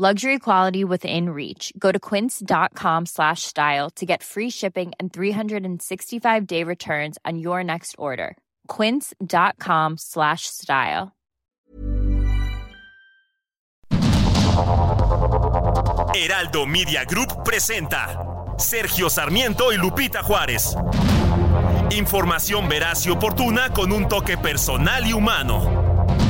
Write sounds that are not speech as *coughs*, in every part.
Luxury quality within reach. Go to quince.com slash style to get free shipping and 365-day returns on your next order. quince.com slash style. Heraldo Media Group presenta Sergio Sarmiento y Lupita Juárez. Información veraz y oportuna con un toque personal y humano.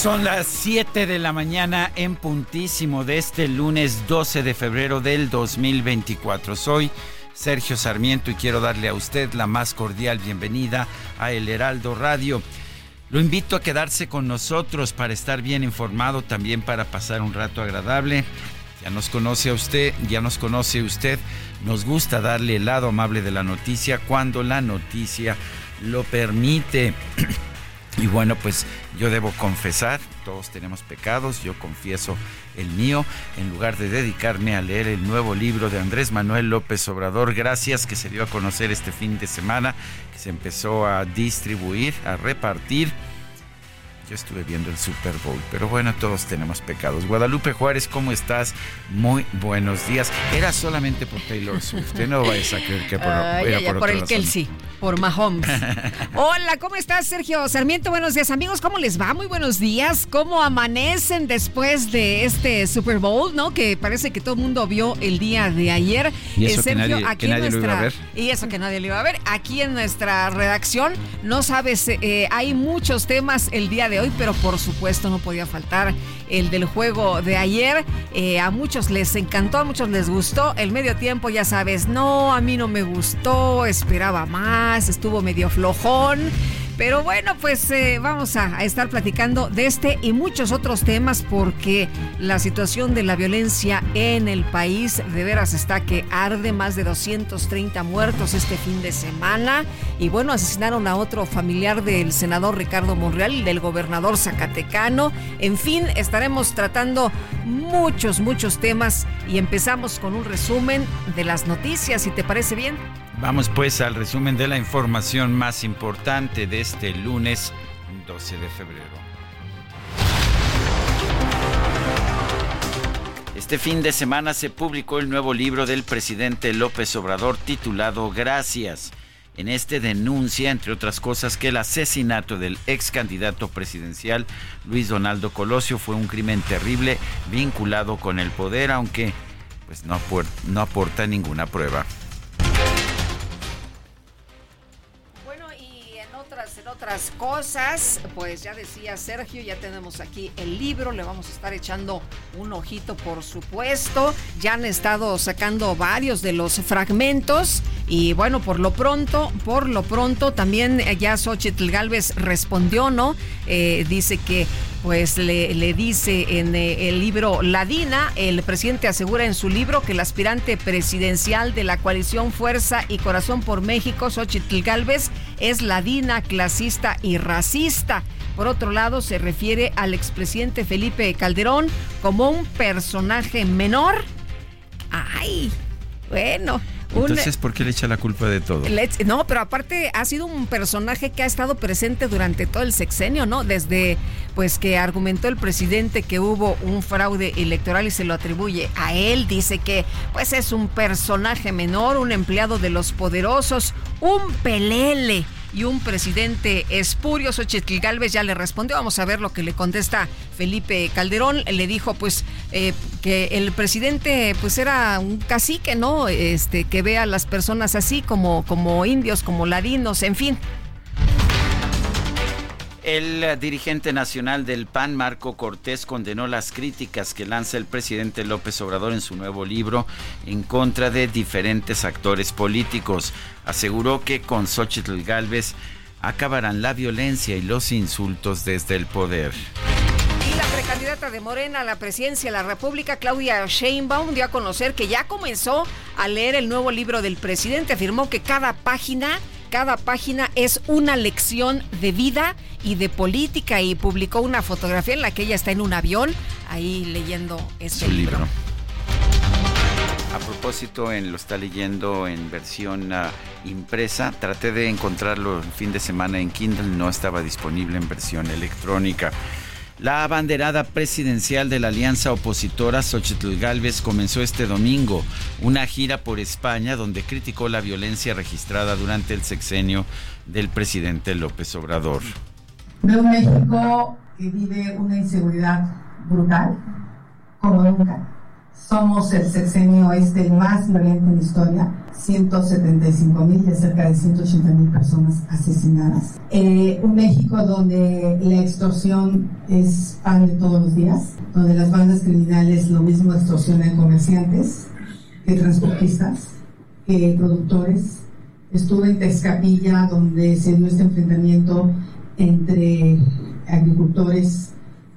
Son las 7 de la mañana en puntísimo de este lunes 12 de febrero del 2024. Soy Sergio Sarmiento y quiero darle a usted la más cordial bienvenida a El Heraldo Radio. Lo invito a quedarse con nosotros para estar bien informado, también para pasar un rato agradable. Ya nos conoce a usted, ya nos conoce usted. Nos gusta darle el lado amable de la noticia cuando la noticia lo permite. *clears throat* Y bueno, pues yo debo confesar, todos tenemos pecados, yo confieso el mío, en lugar de dedicarme a leer el nuevo libro de Andrés Manuel López Obrador, gracias que se dio a conocer este fin de semana, que se empezó a distribuir, a repartir yo estuve viendo el Super Bowl, pero bueno, todos tenemos pecados. Guadalupe Juárez, ¿cómo estás? Muy buenos días. Era solamente por Taylor Swift. ¿eh? No *laughs* vayas a creer que por, uh, era ya, ya, por, por el. Kelsey, por Mahomes. *laughs* Hola, ¿cómo estás, Sergio Sarmiento? Buenos días, amigos. ¿Cómo les va? Muy buenos días. ¿Cómo amanecen después de este Super Bowl, no? Que parece que todo el mundo vio el día de ayer. Y eso Eh, que nadie- que en nadie lo iba a ver. Y eso que nadie lo iba a ver. Aquí en nuestra redacción, no sabes, eh, hay muchos temas el día de hoy, pero por supuesto no podía faltar el del juego de ayer. Eh, a muchos les encantó, a muchos les gustó. El medio tiempo, ya sabes, no, a mí no me gustó, esperaba más, estuvo medio flojón. Pero bueno, pues eh, vamos a, estar platicando de este y muchos otros temas porque la situación de la violencia en el país de veras está que arde más de 230 muertos este fin de semana y bueno, asesinaron a otro familiar del senador Ricardo Monreal del gobernador Zacatecano. En fin, estaremos tratando muchos, muchos temas y empezamos con un resumen de las noticias, si te parece bien. Vamos pues al resumen de la información más importante de este lunes 12 de febrero. Este fin de semana se publicó el nuevo libro del presidente López Obrador titulado Gracias. En este denuncia, entre otras cosas, que el asesinato del ex candidato presidencial Luis Donaldo Colosio fue un crimen terrible vinculado con el poder, aunque pues no, no aporta ninguna prueba. Otras, cosas, pues ya decía Sergio, ya tenemos aquí el libro, le vamos a estar echando un ojito, por supuesto. Ya han estado sacando varios de los fragmentos. Y bueno, por lo pronto, por lo pronto, también eh, ya Xochitl Galvez respondió, ¿no? Eh, dice que pues le, le dice en eh, el libro Ladina, el presidente asegura en su libro que el aspirante presidencial de la coalición Fuerza y Corazón por México, Xochitl Galvez, es ladina, clasista y racista. Por otro lado, se refiere al expresidente Felipe Calderón como un personaje menor. ¡Ay! Bueno. Entonces, ¿por qué le echa la culpa de todo? Let's- no, pero aparte ha sido un personaje que ha estado presente durante todo el sexenio, ¿no? Desde pues que argumentó el presidente que hubo un fraude electoral y se lo atribuye a él, dice que pues es un personaje menor, un empleado de los poderosos, un pelele y un presidente espurio. Xochitl Galvez ya le respondió. Vamos a ver lo que le contesta Felipe Calderón. Le dijo, pues, eh, que el presidente pues era un cacique, ¿no? Este, que ve a las personas así como, como indios, como ladinos, en fin. El dirigente nacional del PAN, Marco Cortés, condenó las críticas que lanza el presidente López Obrador en su nuevo libro en contra de diferentes actores políticos. Aseguró que con Xochitl Galvez acabarán la violencia y los insultos desde el poder. Y la precandidata de Morena a la presidencia de la República, Claudia Sheinbaum, dio a conocer que ya comenzó a leer el nuevo libro del presidente. Afirmó que cada página cada página es una lección de vida y de política y publicó una fotografía en la que ella está en un avión ahí leyendo este libro. A propósito, en, lo está leyendo en versión ah, impresa. Traté de encontrarlo el fin de semana en Kindle, no estaba disponible en versión electrónica. La abanderada presidencial de la alianza opositora Xochitl Gálvez comenzó este domingo una gira por España donde criticó la violencia registrada durante el sexenio del presidente López Obrador. Veo un México que vive una inseguridad brutal como nunca somos el sexenio este más violento en la historia, 175 mil de cerca de 180 mil personas asesinadas. Eh, un México donde la extorsión es pan de todos los días, donde las bandas criminales lo mismo extorsionan comerciantes que transportistas, que productores. Estuve en Texcapilla donde se dio este enfrentamiento entre agricultores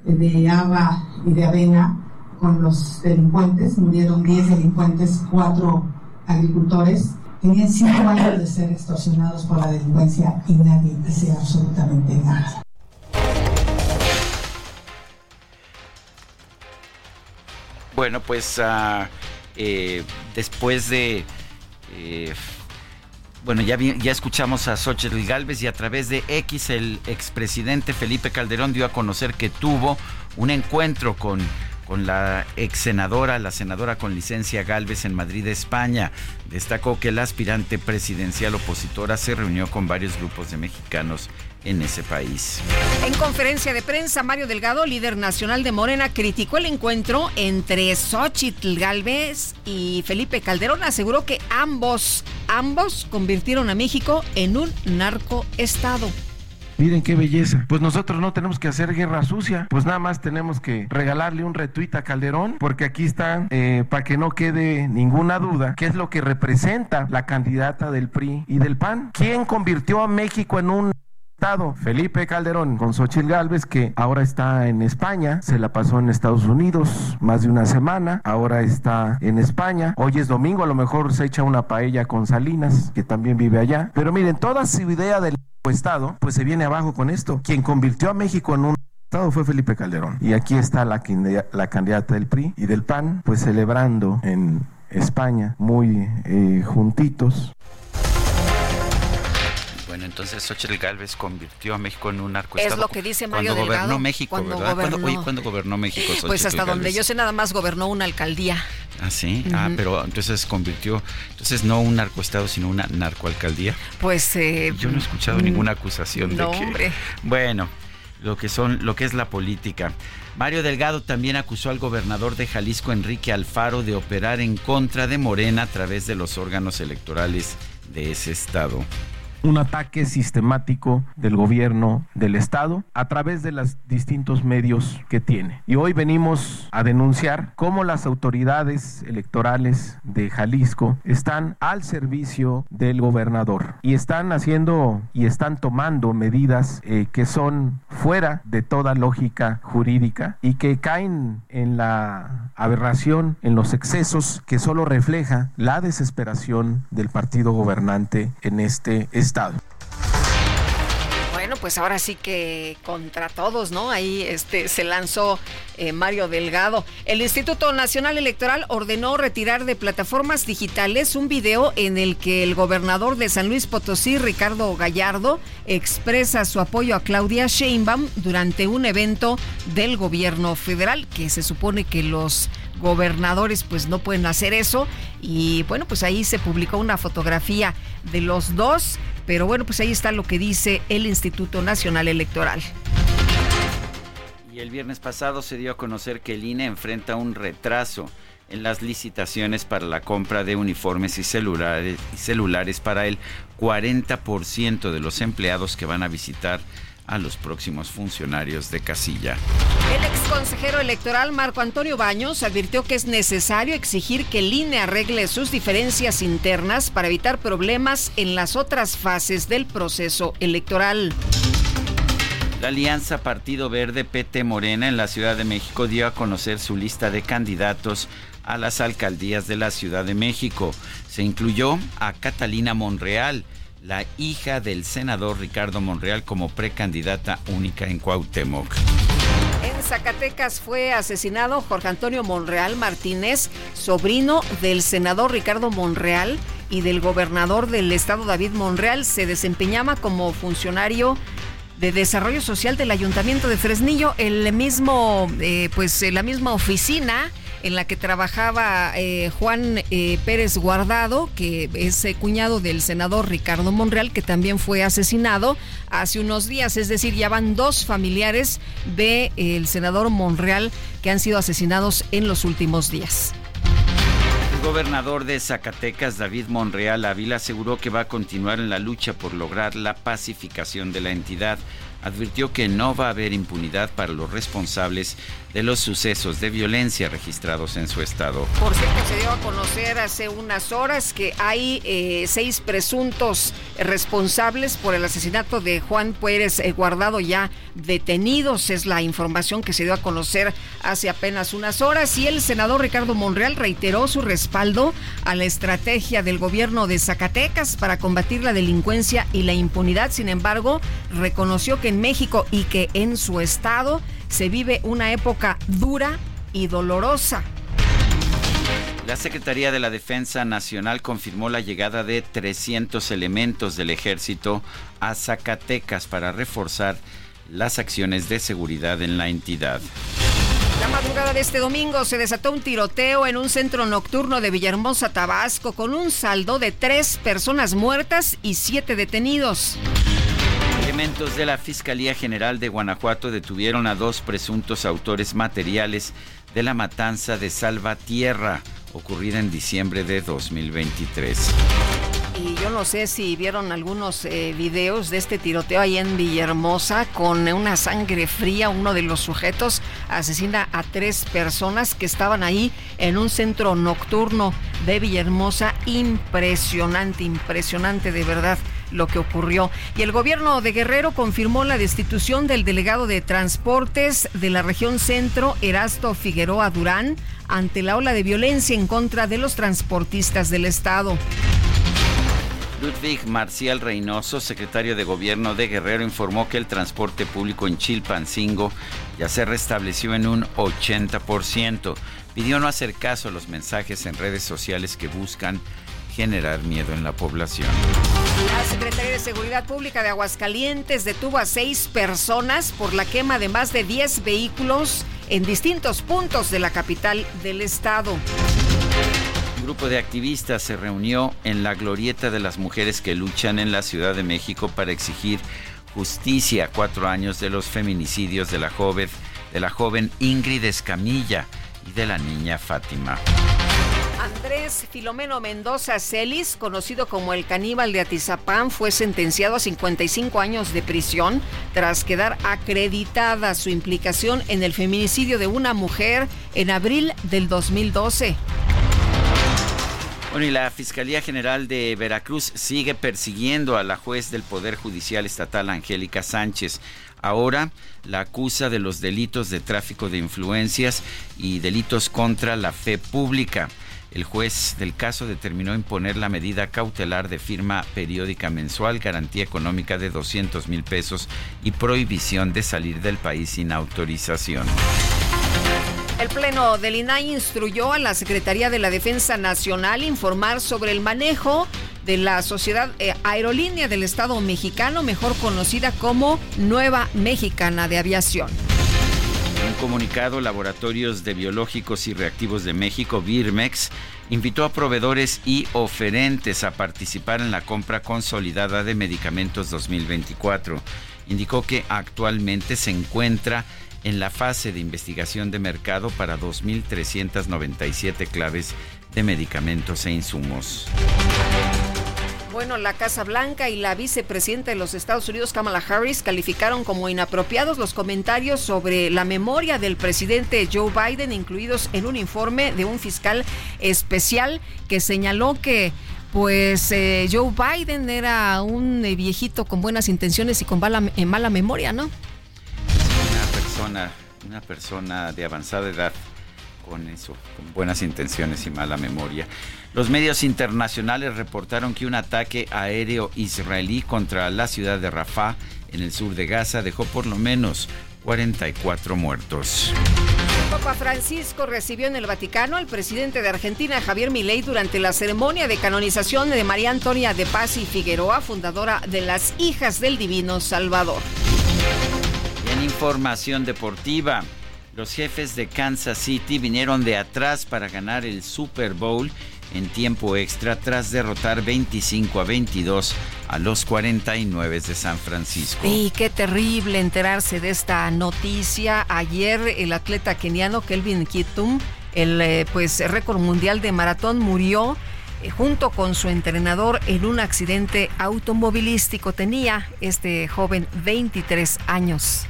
de haba y de avena con los delincuentes, murieron 10 delincuentes, 4 agricultores. Tenían 5 años de ser extorsionados por la delincuencia y nadie hacía absolutamente nada. Bueno, pues uh, eh, después de... Eh, bueno, ya, ya escuchamos a Xochitl Galvez y a través de X el expresidente Felipe Calderón dio a conocer que tuvo un encuentro con con la ex senadora, la senadora con licencia Galvez en Madrid, España. Destacó que la aspirante presidencial opositora se reunió con varios grupos de mexicanos en ese país. En conferencia de prensa, Mario Delgado, líder nacional de Morena, criticó el encuentro entre Xochitl Galvez y Felipe Calderón. Aseguró que ambos, ambos convirtieron a México en un narcoestado. Miren qué belleza. Pues nosotros no tenemos que hacer guerra sucia, pues nada más tenemos que regalarle un retuit a Calderón, porque aquí está, eh, para que no quede ninguna duda, qué es lo que representa la candidata del PRI y del PAN. ¿Quién convirtió a México en un Felipe Calderón con Xochitl Gálvez, que ahora está en España, se la pasó en Estados Unidos más de una semana, ahora está en España. Hoy es domingo, a lo mejor se echa una paella con Salinas, que también vive allá. Pero miren, toda su idea del Estado, pues se viene abajo con esto. Quien convirtió a México en un Estado fue Felipe Calderón. Y aquí está la, la candidata del PRI y del PAN, pues celebrando en España, muy eh, juntitos. Bueno, entonces Xochitl Galvez convirtió a México en un narcoestado. Es lo que dice Mario cuando gobernó México, cuando ¿verdad? Gobernó, ¿Cuándo, gobernó México Xochitl Pues hasta donde yo sé nada más gobernó una alcaldía. Ah, sí. Ah, pero entonces convirtió, entonces no un narcoestado, sino una narcoalcaldía. Pues eh, yo no he escuchado mm, ninguna acusación no, de que. Hombre. Bueno, lo que son, lo que es la política. Mario Delgado también acusó al gobernador de Jalisco, Enrique Alfaro, de operar en contra de Morena a través de los órganos electorales de ese estado un ataque sistemático del gobierno del Estado a través de los distintos medios que tiene. Y hoy venimos a denunciar cómo las autoridades electorales de Jalisco están al servicio del gobernador y están haciendo y están tomando medidas eh, que son fuera de toda lógica jurídica y que caen en la aberración, en los excesos que solo refleja la desesperación del partido gobernante en este estado bueno, pues ahora sí que contra todos, ¿no? Ahí este, se lanzó eh, Mario Delgado. El Instituto Nacional Electoral ordenó retirar de plataformas digitales un video en el que el gobernador de San Luis Potosí, Ricardo Gallardo, expresa su apoyo a Claudia Sheinbaum durante un evento del gobierno federal, que se supone que los gobernadores pues no pueden hacer eso y bueno pues ahí se publicó una fotografía de los dos pero bueno pues ahí está lo que dice el Instituto Nacional Electoral. Y el viernes pasado se dio a conocer que el INE enfrenta un retraso en las licitaciones para la compra de uniformes y celulares, y celulares para el 40% de los empleados que van a visitar a los próximos funcionarios de casilla. El ex consejero electoral Marco Antonio Baños advirtió que es necesario exigir que el INE arregle sus diferencias internas para evitar problemas en las otras fases del proceso electoral. La Alianza Partido Verde PT Morena en la Ciudad de México dio a conocer su lista de candidatos a las alcaldías de la Ciudad de México. Se incluyó a Catalina Monreal, la hija del senador Ricardo Monreal, como precandidata única en Cuauhtémoc. En Zacatecas fue asesinado Jorge Antonio Monreal Martínez, sobrino del senador Ricardo Monreal y del gobernador del estado David Monreal. Se desempeñaba como funcionario de Desarrollo Social del Ayuntamiento de Fresnillo, el mismo, eh, pues la misma oficina en la que trabajaba eh, Juan eh, Pérez Guardado, que es cuñado del senador Ricardo Monreal, que también fue asesinado hace unos días. Es decir, ya van dos familiares del senador Monreal que han sido asesinados en los últimos días. El gobernador de Zacatecas, David Monreal Ávila, aseguró que va a continuar en la lucha por lograr la pacificación de la entidad. Advirtió que no va a haber impunidad para los responsables de los sucesos de violencia registrados en su estado. Por cierto, se dio a conocer hace unas horas que hay eh, seis presuntos responsables por el asesinato de Juan Pérez eh, Guardado ya detenidos. Es la información que se dio a conocer hace apenas unas horas. Y el senador Ricardo Monreal reiteró su respaldo a la estrategia del gobierno de Zacatecas para combatir la delincuencia y la impunidad. Sin embargo, reconoció que en México y que en su estado se vive una época dura y dolorosa. La Secretaría de la Defensa Nacional confirmó la llegada de 300 elementos del ejército a Zacatecas para reforzar las acciones de seguridad en la entidad. La madrugada de este domingo se desató un tiroteo en un centro nocturno de Villahermosa, Tabasco, con un saldo de tres personas muertas y siete detenidos. Elementos de la Fiscalía General de Guanajuato detuvieron a dos presuntos autores materiales de la matanza de Salvatierra, ocurrida en diciembre de 2023. Y yo no sé si vieron algunos eh, videos de este tiroteo ahí en Villahermosa con una sangre fría. Uno de los sujetos asesina a tres personas que estaban ahí en un centro nocturno de Villahermosa. Impresionante, impresionante de verdad lo que ocurrió. Y el gobierno de Guerrero confirmó la destitución del delegado de transportes de la región centro, Erasto Figueroa Durán, ante la ola de violencia en contra de los transportistas del estado. Ludwig Marcial Reynoso, secretario de Gobierno de Guerrero, informó que el transporte público en Chilpancingo ya se restableció en un 80%. Pidió no hacer caso a los mensajes en redes sociales que buscan generar miedo en la población. La Secretaría de Seguridad Pública de Aguascalientes detuvo a seis personas por la quema de más de 10 vehículos en distintos puntos de la capital del estado. Un grupo de activistas se reunió en la glorieta de las mujeres que luchan en la Ciudad de México para exigir justicia a cuatro años de los feminicidios de la joven, de la joven Ingrid Escamilla y de la niña Fátima. Andrés Filomeno Mendoza Celis, conocido como el caníbal de Atizapán, fue sentenciado a 55 años de prisión tras quedar acreditada su implicación en el feminicidio de una mujer en abril del 2012. Bueno, y la Fiscalía General de Veracruz sigue persiguiendo a la juez del Poder Judicial Estatal, Angélica Sánchez. Ahora la acusa de los delitos de tráfico de influencias y delitos contra la fe pública. El juez del caso determinó imponer la medida cautelar de firma periódica mensual, garantía económica de 200 mil pesos y prohibición de salir del país sin autorización. El Pleno del INAI instruyó a la Secretaría de la Defensa Nacional informar sobre el manejo de la Sociedad eh, Aerolínea del Estado mexicano, mejor conocida como Nueva Mexicana de Aviación. En un comunicado, Laboratorios de Biológicos y Reactivos de México, Birmex, invitó a proveedores y oferentes a participar en la compra consolidada de medicamentos 2024. Indicó que actualmente se encuentra en la fase de investigación de mercado para 2.397 claves de medicamentos e insumos. Bueno, la Casa Blanca y la vicepresidenta de los Estados Unidos, Kamala Harris, calificaron como inapropiados los comentarios sobre la memoria del presidente Joe Biden, incluidos en un informe de un fiscal especial que señaló que pues eh, Joe Biden era un eh, viejito con buenas intenciones y con mala, eh, mala memoria, ¿no? Una persona, una persona de avanzada edad con eso, con buenas intenciones y mala memoria. Los medios internacionales reportaron que un ataque aéreo israelí contra la ciudad de Rafah, en el sur de Gaza, dejó por lo menos 44 muertos. Papa Francisco recibió en el Vaticano al presidente de Argentina, Javier Milei, durante la ceremonia de canonización de María Antonia de Paz y Figueroa, fundadora de las Hijas del Divino Salvador. en información deportiva, los jefes de Kansas City vinieron de atrás para ganar el Super Bowl en tiempo extra tras derrotar 25 a 22 a los 49 de San Francisco. Y qué terrible enterarse de esta noticia. Ayer el atleta keniano Kelvin Kitum, el eh, pues récord mundial de maratón, murió eh, junto con su entrenador en un accidente automovilístico. Tenía este joven 23 años.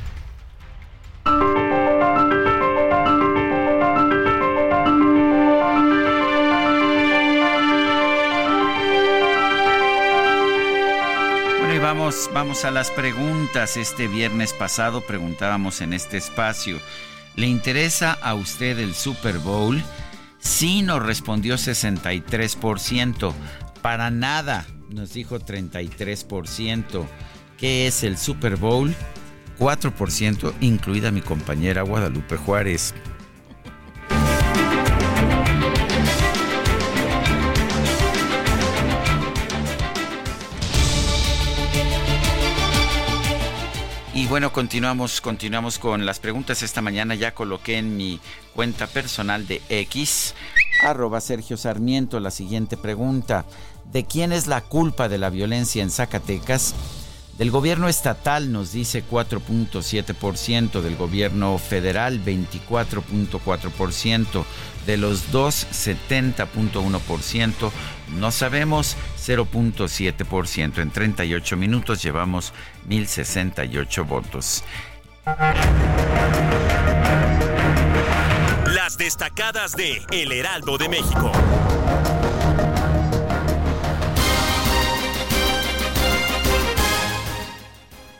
Vamos, vamos a las preguntas. Este viernes pasado preguntábamos en este espacio, ¿le interesa a usted el Super Bowl? Sí nos respondió 63%. Para nada, nos dijo 33%. ¿Qué es el Super Bowl? 4%, incluida mi compañera Guadalupe Juárez. Bueno, continuamos, continuamos con las preguntas. Esta mañana ya coloqué en mi cuenta personal de X, arroba Sergio Sarmiento, la siguiente pregunta. ¿De quién es la culpa de la violencia en Zacatecas? Del gobierno estatal nos dice 4.7%, del gobierno federal 24.4%, de los dos 70.1%, no sabemos 0.7%. En 38 minutos llevamos 1068 votos. Las destacadas de El Heraldo de México.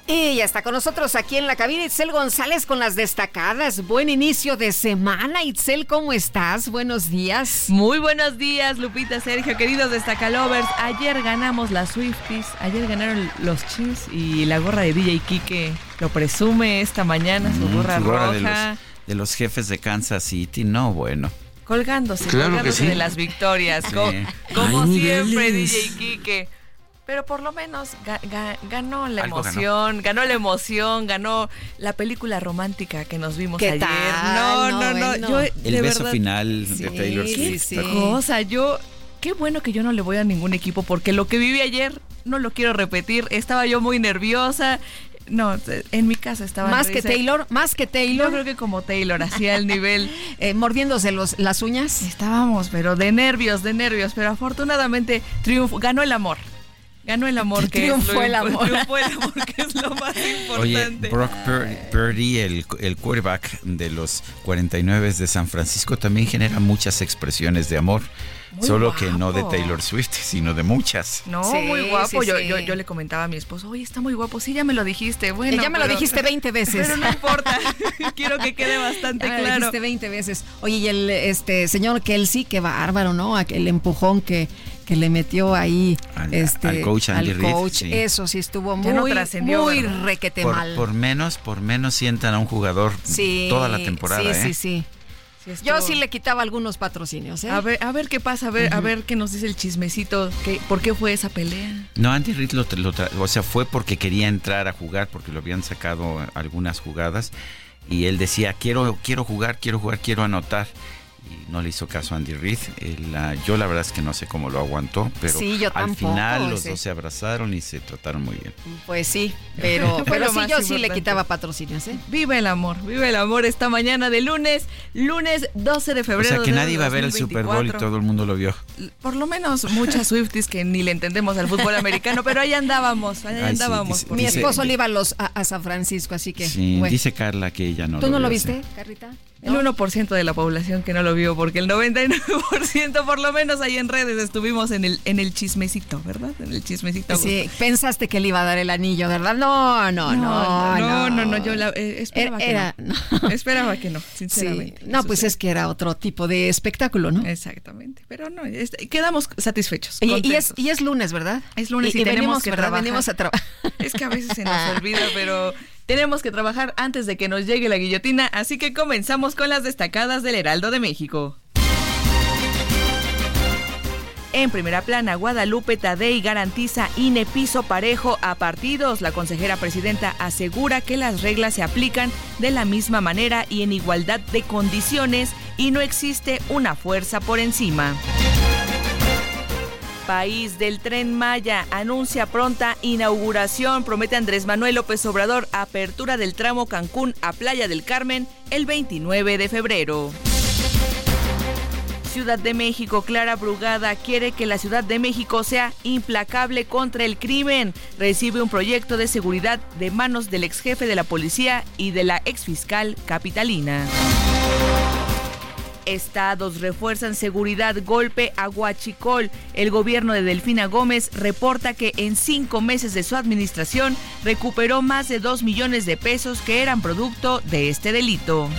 Y ya está con nosotros aquí en la cabina Itzel González con las destacadas. Buen inicio de semana. Itzel, ¿cómo estás? Buenos días. Muy buenos días, Lupita, Sergio, queridos destacalovers. Ayer ganamos las Swifties, ayer ganaron los Chiefs y la gorra de DJ Kike lo presume esta mañana, su mm, gorra, roja. De los, jefes de Kansas City, no, bueno colgándose, colgándose de las victorias, como, siempre, DJ Kike. Pero por lo menos ganó la emoción, ganó. la emoción, ganó la película romántica que nos vimos ayer. No, no, no, el beso final de Taylor Swift. Qué cosa, yo qué bueno que yo no le voy a ningún equipo porque lo que viví ayer no lo quiero repetir. Estaba yo muy nerviosa. No, en mi casa estaba. Más que Taylor, más que Taylor. Yo creo que como Taylor, hacía el nivel. *laughs* eh, mordiéndose los, las uñas. Estábamos, pero de nervios, de nervios. Pero afortunadamente triunfó, ganó el amor. Ganó el amor que triunfó el amor. Triunfó el amor que es lo más importante. Oye, Brock Purdy, el, el quarterback de los 49 de San Francisco, también genera muchas expresiones de amor. Solo que no de Taylor Swift, sino de muchas. No, muy guapo. yo, yo, yo, le comentaba a mi esposo, oye, está muy guapo. Sí, ya me lo dijiste. Bueno, ya me lo dijiste 20 veces. Pero no importa. *laughs* *laughs* Quiero que quede bastante ya me claro. Lo dijiste 20 veces. Oye, y el este señor Kelsey, qué bárbaro, ¿no? El empujón que que le metió ahí al, este, coach Andy coach. Eso sí estuvo muy, muy requete por, mal. Por menos, por menos sientan a un jugador toda la temporada. Sí, ¿eh? sí, sí. Yo sí le quitaba algunos patrocinios. ¿eh? A ver, a ver qué pasa, a ver, a ver qué nos dice el chismecito. ¿Qué, ¿Por qué fue esa pelea? No, Andy Reid lo, lo o sea, fue porque quería entrar a jugar, porque lo habían sacado algunas jugadas y él decía quiero, quiero jugar, quiero jugar, quiero anotar y no le hizo caso a Andy Reid. yo la verdad es que no sé cómo lo aguantó, pero al final los dos se abrazaron y se trataron muy bien. Pues sí, pero, *laughs* pero sí, yo sí le quitaba patrocinios. ¿eh? Viva el amor, viva el amor esta mañana de lunes, lunes 12 de febrero. O sea que nadie iba a ver el Super Bowl y todo el mundo lo vio. Por lo menos muchas Swifties que ni le entendemos al fútbol americano, pero ahí andábamos, ahí andábamos. Mi esposo le iba a, los, a, San Francisco, así que. Sí, dice Carla que ella no ¿Tú no lo viste, Carrita? El 1% de la población que no lo vio, porque el 99% por lo menos ahí en redes estuvimos en el, en el chismecito, ¿verdad? En el chismecito. Sí, pensaste que le iba a dar el anillo, ¿verdad? No, no, no. No, no, no, yo eh, esperaba, que no. *laughs* esperaba que no. sinceramente. No, pues es que era otro tipo de espectáculo, ¿no? Exactamente, pero no, quedamos satisfechos. Y, es, y es lunes, ¿verdad? Es lunes y, tenemos que trabajar. Venimos a trabajar. Es que a veces se nos *laughs* olvida, pero tenemos que trabajar antes de que nos llegue la guillotina, así que comenzamos con las destacadas del Heraldo de México. En primera plana, Guadalupe Tadei garantiza INE piso parejo a partidos. La consejera presidenta asegura que las reglas se aplican de la misma manera y en igualdad de condiciones y no existe una fuerza por encima. País del Tren Maya anuncia pronta inauguración. Promete Andrés Manuel López Obrador apertura del tramo Cancún a Playa del Carmen el 29 de febrero. Ciudad de México, Clara Brugada quiere que la Ciudad de México sea implacable contra el crimen. Recibe un proyecto de seguridad de manos del ex jefe de la policía y de la ex fiscal capitalina. Estados refuerzan seguridad golpe a. El gobierno de Delfina Gómez reporta que en cinco meses de su administración recuperó más de dos millones de pesos que eran producto de este delito.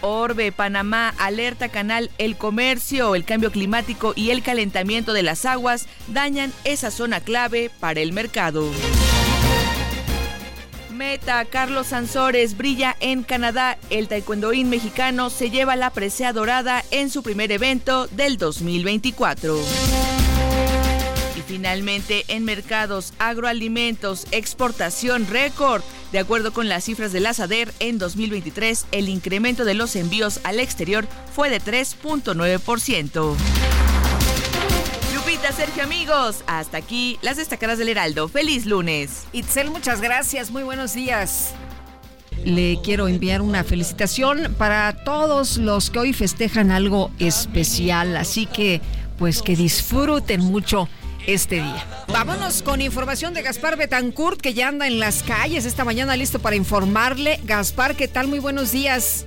Orbe, Panamá, alerta canal El Comercio, el cambio climático y el calentamiento de las aguas dañan esa zona clave para el mercado. Meta, Carlos Sansores brilla en Canadá. El taekwondoín mexicano se lleva la presea dorada en su primer evento del 2024. Y finalmente, en mercados, agroalimentos, exportación récord. De acuerdo con las cifras de la SADER, en 2023 el incremento de los envíos al exterior fue de 3.9%. Sergio, amigos. Hasta aquí las destacadas del Heraldo. Feliz lunes. Itzel, muchas gracias. Muy buenos días. Le quiero enviar una felicitación para todos los que hoy festejan algo especial. Así que, pues que disfruten mucho este día. Vámonos con información de Gaspar Betancourt, que ya anda en las calles esta mañana listo para informarle. Gaspar, ¿qué tal? Muy buenos días.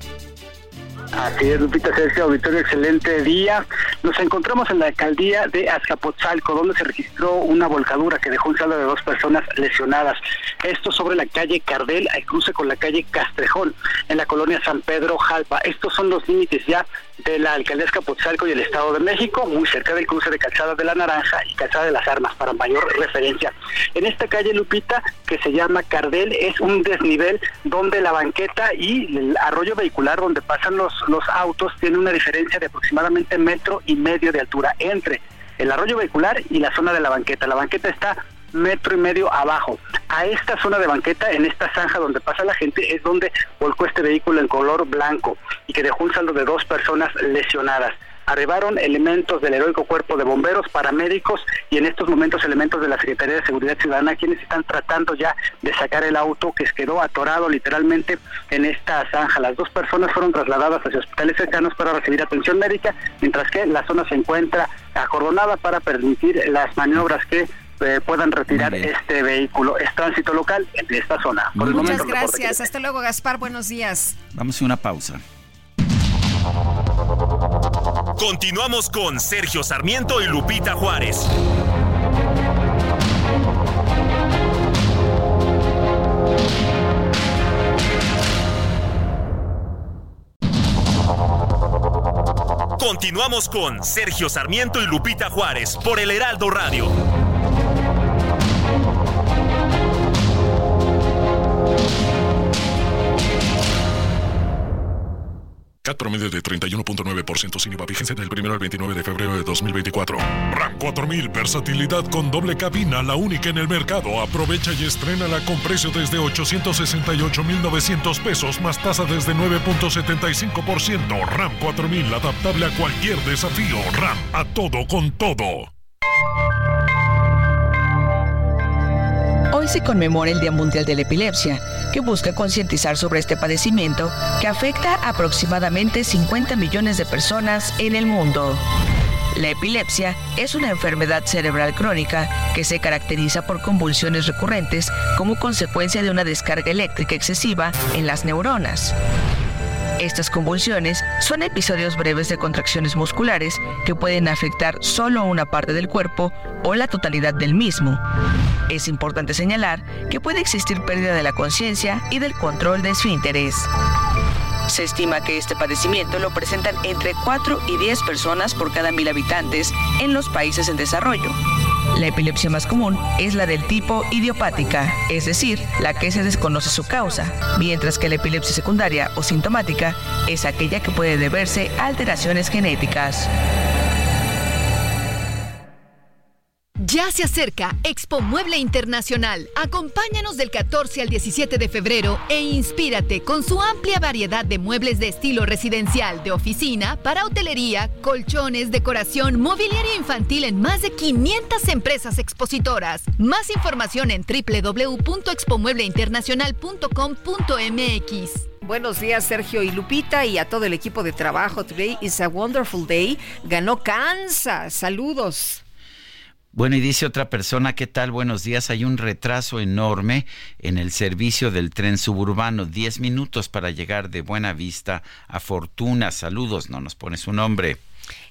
Así es, Lupita Sergio, auditorio, excelente día. Nos encontramos en la alcaldía de Azcapotzalco, donde se registró una volcadura que dejó un saldo de dos personas lesionadas. Esto sobre la calle Cardel, al cruce con la calle Castrejón, en la colonia San Pedro Jalpa. Estos son los límites ya de la alcaldía de Azcapotzalco y el Estado de México, muy cerca del cruce de Calzada de la Naranja y Calzada de las Armas, para mayor referencia. En esta calle, Lupita, que se llama Cardel, es un desnivel donde la banqueta y el arroyo vehicular donde pasan los, los autos tiene una diferencia de aproximadamente metro y medio de altura entre el arroyo vehicular y la zona de la banqueta. La banqueta está metro y medio abajo. A esta zona de banqueta, en esta zanja donde pasa la gente, es donde volcó este vehículo en color blanco y que dejó un saldo de dos personas lesionadas. Arribaron elementos del heroico cuerpo de bomberos, paramédicos y en estos momentos elementos de la Secretaría de Seguridad Ciudadana, quienes están tratando ya de sacar el auto que quedó atorado literalmente en esta zanja. Las dos personas fueron trasladadas hacia hospitales cercanos para recibir atención médica, mientras que la zona se encuentra acordonada para permitir las maniobras que eh, puedan retirar este vehículo. Es tránsito local de esta zona. Muchas gracias. Hasta luego, Gaspar. Buenos días. Vamos a una pausa. Continuamos con Sergio Sarmiento y Lupita Juárez. Continuamos con Sergio Sarmiento y Lupita Juárez por el Heraldo Radio. Quatre promedio de 31.9% sin IVA vigencia del 1 al 29 de febrero de 2024. RAM 4000, versatilidad con doble cabina, la única en el mercado. Aprovecha y estrénala con precio desde 868,900 pesos más tasa desde 9.75%. RAM 4000, adaptable a cualquier desafío. RAM, a todo con todo. Hoy se conmemora el Día Mundial de la Epilepsia, que busca concientizar sobre este padecimiento que afecta a aproximadamente 50 millones de personas en el mundo. La epilepsia es una enfermedad cerebral crónica que se caracteriza por convulsiones recurrentes como consecuencia de una descarga eléctrica excesiva en las neuronas. Estas convulsiones son episodios breves de contracciones musculares que pueden afectar solo una parte del cuerpo o la totalidad del mismo. Es importante señalar que puede existir pérdida de la conciencia y del control de esfínteres. Se estima que este padecimiento lo presentan entre 4 y 10 personas por cada mil habitantes en los países en desarrollo. La epilepsia más común es la del tipo idiopática, es decir, la que se desconoce su causa, mientras que la epilepsia secundaria o sintomática es aquella que puede deberse a alteraciones genéticas. Ya se acerca Expo Mueble Internacional. Acompáñanos del 14 al 17 de febrero e inspírate con su amplia variedad de muebles de estilo residencial, de oficina, para hotelería, colchones, decoración, mobiliario infantil en más de 500 empresas expositoras. Más información en www.expomuebleinternacional.com.mx. Buenos días, Sergio y Lupita, y a todo el equipo de trabajo. Today is a wonderful day. Ganó Kansas. Saludos. Bueno, y dice otra persona, ¿qué tal? Buenos días. Hay un retraso enorme en el servicio del tren suburbano. Diez minutos para llegar de Buena Vista a Fortuna. Saludos, no nos pone su nombre.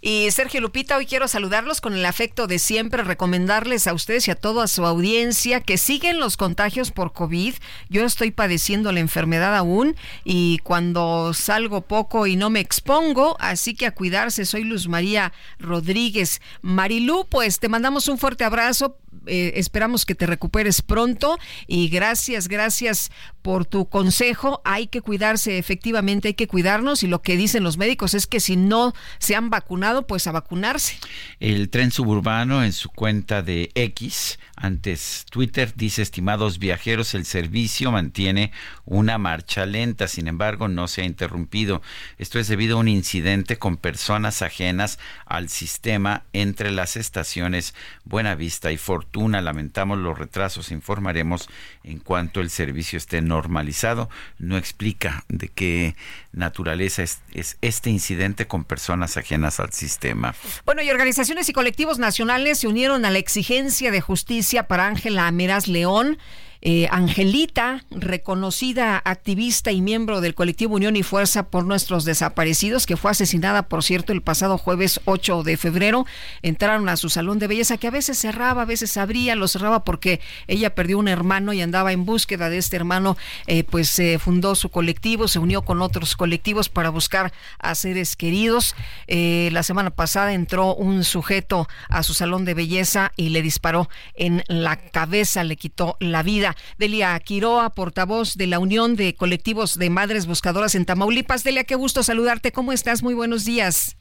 Y Sergio Lupita, hoy quiero saludarlos con el afecto de siempre, recomendarles a ustedes y a toda su audiencia que siguen los contagios por COVID. Yo estoy padeciendo la enfermedad aún y cuando salgo poco y no me expongo, así que a cuidarse. Soy Luz María Rodríguez. Marilú, pues te mandamos un fuerte abrazo. Eh, esperamos que te recuperes pronto y gracias, gracias por tu consejo. Hay que cuidarse, efectivamente hay que cuidarnos y lo que dicen los médicos es que si no se han vacunado, pues a vacunarse. El tren suburbano en su cuenta de X, antes Twitter, dice, estimados viajeros, el servicio mantiene una marcha lenta, sin embargo no se ha interrumpido. Esto es debido a un incidente con personas ajenas al sistema entre las estaciones Buenavista y Fortuna. Lamentamos los retrasos, informaremos en cuanto el servicio esté normalizado. No explica de qué naturaleza es, este incidente con personas ajenas al sistema. Bueno, y organizaciones y colectivos nacionales se unieron a la exigencia de justicia para Ángela Meraz León eh, Angelita, reconocida activista y miembro del colectivo Unión y Fuerza por nuestros desaparecidos, que fue asesinada, por cierto, el pasado jueves 8 de febrero, entraron a su salón de belleza, que a veces cerraba, a veces abría, lo cerraba porque ella perdió un hermano y andaba en búsqueda de este hermano, eh, pues se fundó su colectivo, se unió con otros colectivos para buscar a seres queridos. Eh, la semana pasada entró un sujeto a su salón de belleza y le disparó en la cabeza, le quitó la vida. Delia Quiroa, portavoz de la Unión de Colectivos de Madres Buscadoras en Tamaulipas. Delia, qué gusto saludarte. ¿Cómo estás? Muy buenos días.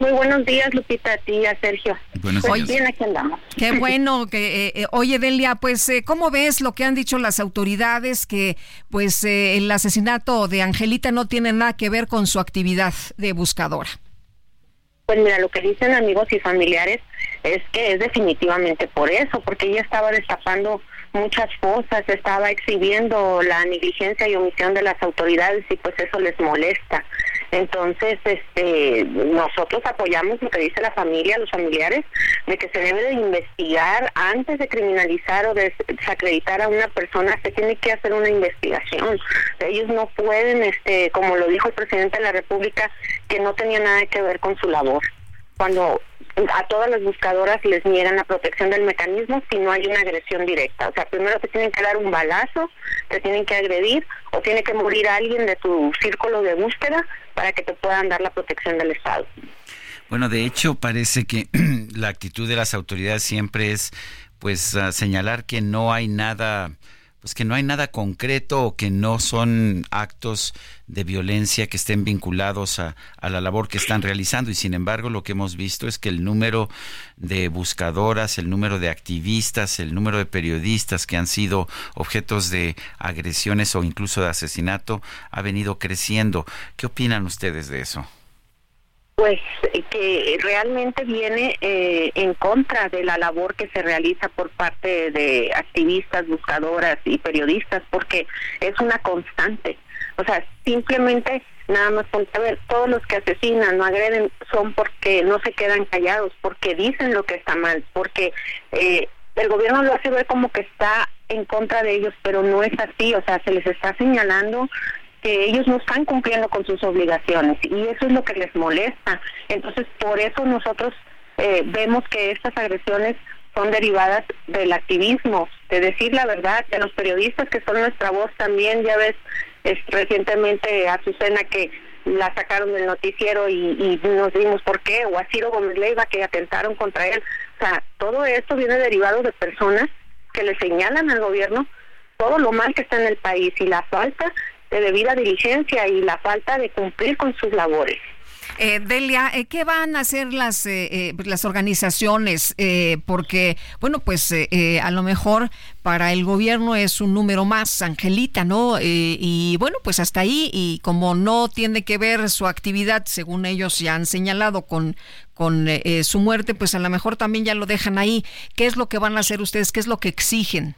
Muy buenos días, Lupita, a ti y a Sergio. Buenos pues bien, aquí andamos. Qué *laughs* bueno que, eh, eh, oye, Delia, pues, eh, ¿cómo ves lo que han dicho las autoridades que, pues, el asesinato de Angelita no tiene nada que ver con su actividad de buscadora? Pues mira, lo que dicen amigos y familiares es que es definitivamente por eso, porque ella estaba destapando muchas cosas, estaba exhibiendo la negligencia y omisión de las autoridades y pues eso les molesta. Entonces, este, nosotros apoyamos lo que dice la familia, los familiares, de que se debe de investigar antes de criminalizar o de desacreditar a una persona, se tiene que hacer una investigación. Ellos no pueden, este, como lo dijo el presidente de la República, que no tenía nada que ver con su labor. Cuando a todas las buscadoras les niegan la protección del mecanismo si no hay una agresión directa. O sea, primero te tienen que dar un balazo, te tienen que agredir o tiene que morir alguien de tu círculo de búsqueda para que te puedan dar la protección del Estado. Bueno, de hecho parece que *clears throat* la actitud de las autoridades siempre es pues señalar que no hay nada pues que no hay nada concreto o que no son actos de violencia que estén vinculados a, la labor que están realizando y sin embargo lo que hemos visto es que el número de buscadoras, el número de activistas, el número de periodistas que han sido objetos de agresiones o incluso de asesinato ha venido creciendo. ¿Qué opinan ustedes de eso? Pues que realmente viene eh, en contra de la labor que se realiza por parte de activistas, buscadoras y periodistas, porque es una constante. O sea, simplemente nada más ponte a ver, todos los que asesinan, no agreden, son porque no se quedan callados, porque dicen lo que está mal, porque eh, el gobierno lo hace ver como que está en contra de ellos, pero no es así, o sea, se les está señalando que ellos no están cumpliendo con sus obligaciones y eso es lo que les molesta. Entonces, por eso nosotros eh, vemos que estas agresiones son derivadas del activismo, de decir la verdad, de los periodistas que son nuestra voz también, ya ves es, recientemente a Susana que la sacaron del noticiero y, nos dimos por qué, o a Ciro Gómez Leiva que atentaron contra él. O sea, todo esto viene derivado de personas que le señalan al gobierno todo lo mal que está en el país y la falta de debida diligencia y la falta de cumplir con sus labores. Eh, Delia, eh, ¿qué van a hacer las, eh, pues, las organizaciones? porque, bueno, pues a lo mejor para el gobierno es un número más, Angelita, ¿no? y bueno, pues hasta ahí, y como no tiene que ver su actividad, según ellos ya han señalado, con, con su muerte, pues a lo mejor también ya lo dejan ahí. ¿Qué es lo que van a hacer ustedes? ¿Qué es lo que exigen?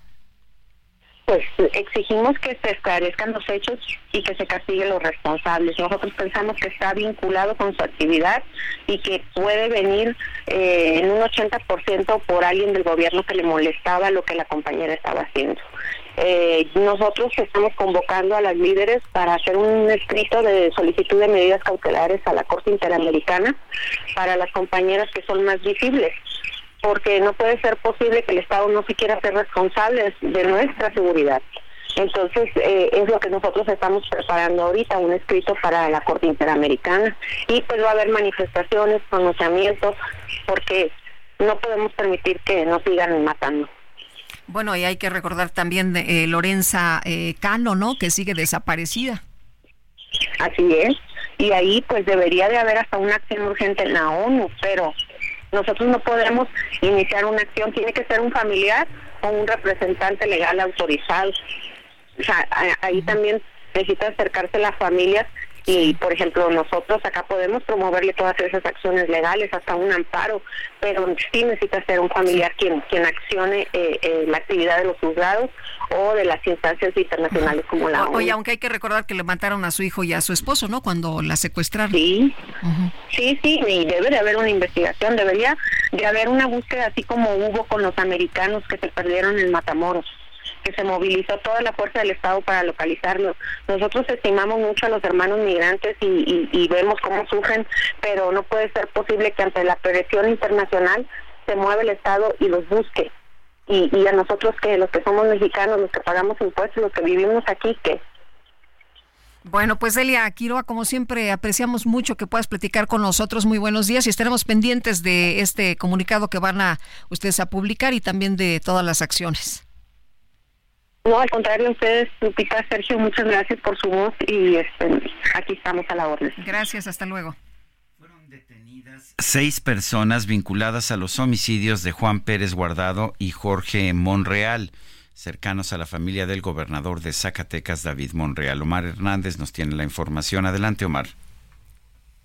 Pues exigimos que se esclarezcan los hechos y que se castiguen los responsables. Nosotros pensamos que está vinculado con su actividad y que puede venir eh, en un 80% por alguien del gobierno que le molestaba lo que la compañera estaba haciendo. Eh, nosotros estamos convocando a las líderes para hacer un escrito de solicitud de medidas cautelares a la Corte Interamericana para las compañeras que son más visibles porque no puede ser posible que el Estado no se quiera ser responsable de nuestra seguridad. Entonces, eh, es lo que nosotros estamos preparando ahorita, un escrito para la Corte Interamericana. Y pues va a haber manifestaciones, pronunciamientos, porque no podemos permitir que nos sigan matando. Bueno, y hay que recordar también eh, Lorenza eh, Cano, ¿no? Que sigue desaparecida. Así es. Y ahí pues debería de haber hasta una acción urgente en la ONU, pero nosotros no podemos iniciar una acción, tiene que ser un familiar o un representante legal autorizado. O sea, ahí también necesita acercarse las familias y por ejemplo nosotros acá podemos promoverle todas esas acciones legales hasta un amparo pero sí necesita ser un familiar quien quien accione eh, eh, la actividad de los juzgados o de las instancias internacionales como la ONU. Oye, aunque hay que recordar que le mataron a su hijo y a su esposo, ¿no? Cuando la secuestraron. Sí, sí, sí, y debe de haber una investigación, debería de haber una búsqueda así como hubo con los americanos que se perdieron en Matamoros que se movilizó toda la fuerza del Estado para localizarlo. Nosotros estimamos mucho a los hermanos migrantes y, vemos cómo sufren, pero no puede ser posible que ante la presión internacional se mueva el Estado y los busque. Y, y a nosotros que los que somos mexicanos, los que pagamos impuestos, los que vivimos aquí, que bueno, pues Delia Quiroa, como siempre, apreciamos mucho que puedas platicar con nosotros. Muy buenos días y estaremos pendientes de este comunicado que van a ustedes a publicar y también de todas las acciones. No, al contrario, ustedes, Lupita, Sergio, muchas gracias por su voz y este, aquí estamos a la orden. Gracias, hasta luego. Fueron detenidas seis personas vinculadas a los homicidios de Juan Pérez Guardado y Jorge Monreal, cercanos a la familia del gobernador de Zacatecas, David Monreal. Omar Hernández nos tiene la información. Adelante, Omar.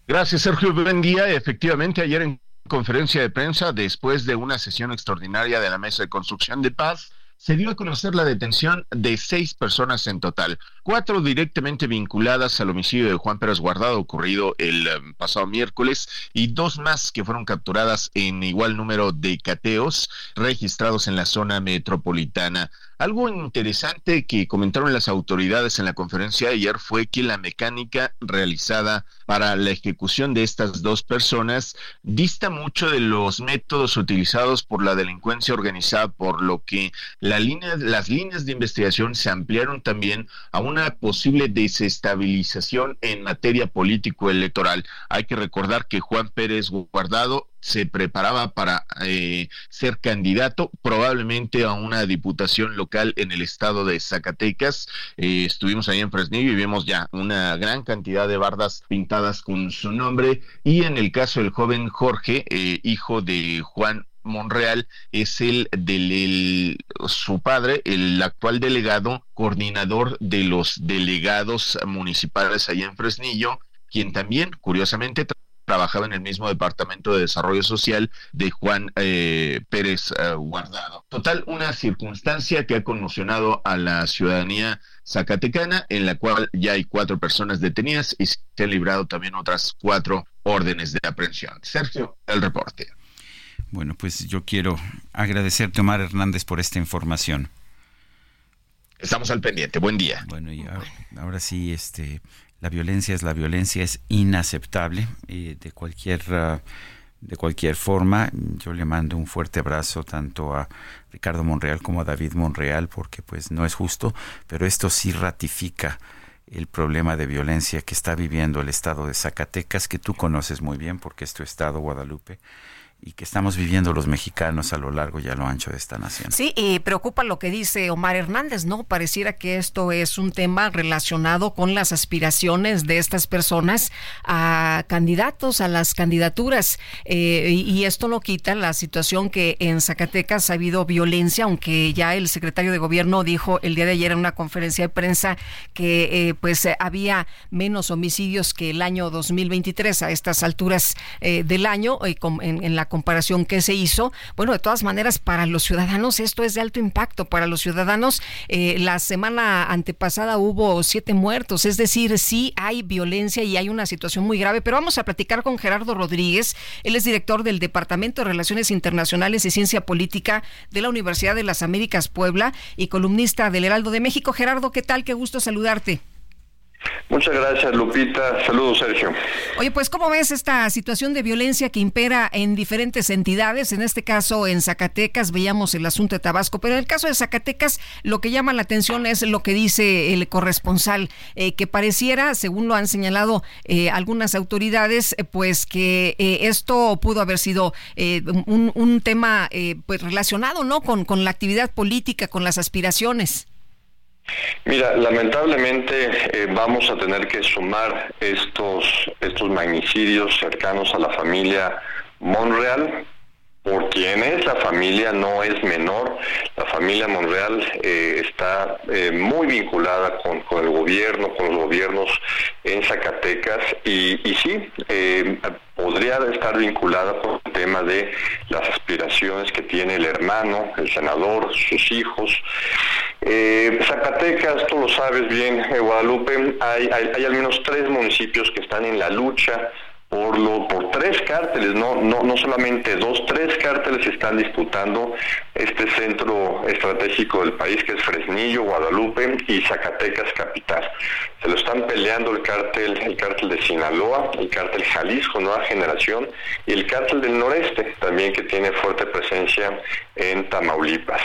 Gracias, Sergio. Buen día. Efectivamente, ayer en conferencia de prensa, después de una sesión extraordinaria de la Mesa de Construcción de Paz, se dio a conocer la detención de seis personas en total, cuatro directamente vinculadas al homicidio de Juan Pérez Guardado ocurrido el em, pasado miércoles y dos más que fueron capturadas en igual número de cateos registrados en la zona metropolitana. Algo interesante que comentaron las autoridades en la conferencia de ayer fue que la mecánica realizada para la ejecución de estas dos personas dista mucho de los métodos utilizados por la delincuencia organizada, por lo que la línea, las líneas de investigación se ampliaron también a una posible desestabilización en materia político-electoral. Hay que recordar que Juan Pérez Guardado se preparaba para eh, ser candidato probablemente a una diputación local en el estado de Zacatecas. Eh, estuvimos ahí en Fresnillo y vimos ya una gran cantidad de bardas pintadas con su nombre. Y en el caso del joven Jorge, eh, hijo de Juan Monreal es el del su padre, el actual delegado, coordinador de los delegados municipales allá en Fresnillo, quien también, curiosamente, trabajaba en el mismo departamento de desarrollo social de Juan eh, Pérez eh, Guardado. Total, una circunstancia que ha conmocionado a la ciudadanía zacatecana, en la cual ya hay cuatro personas detenidas y se han librado también otras cuatro órdenes de aprehensión. Sergio, el reporte. Bueno, pues yo quiero agradecerte, Omar Hernández, por esta información. Estamos al pendiente. Buen día. Bueno, y ahora, sí, este, la violencia es la violencia, es inaceptable eh, de cualquier uh, de cualquier forma. Yo le mando un fuerte abrazo tanto a Ricardo Monreal como a David Monreal, porque pues no es justo, pero esto sí ratifica el problema de violencia que está viviendo el estado de Zacatecas, que tú conoces muy bien porque es tu estado, Guadalupe y que estamos viviendo los mexicanos a lo largo y a lo ancho de esta nación. Sí, y preocupa lo que dice Omar Hernández, ¿no? Pareciera que esto es un tema relacionado con las aspiraciones de estas personas a candidatos, a las candidaturas, eh, y esto no quita la situación que en Zacatecas ha habido violencia, aunque ya el secretario de gobierno dijo el día de ayer en una conferencia de prensa que eh, pues había menos homicidios que el año 2023 a estas alturas eh, del año en, en la comparación que se hizo. Bueno, de todas maneras, para los ciudadanos esto es de alto impacto. Para los ciudadanos, eh, la semana antepasada hubo siete muertos, es decir, sí hay violencia y hay una situación muy grave. Pero vamos a platicar con Gerardo Rodríguez. Él es director del Departamento de Relaciones Internacionales y Ciencia Política de la Universidad de las Américas Puebla y columnista del Heraldo de México. Gerardo, ¿qué tal? Qué gusto saludarte. Muchas gracias, Lupita. Saludos, Sergio. Oye, pues, ¿cómo ves esta situación de violencia que impera en diferentes entidades? En este caso, en Zacatecas, veíamos el asunto de Tabasco, pero en el caso de Zacatecas, lo que llama la atención es lo que dice el corresponsal, eh, que pareciera, según lo han señalado eh, algunas autoridades, eh, pues que esto pudo haber sido un, un, tema pues relacionado, ¿no? Con, con la actividad política, con las aspiraciones. Mira, lamentablemente eh, vamos a tener que sumar estos, estos magnicidios cercanos a la familia Monreal, por quien es la familia no es menor. La familia Monreal eh, está eh, muy vinculada con, el gobierno, con los gobiernos en Zacatecas y, sí, podría estar vinculada con el tema de las aspiraciones que tiene el hermano, el senador, sus hijos. Eh, Zacatecas, tú lo sabes bien, eh, Guadalupe, hay, hay al menos tres municipios que están en la lucha por, lo, por tres cárteles, no, no, no solamente dos, tres cárteles están disputando este centro estratégico del país que es Fresnillo, Guadalupe y Zacatecas capital. Se lo están peleando el cártel, el cártel de Sinaloa, el cártel Jalisco Nueva Generación y el cártel del Noreste, también que tiene fuerte presencia en Tamaulipas.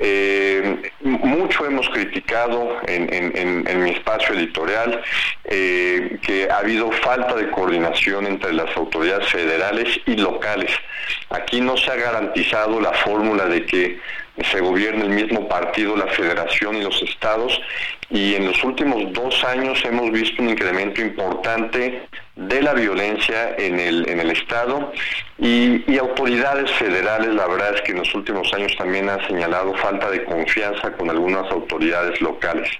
Eh, mucho hemos criticado en, mi espacio editorial eh, que ha habido falta de coordinación entre las autoridades federales y locales. Aquí no se ha garantizado la fórmula de que se gobierne el mismo partido, la federación y los estados, y en los últimos dos años hemos visto un incremento importante de la violencia en el, en el Estado y, autoridades federales, la verdad es que en los últimos años también han señalado falta de confianza con algunas autoridades locales.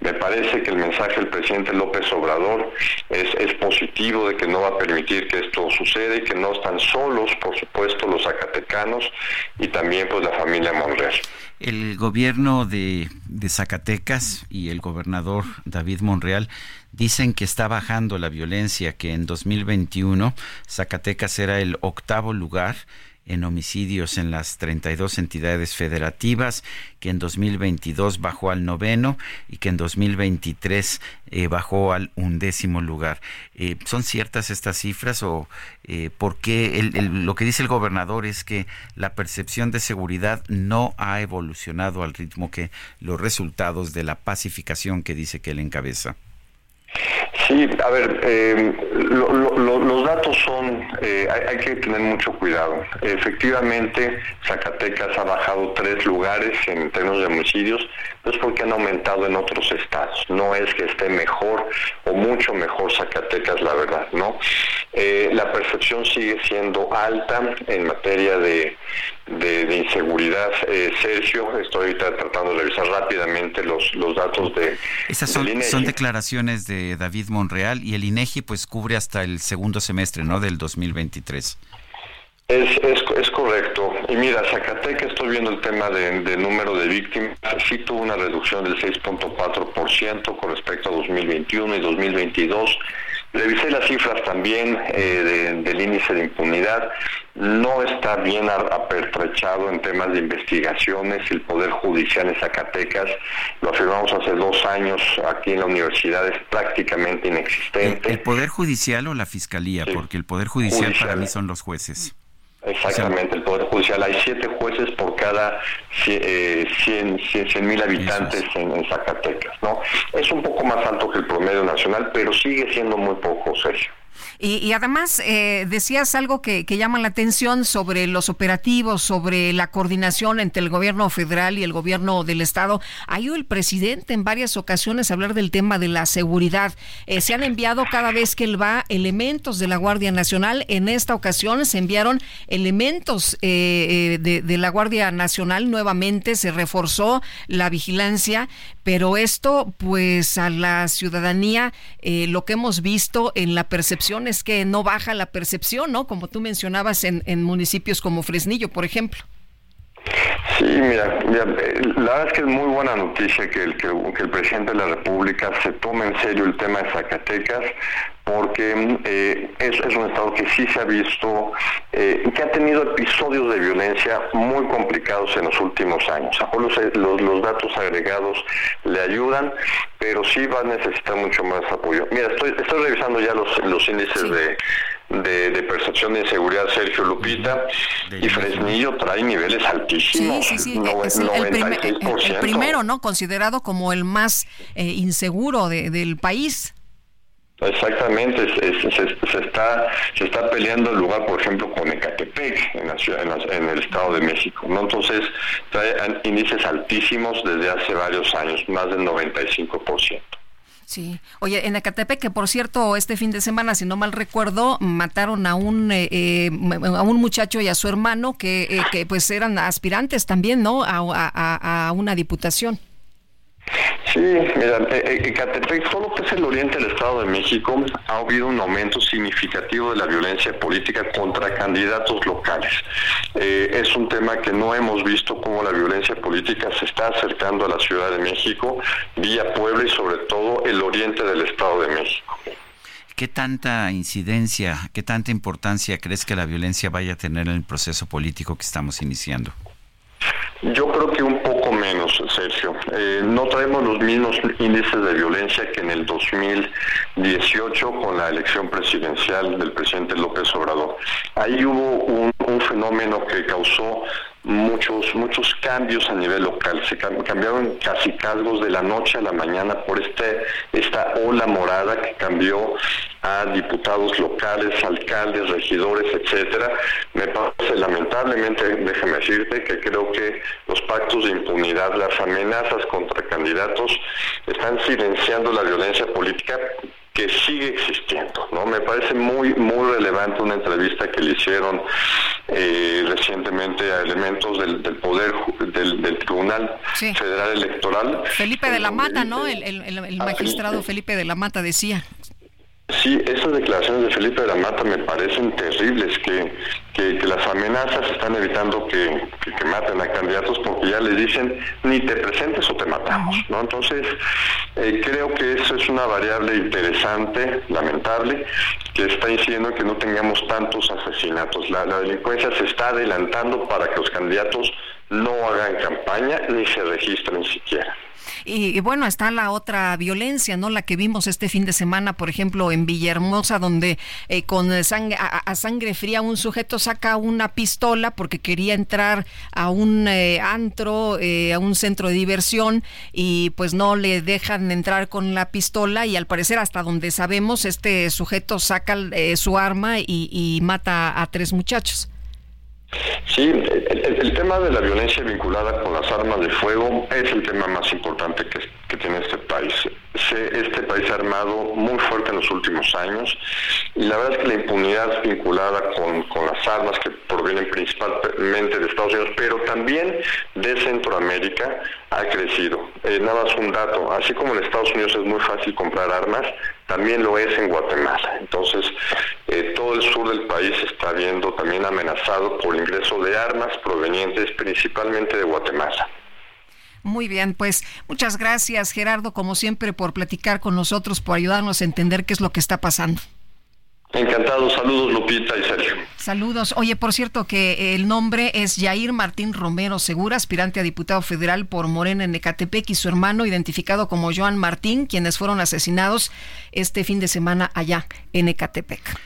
Me parece que el mensaje del presidente López Obrador es, es positivo de que no va a permitir que esto suceda y que no están solos, por supuesto, los zacatecanos y también pues la familia Monreal. El gobierno de, de Zacatecas y el gobernador David Monreal dicen que está bajando la violencia, que en 2021 Zacatecas era el octavo lugar en homicidios en las 32 entidades federativas, que en 2022 bajó al noveno y que en 2023 eh, bajó al undécimo lugar. Eh, ¿Son ciertas estas cifras o eh, por qué lo que dice el gobernador es que la percepción de seguridad no ha evolucionado al ritmo que los resultados de la pacificación que dice que él encabeza? Sí, a ver, eh, los datos son, eh, hay, que tener mucho cuidado. Efectivamente, Zacatecas ha bajado tres lugares en términos de homicidios, pero es porque han aumentado en otros estados. No es que esté mejor o mucho mejor Zacatecas, la verdad, ¿no? Eh, la percepción sigue siendo alta en materia de, de, inseguridad. Sergio, estoy ahorita tratando de revisar rápidamente los, los datos de... Esas son, son declaraciones de David Monreal y el INEGI pues cubre hasta el segundo semestre, ¿no? Del 2023. Es, es, es, correcto. Y mira, Zacatecas, estoy viendo el tema de, de, número de víctimas, sí tuvo una reducción del 6.4% con respecto a 2021 y 2022. Revisé las cifras también eh, del índice de impunidad. No está bien apertrechado en temas de investigaciones. El Poder Judicial en Zacatecas, lo afirmamos hace dos años aquí en la universidad, es prácticamente inexistente. ¿El, Poder Judicial o la Fiscalía? Porque el Poder Judicial, para mí son los jueces. Exactamente, el Poder Judicial. Hay siete jueces por cada 100 eh, mil habitantes en, Zacatecas. ¿no? Es un poco más alto que el promedio nacional, pero sigue siendo muy poco, Sergio. Y, además eh, decías algo que, llama la atención sobre los operativos, sobre la coordinación entre el gobierno federal y el gobierno del estado. Ha ido el presidente en varias ocasiones a hablar del tema de la seguridad. Eh, se han enviado cada vez que él va elementos de la Guardia Nacional. En esta ocasión se enviaron elementos eh, de, de la Guardia Nacional nuevamente. Se reforzó la vigilancia, pero esto pues a la ciudadanía lo que hemos visto en la percepción es que no baja la percepción, ¿no? Como tú mencionabas en, municipios como Fresnillo, por ejemplo. Sí, mira, eh, la verdad es que es muy buena noticia que el, que, el presidente de la República se tome en serio el tema de Zacatecas, porque eh, es, un estado que sí se ha visto, eh, que ha tenido episodios de violencia muy complicados en los últimos años. Los, los, los, datos agregados le ayudan, pero sí va a necesitar mucho más apoyo. Mira, estoy, estoy revisando ya los, los índices de, de, percepción de inseguridad Sergio Lupita y Fresnillo trae niveles altísimos. Sí, sí, sí. el, primero, ¿no? Considerado como el más eh, inseguro del país. Exactamente, se, está se está peleando el lugar, por ejemplo, con Ecatepec en, la ciudad, en, el Estado de México, ¿no? Entonces, trae índices altísimos desde hace varios años, más del 95%. Sí. Oye, en Ecatepec, que por cierto, este fin de semana, si no mal recuerdo, mataron a un eh, eh, a un muchacho y a su hermano que, eh, que pues eran aspirantes también, ¿no? a una diputación. Sí, mira, en Catepec, todo lo que es el oriente del Estado de México, ha habido un aumento significativo de la violencia política contra candidatos locales. Eh, es un tema que no hemos visto cómo la violencia política se está acercando a la Ciudad de México, vía Puebla y sobre todo el oriente del Estado de México. ¿Qué tanta incidencia, qué tanta importancia crees que la violencia vaya a tener en el proceso político que estamos iniciando? Yo creo que un poco menos, Sergio. Eh, no traemos los mismos índices de violencia que en el 2018 con la elección presidencial del presidente López Obrador. Ahí hubo un, un fenómeno que causó muchos muchos cambios a nivel local. Se cambiaron casi cargos de la noche a la mañana por este esta ola morada que cambió a diputados locales, alcaldes, regidores, etcétera. Me parece lamentablemente, déjame decirte que creo que los pactos de impunidad, las amenazas contra candidatos están silenciando la violencia política que sigue existiendo. ¿no? Me parece muy, muy relevante una entrevista que le hicieron eh, recientemente a elementos del, Poder del, Tribunal Federal Electoral. Felipe de la Mata, ¿no? El, el magistrado Felipe de la Mata decía. Sí, esas declaraciones de Felipe de la Mata me parecen terribles, que, que, las amenazas están evitando que, que, maten a candidatos porque ya les dicen ni te presentes o te matamos, ¿no? Entonces, eh, creo que eso es una variable interesante, lamentable, que está incidiendo en que no tengamos tantos asesinatos. La, la delincuencia se está adelantando para que los candidatos no hagan campaña ni se registren siquiera. Y, bueno, está la otra violencia, ¿no? La que vimos este fin de semana, por ejemplo, en Villahermosa, donde eh, con sangre, a, sangre fría un sujeto saca una pistola porque quería entrar a un eh, antro, eh, a un centro de diversión y pues no le dejan entrar con la pistola y al parecer hasta donde sabemos este sujeto saca su arma y, y mata a tres muchachos. Sí, el, tema de la violencia vinculada con las armas de fuego es el tema más importante que, que tiene este país. Este país armado muy fuerte en los últimos años y la verdad es que la impunidad vinculada con, con las armas que provienen principalmente de Estados Unidos, pero también de Centroamérica, ha crecido. Eh, nada más un dato, así como en Estados Unidos es muy fácil comprar armas, también lo es en Guatemala. Entonces, eh, todo el sur del país está viendo también amenazado por ingreso de armas provenientes principalmente de Guatemala. Muy bien, pues muchas gracias Gerardo, como siempre, por platicar con nosotros, por ayudarnos a entender qué es lo que está pasando. Encantado, saludos Lupita y Sergio. Saludos. Oye, por cierto que el nombre es Jair Martín Romero Segura, aspirante a diputado federal por Morena en Ecatepec y su hermano identificado como Joan Martín, quienes fueron asesinados este fin de semana allá en Ecatepec.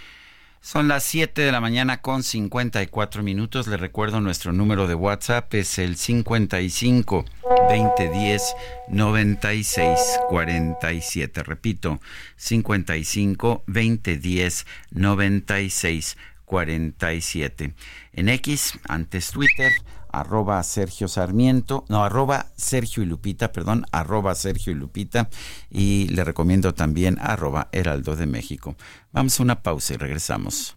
Son las 7 de la mañana con 54 minutos. Le recuerdo nuestro número de WhatsApp es el 55 2010 96 47. Repito, 55 2010 96 47. En X, antes Twitter, arroba Sergio Sarmiento, no, arroba Sergio y Lupita, perdón, arroba Sergio y Lupita, y le recomiendo también arroba Heraldo de México. Vamos a una pausa y regresamos.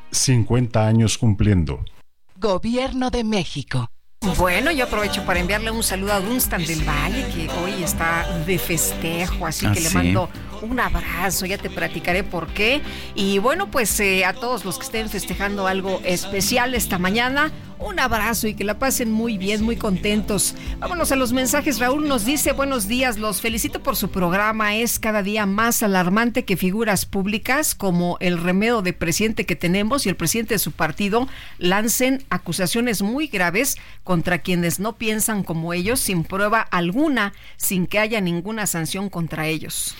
50 años cumpliendo. Gobierno de México. Bueno, yo aprovecho para enviarle un saludo a Dunstan del Valle, que hoy está de festejo, así que le ah, mando un abrazo, ya te platicaré por qué. Y bueno, pues eh, a todos los que estén festejando algo especial esta mañana, un abrazo y que la pasen muy bien, muy contentos. Vámonos a los mensajes. Raúl nos dice, buenos días, los felicito por su programa. Es cada día más alarmante que figuras públicas como el remedio de presidente que tenemos y el presidente de su partido lancen acusaciones muy graves contra quienes no piensan como ellos sin prueba alguna, sin que haya ninguna sanción contra ellos.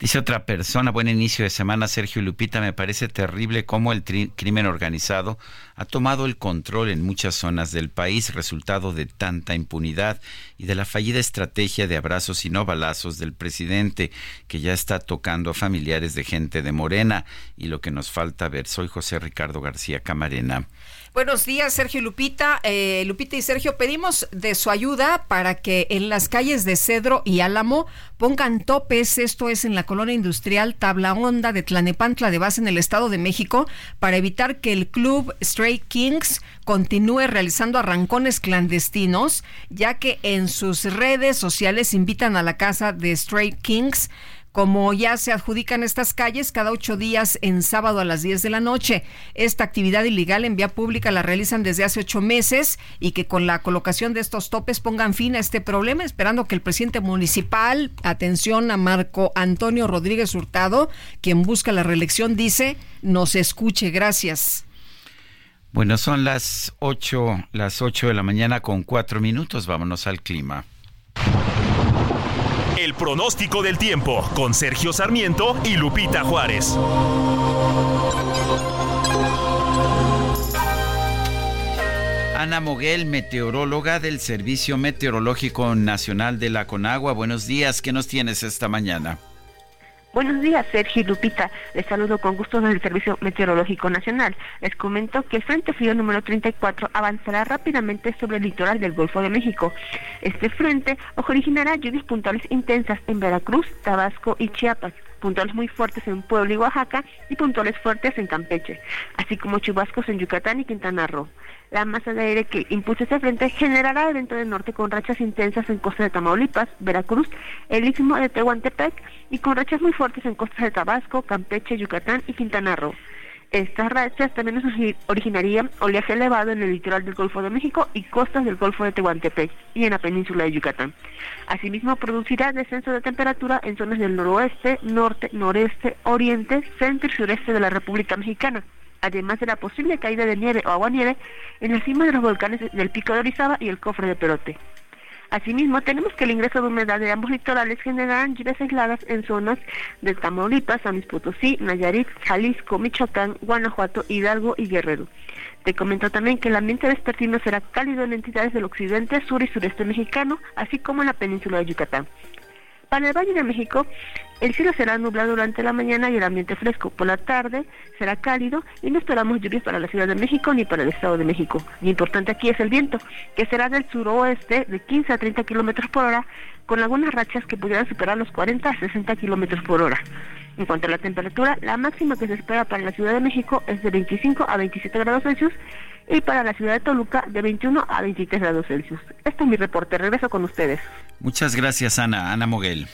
Dice otra persona, buen inicio de semana, Sergio Lupita, me parece terrible cómo el crimen organizado ha tomado el control en muchas zonas del país, resultado de tanta impunidad y de la fallida estrategia de abrazos y no balazos del presidente, que ya está tocando a familiares de gente de Morena. Y lo que nos falta ver, soy José Ricardo García Camarena. Buenos días, Sergio Lupita. Eh, Lupita y Sergio, pedimos de su ayuda para que en las calles de Cedro y Álamo pongan topes, esto es en la colonia industrial Tabla Honda de Tlanepantla de base en el Estado de México, para evitar que el club Stray Kings continúe realizando arrancones clandestinos, ya que en sus redes sociales invitan a la casa de Stray Kings como ya se adjudican estas calles cada ocho días en sábado a las 10 de la noche. Esta actividad ilegal en vía pública la realizan desde hace ocho meses y que con la colocación de estos topes pongan fin a este problema, esperando que el presidente municipal, atención a Marco Antonio Rodríguez Hurtado, quien busca la reelección, dice, nos escuche. Gracias. Bueno, son las ocho, las ocho de la mañana con cuatro minutos. Vámonos al clima. El pronóstico del tiempo con Sergio Sarmiento y Lupita Juárez. Ana Moguel, meteoróloga del Servicio Meteorológico Nacional de la Conagua. Buenos días, ¿qué nos tienes esta mañana? Buenos días, Sergio Lupita. Les saludo con gusto desde el Servicio Meteorológico Nacional. Les comento que el Frente Frío número 34 avanzará rápidamente sobre el litoral del Golfo de México. Este frente originará lluvias puntuales intensas en Veracruz, Tabasco y Chiapas puntuales muy fuertes en Puebla y Oaxaca y puntuales fuertes en Campeche, así como chubascos en Yucatán y Quintana Roo. La masa de aire que impulsa este frente generará viento del norte con rachas intensas en costas de Tamaulipas, Veracruz, el istmo de Tehuantepec y con rachas muy fuertes en costas de Tabasco, Campeche, Yucatán y Quintana Roo. Estas rachas también originarían oleaje elevado en el litoral del Golfo de México y costas del Golfo de Tehuantepec y en la península de Yucatán. Asimismo, producirá descenso de temperatura en zonas del noroeste, norte, noreste, oriente, centro y sureste de la República Mexicana además de la posible caída de nieve o aguanieve en la cima de los volcanes del Pico de Orizaba y el Cofre de Perote. Asimismo, tenemos que el ingreso de humedad de ambos litorales generarán lluvias aisladas en zonas de Tamaulipas, San Luis Potosí, Nayarit, Jalisco, Michoacán, Guanajuato, Hidalgo y Guerrero. Te comento también que el ambiente vespertino será cálido en entidades del occidente, sur y sureste mexicano, así como en la península de Yucatán. Para el Valle de México, el cielo será nublado durante la mañana y el ambiente fresco. Por la tarde será cálido y no esperamos lluvias para la Ciudad de México ni para el Estado de México. Lo importante aquí es el viento, que será del suroeste de 15 a 30 kilómetros por hora, con algunas rachas que pudieran superar los 40 a 60 kilómetros por hora. En cuanto a la temperatura, la máxima que se espera para la Ciudad de México es de 25 a 27 grados Celsius y para la ciudad de Toluca de 21 a 23 grados Celsius. Este es mi reporte. Regreso con ustedes. Muchas gracias, Ana. Ana Moguel.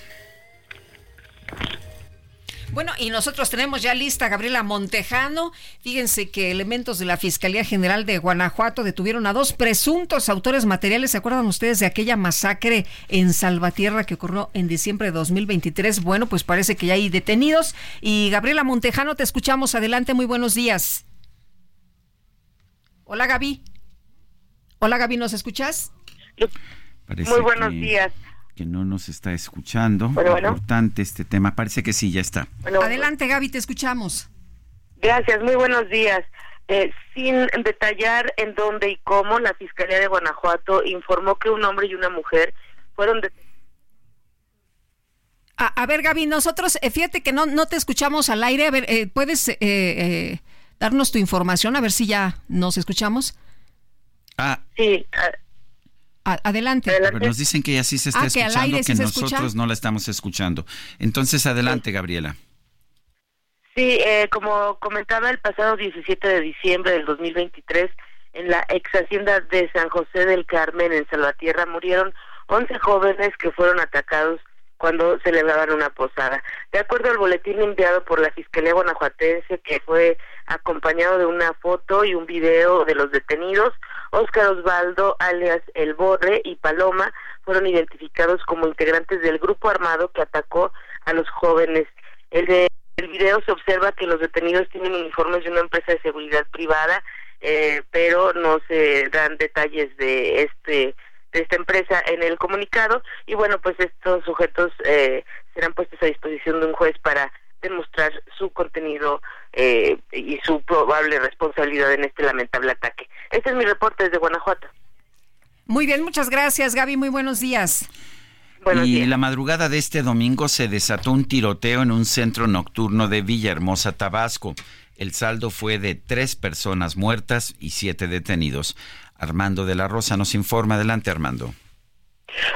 Bueno, y nosotros tenemos ya lista a Gabriela Montejano. Fíjense que elementos de la Fiscalía General de Guanajuato detuvieron a dos presuntos autores materiales. ¿Se acuerdan ustedes de aquella masacre en Salvatierra que ocurrió en diciembre de 2023? Bueno, pues parece que ya hay detenidos. Y Gabriela Montejano, te escuchamos. Adelante, muy buenos días. Hola Gaby. Hola Gaby, ¿nos escuchas? Muy buenos días. Que no nos está escuchando. Importante este tema. Parece que sí, ya está. Adelante Gaby, te escuchamos. Gracias, muy buenos días. Eh, sin detallar en dónde y cómo, la Fiscalía de Guanajuato informó que un hombre y una mujer fueron detenidos a, ver, Gaby, nosotros, eh, fíjate que no, no te escuchamos al aire. A ver, eh, ¿puedes eh, darnos tu información, a ver si ya nos escuchamos. Ah. Sí. adelante. nos dicen que ya sí se está ah, escuchando, que, nosotros no la estamos escuchando. Entonces, adelante, Gabriela. Sí, eh, como comentaba el pasado 17 de diciembre del 2023, en la ex hacienda de San José del Carmen, en Salvatierra, murieron 11 jóvenes que fueron atacados cuando celebraban una posada. De acuerdo al boletín enviado por la Fiscalía Guanajuatense, que fue acompañado de una foto y un video de los detenidos, Óscar Osvaldo, alias El Borre, y Paloma fueron identificados como integrantes del grupo armado que atacó a los jóvenes. El de el video se observa que los detenidos tienen uniformes de una empresa de seguridad privada, eh, pero no se dan detalles de este de esta empresa en el comunicado y bueno pues estos sujetos eh, serán puestos a disposición de un juez para demostrar su contenido eh, y su probable responsabilidad en este lamentable ataque. Este es mi reporte desde Guanajuato. Muy bien, muchas gracias Gaby, muy buenos días. y la madrugada de este domingo se desató un tiroteo en un centro nocturno de Villahermosa, Tabasco. El saldo fue de tres personas muertas y siete detenidos. Armando de la Rosa nos informa. Adelante, Armando.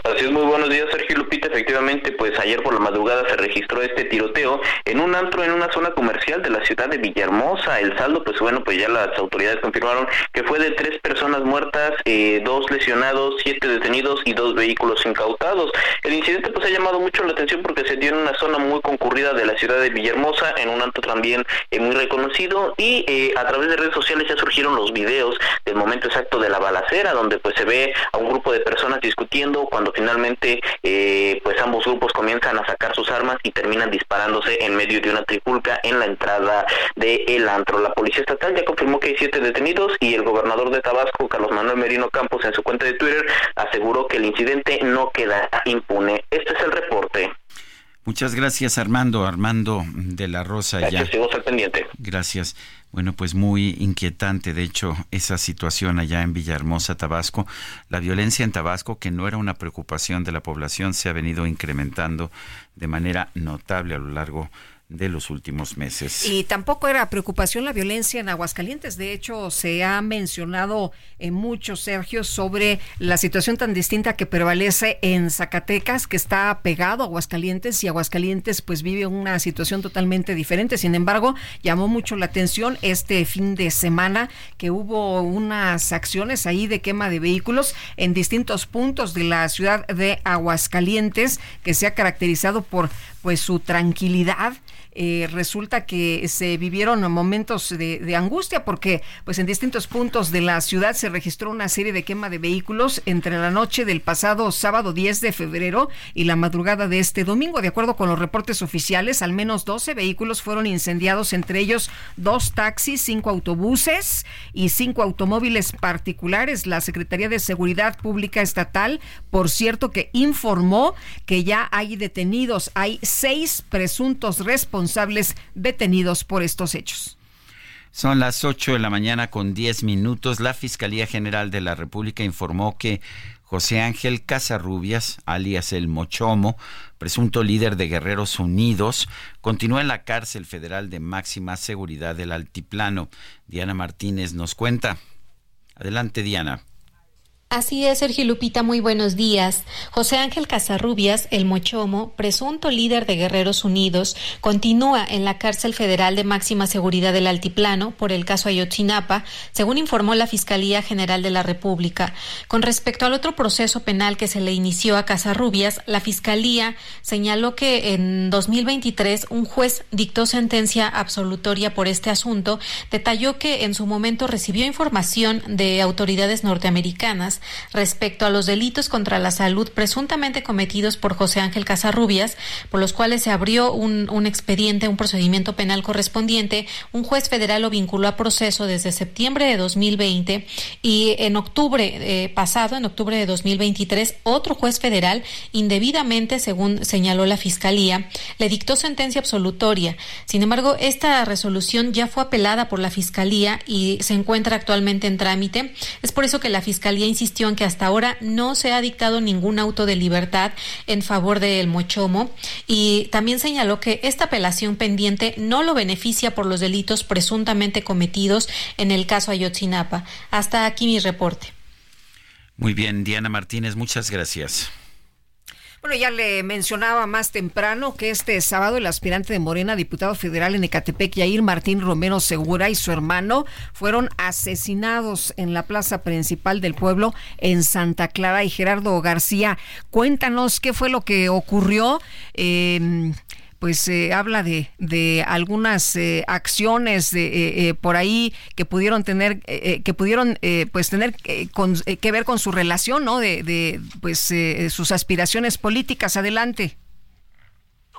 Así es, muy buenos días, Sergio Lupita. Efectivamente, pues ayer por la madrugada se registró este tiroteo en un antro en una zona comercial de la ciudad de Villahermosa. El saldo, pues bueno, pues ya las autoridades confirmaron que fue de tres personas muertas, eh, dos lesionados, siete detenidos y dos vehículos incautados. El incidente pues ha llamado mucho la atención porque se dio en una zona muy concurrida de la ciudad de Villahermosa, en un antro también eh, muy reconocido y eh, a través de redes sociales ya surgieron los videos del momento exacto de la balacera, donde pues se ve a un grupo de personas discutiendo cuando finalmente eh, pues ambos grupos comienzan a sacar sus armas y terminan disparándose en medio de una tripulca en la entrada de el antro. La policía estatal ya confirmó que hay siete detenidos y el gobernador de Tabasco, Carlos Manuel Merino Campos, en su cuenta de Twitter aseguró que el incidente no quedará impune. Este es el reporte. Muchas gracias, Armando. Armando de la Rosa. Gracias, ya. al pendiente. Gracias. Bueno, pues muy inquietante, de hecho, esa situación allá en Villahermosa, Tabasco. La violencia en Tabasco, que no era una preocupación de la población, se ha venido incrementando de manera notable a lo largo de los últimos meses. Y tampoco era preocupación la violencia en Aguascalientes. De hecho, se ha mencionado en mucho, Sergio, sobre la situación tan distinta que prevalece en Zacatecas, que está pegado a Aguascalientes y Aguascalientes pues vive una situación totalmente diferente. Sin embargo, llamó mucho la atención este fin de semana que hubo unas acciones ahí de quema de vehículos en distintos puntos de la ciudad de Aguascalientes que se ha caracterizado por pues su tranquilidad eh, resulta que se vivieron momentos de, angustia porque pues en distintos puntos de la ciudad se registró una serie de quema de vehículos entre la noche del pasado sábado 10 de febrero y la madrugada de este domingo. De acuerdo con los reportes oficiales, al menos 12 vehículos fueron incendiados, entre ellos dos taxis, cinco autobuses y cinco automóviles particulares. La Secretaría de Seguridad Pública Estatal, por cierto, que informó que ya hay detenidos, hay seis presuntos responsables responsables detenidos por estos hechos. Son las 8 de la mañana con 10 minutos. La Fiscalía General de la República informó que José Ángel Casarrubias, alias el Mochomo, presunto líder de Guerreros Unidos, continúa en la cárcel federal de máxima seguridad del Altiplano. Diana Martínez nos cuenta. Adelante, Diana. Así es, Sergio Lupita, muy buenos días. José Ángel Casarrubias, el Mochomo, presunto líder de Guerreros Unidos, continúa en la cárcel federal de máxima seguridad del Altiplano por el caso Ayotzinapa, según informó la Fiscalía General de la República. Con respecto al otro proceso penal que se le inició a Casarrubias, la Fiscalía señaló que en 2023 un juez dictó sentencia absolutoria por este asunto, detalló que en su momento recibió información de autoridades norteamericanas respecto a los delitos contra la salud presuntamente cometidos por José Ángel Casarrubias, por los cuales se abrió un, expediente, un procedimiento penal correspondiente. Un juez federal lo vinculó a proceso desde septiembre de 2020 y en octubre eh, pasado, en octubre de 2023, otro juez federal indebidamente, según señaló la Fiscalía, le dictó sentencia absolutoria. Sin embargo, esta resolución ya fue apelada por la Fiscalía y se encuentra actualmente en trámite. Es por eso que la Fiscalía que hasta ahora no se ha dictado ningún auto de libertad en favor del Mochomo y también señaló que esta apelación pendiente no lo beneficia por los delitos presuntamente cometidos en el caso Ayotzinapa. Hasta aquí mi reporte. Muy bien, Diana Martínez, muchas gracias. Bueno, ya le mencionaba más temprano que este sábado el aspirante de Morena, diputado federal en Ecatepec, Yair Martín Romero Segura y su hermano fueron asesinados en la plaza principal del pueblo en Santa Clara. Y Gerardo García, cuéntanos qué fue lo que ocurrió. Eh, pues eh, habla de, de algunas eh, acciones de, eh, por ahí que pudieron tener que pudieron pues tener que ver con su relación no de, de pues sus aspiraciones políticas. Adelante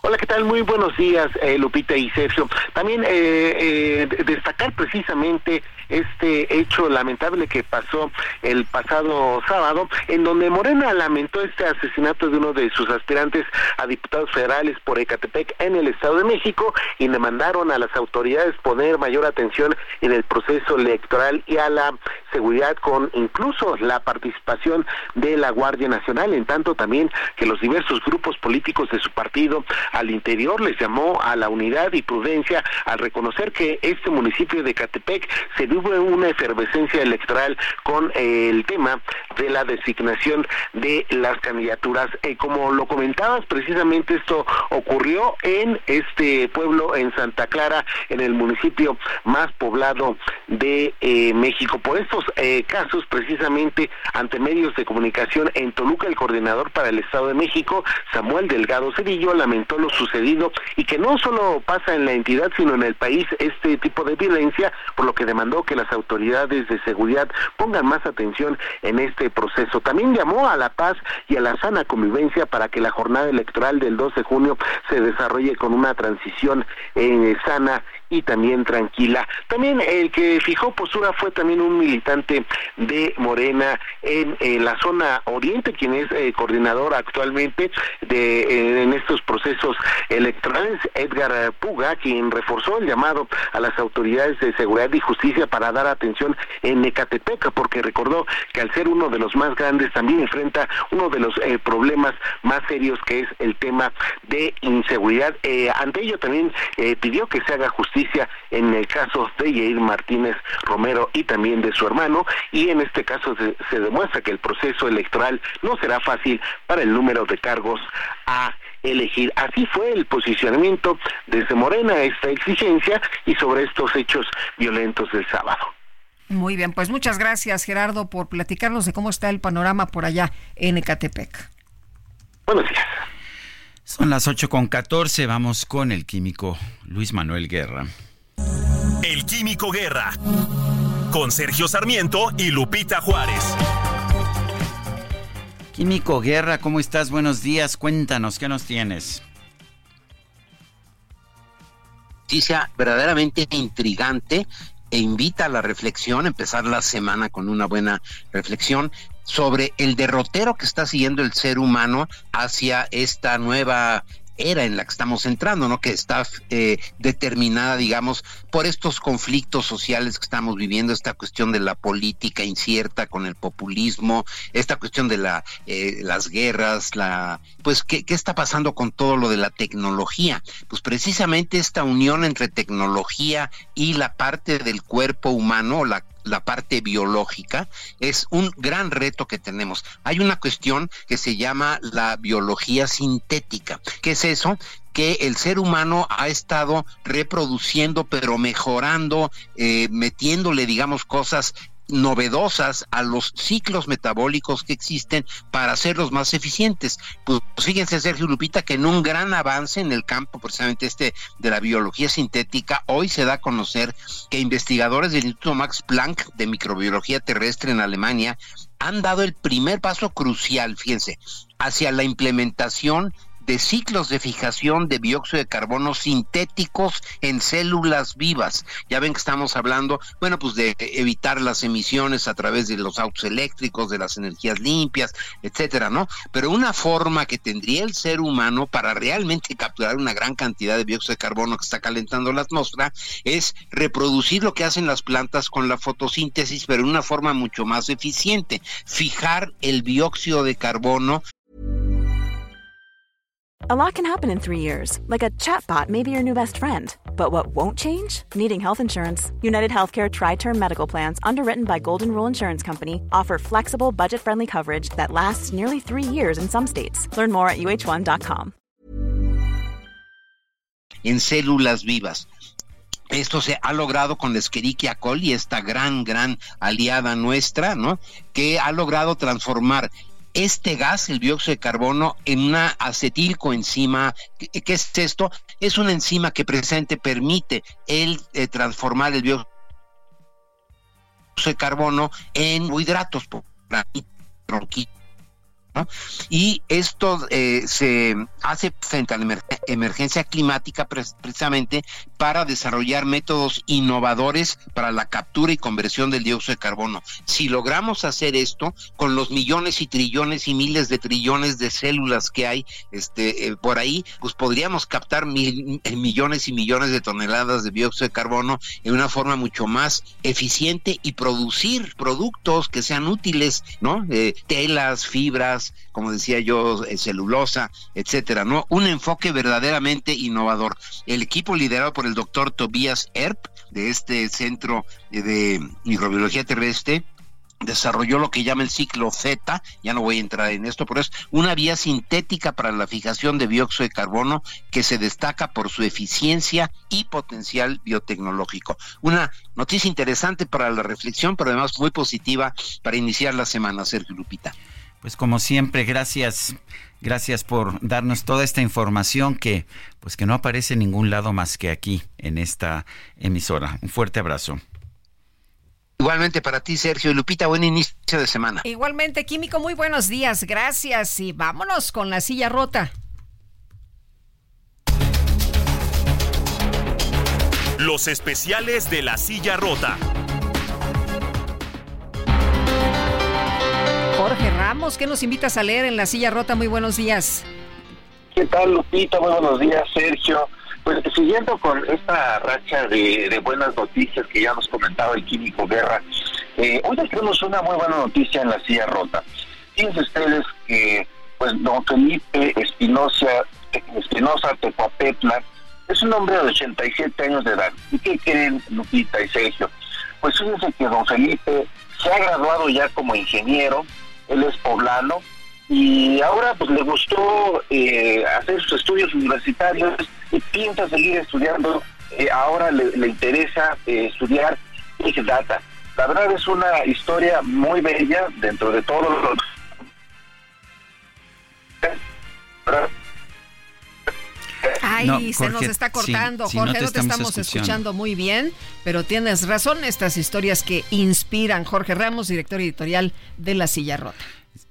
Hola, ¿qué tal? Muy buenos días, Lupita y Sergio. También destacar precisamente este hecho lamentable que pasó el pasado sábado, en donde Morena lamentó este asesinato de uno de sus aspirantes a diputados federales por Ecatepec en el Estado de México y demandaron a las autoridades poner mayor atención en el proceso electoral y a la seguridad con incluso la participación de la Guardia Nacional, en tanto también que los diversos grupos políticos de su partido al interior les llamó a la unidad y prudencia al reconocer que este municipio de Ecatepec se hubo una efervescencia electoral con eh, el tema de la designación de las candidaturas. Eh, como lo comentabas, precisamente esto ocurrió en este pueblo, en Santa Clara, en el municipio más poblado de eh, México. Por estos casos, precisamente ante medios de comunicación en Toluca, el coordinador para el Estado de México, Samuel Delgado Cedillo, lamentó lo sucedido y que no solo pasa en la entidad, sino en el país este tipo de violencia, por lo que demandó que las autoridades de seguridad pongan más atención en este proceso. También llamó a la paz y a la sana convivencia para que la jornada electoral del 12 de junio se desarrolle con una transición eh, sana y también tranquila. También el que fijó postura fue también un militante de Morena en, la zona oriente, quien es eh, coordinador actualmente de en estos procesos electorales. Edgar Puga, quien reforzó el llamado a las autoridades de seguridad y justicia para dar atención en Ecatepec, porque recordó que al ser uno de los más grandes también enfrenta uno de los eh, problemas más serios que es el tema de inseguridad. Eh, ante ello también eh, pidió que se haga justicia en el caso de Yair Martínez Romero y también de su hermano y en este caso se, se demuestra que el proceso electoral no será fácil para el número de cargos a elegir. Así fue el posicionamiento desde Morena esta exigencia y sobre estos hechos violentos del sábado. Muy bien, pues muchas gracias Gerardo por platicarnos de cómo está el panorama por allá en Ecatepec. Buenos días. Son las 8 con 14, vamos con el químico Luis Manuel Guerra. El químico Guerra, con Sergio Sarmiento y Lupita Juárez. Químico Guerra, ¿cómo estás? Buenos días, cuéntanos, ¿qué nos tienes? Noticia verdaderamente intrigante e invita a la reflexión, empezar la semana con una buena reflexión sobre el derrotero que está siguiendo el ser humano hacia esta nueva era en la que estamos entrando, ¿no? Que está eh, determinada, digamos, por estos conflictos sociales que estamos viviendo, esta cuestión de la política incierta con el populismo, esta cuestión de la, eh, las guerras, la, pues, ¿qué, ¿qué está pasando con todo lo de la tecnología? Pues precisamente esta unión entre tecnología y la parte del cuerpo humano, la la parte biológica, es un gran reto que tenemos. Hay una cuestión que se llama la biología sintética. ¿Qué es eso? que el ser humano ha estado reproduciendo, pero mejorando, eh, metiéndole, digamos, cosas novedosas a los ciclos metabólicos que existen para hacerlos más eficientes. Pues fíjense, Sergio Lupita, que en un gran avance en el campo precisamente este de la biología sintética, hoy se da a conocer que investigadores del Instituto Max Planck de Microbiología Terrestre en Alemania han dado el primer paso crucial, fíjense, hacia la implementación de ciclos de fijación de dióxido de carbono sintéticos en células vivas. Ya ven que estamos hablando, bueno, pues de evitar las emisiones a través de los autos eléctricos, de las energías limpias, etcétera, ¿no? Pero una forma que tendría el ser humano para realmente capturar una gran cantidad de dióxido de carbono que está calentando la atmósfera es reproducir lo que hacen las plantas con la fotosíntesis, pero de una forma mucho más eficiente, fijar el dióxido de carbono A lot can happen in three years, like a chatbot may be your new best friend. But what won't change? Needing health insurance. United Healthcare Tri Term Medical Plans, underwritten by Golden Rule Insurance Company, offer flexible, budget friendly coverage that lasts nearly three years in some states. Learn more at uh1.com. En células vivas. Esto se ha logrado con la Escherichia coli, esta gran, gran aliada nuestra, ¿no? Que ha logrado transformar este gas, el dióxido de carbono, en una acetilcoenzima. ¿Qué, es esto? Es una enzima que presente permite el eh, transformar el dióxido de carbono en hidratos, y esto eh, se hace frente a la emergencia climática precisamente para desarrollar métodos innovadores para la captura y conversión del dióxido de carbono. Si logramos hacer esto con los millones y trillones y miles de trillones de células que hay este, eh, por ahí, pues podríamos captar mil, eh, millones y millones de toneladas de dióxido de carbono en una forma mucho más eficiente y producir productos que sean útiles, ¿no? telas, fibras, como decía yo, eh, celulosa, etcétera, ¿no? Un enfoque verdaderamente innovador. El equipo liderado por el doctor Tobias Erp, de este centro de microbiología terrestre, desarrolló lo que llama el ciclo Z, ya no voy a entrar en esto, pero es una vía sintética para la fijación de dióxido de carbono que se destaca por su eficiencia y potencial biotecnológico. Una noticia interesante para la reflexión, pero además muy positiva para iniciar la semana, Sergio Lupita. Pues como siempre, gracias, gracias por darnos toda esta información que, pues que no aparece en ningún lado más que aquí en esta emisora. Un fuerte abrazo. Igualmente para ti, Sergio y Lupita, buen inicio de semana. Igualmente, Químico, muy buenos días, gracias y vámonos con la silla rota. Los especiales de la silla rota. Ramos, ¿qué nos invitas a leer en la silla rota? Muy buenos días. ¿Qué tal, Lupita? Muy buenos días, Sergio. Pues siguiendo con esta racha de, buenas noticias que ya nos comentaba el Químico Guerra, eh, hoy tenemos una muy buena noticia en la silla rota. Fíjense ustedes que pues don Felipe Espinosa, Espinosa Tecuapetla es un hombre de 87 años de edad. ¿Y qué creen, Lupita y Sergio? Pues fíjense que don Felipe se ha graduado ya como ingeniero, él es poblano, y ahora pues le gustó eh, hacer sus estudios universitarios y piensa seguir estudiando. Eh, ahora le, interesa eh, estudiar Big Data. La verdad es una historia muy bella dentro de todo lo... Ay, se nos está cortando, Jorge, no te, estamos escuchando. muy bien, pero tienes razón, estas historias que inspiran. Jorge Ramos, director editorial de La Silla Rota.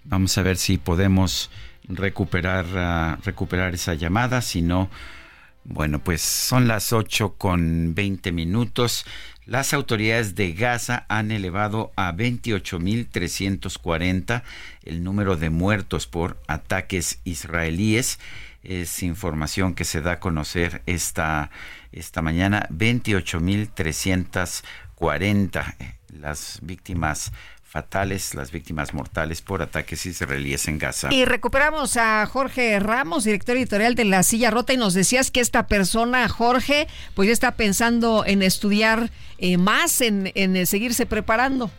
Vamos a ver si podemos recuperar, ah, recuperar esa llamada. Si no, bueno, pues son las 8 con 20 minutos. Las autoridades de Gaza han elevado a 28.340 el número de muertos por ataques israelíes. Es información que se da a conocer esta, esta mañana. 28.340 las víctimas fatales las víctimas mortales por ataques israelíes en Gaza. Y recuperamos a Jorge Ramos, director editorial de La Silla Rota, y nos decías que esta persona, Jorge, pues ya está pensando en estudiar eh, más, en, en seguirse preparando.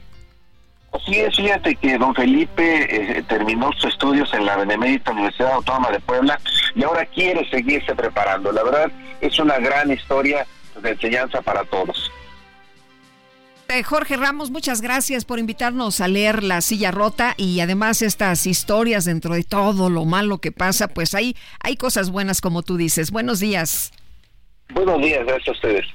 Así es, fíjate que don Felipe eh, terminó sus estudios en la Benemérita Universidad Autónoma de Puebla y ahora quiere seguirse preparando. La verdad es una gran historia de enseñanza para todos. Eh, Jorge Ramos, muchas gracias por invitarnos a leer La Silla Rota y además estas historias dentro de todo lo malo que pasa, pues hay, hay cosas buenas como tú dices. Buenos días. Buenos días, gracias a ustedes.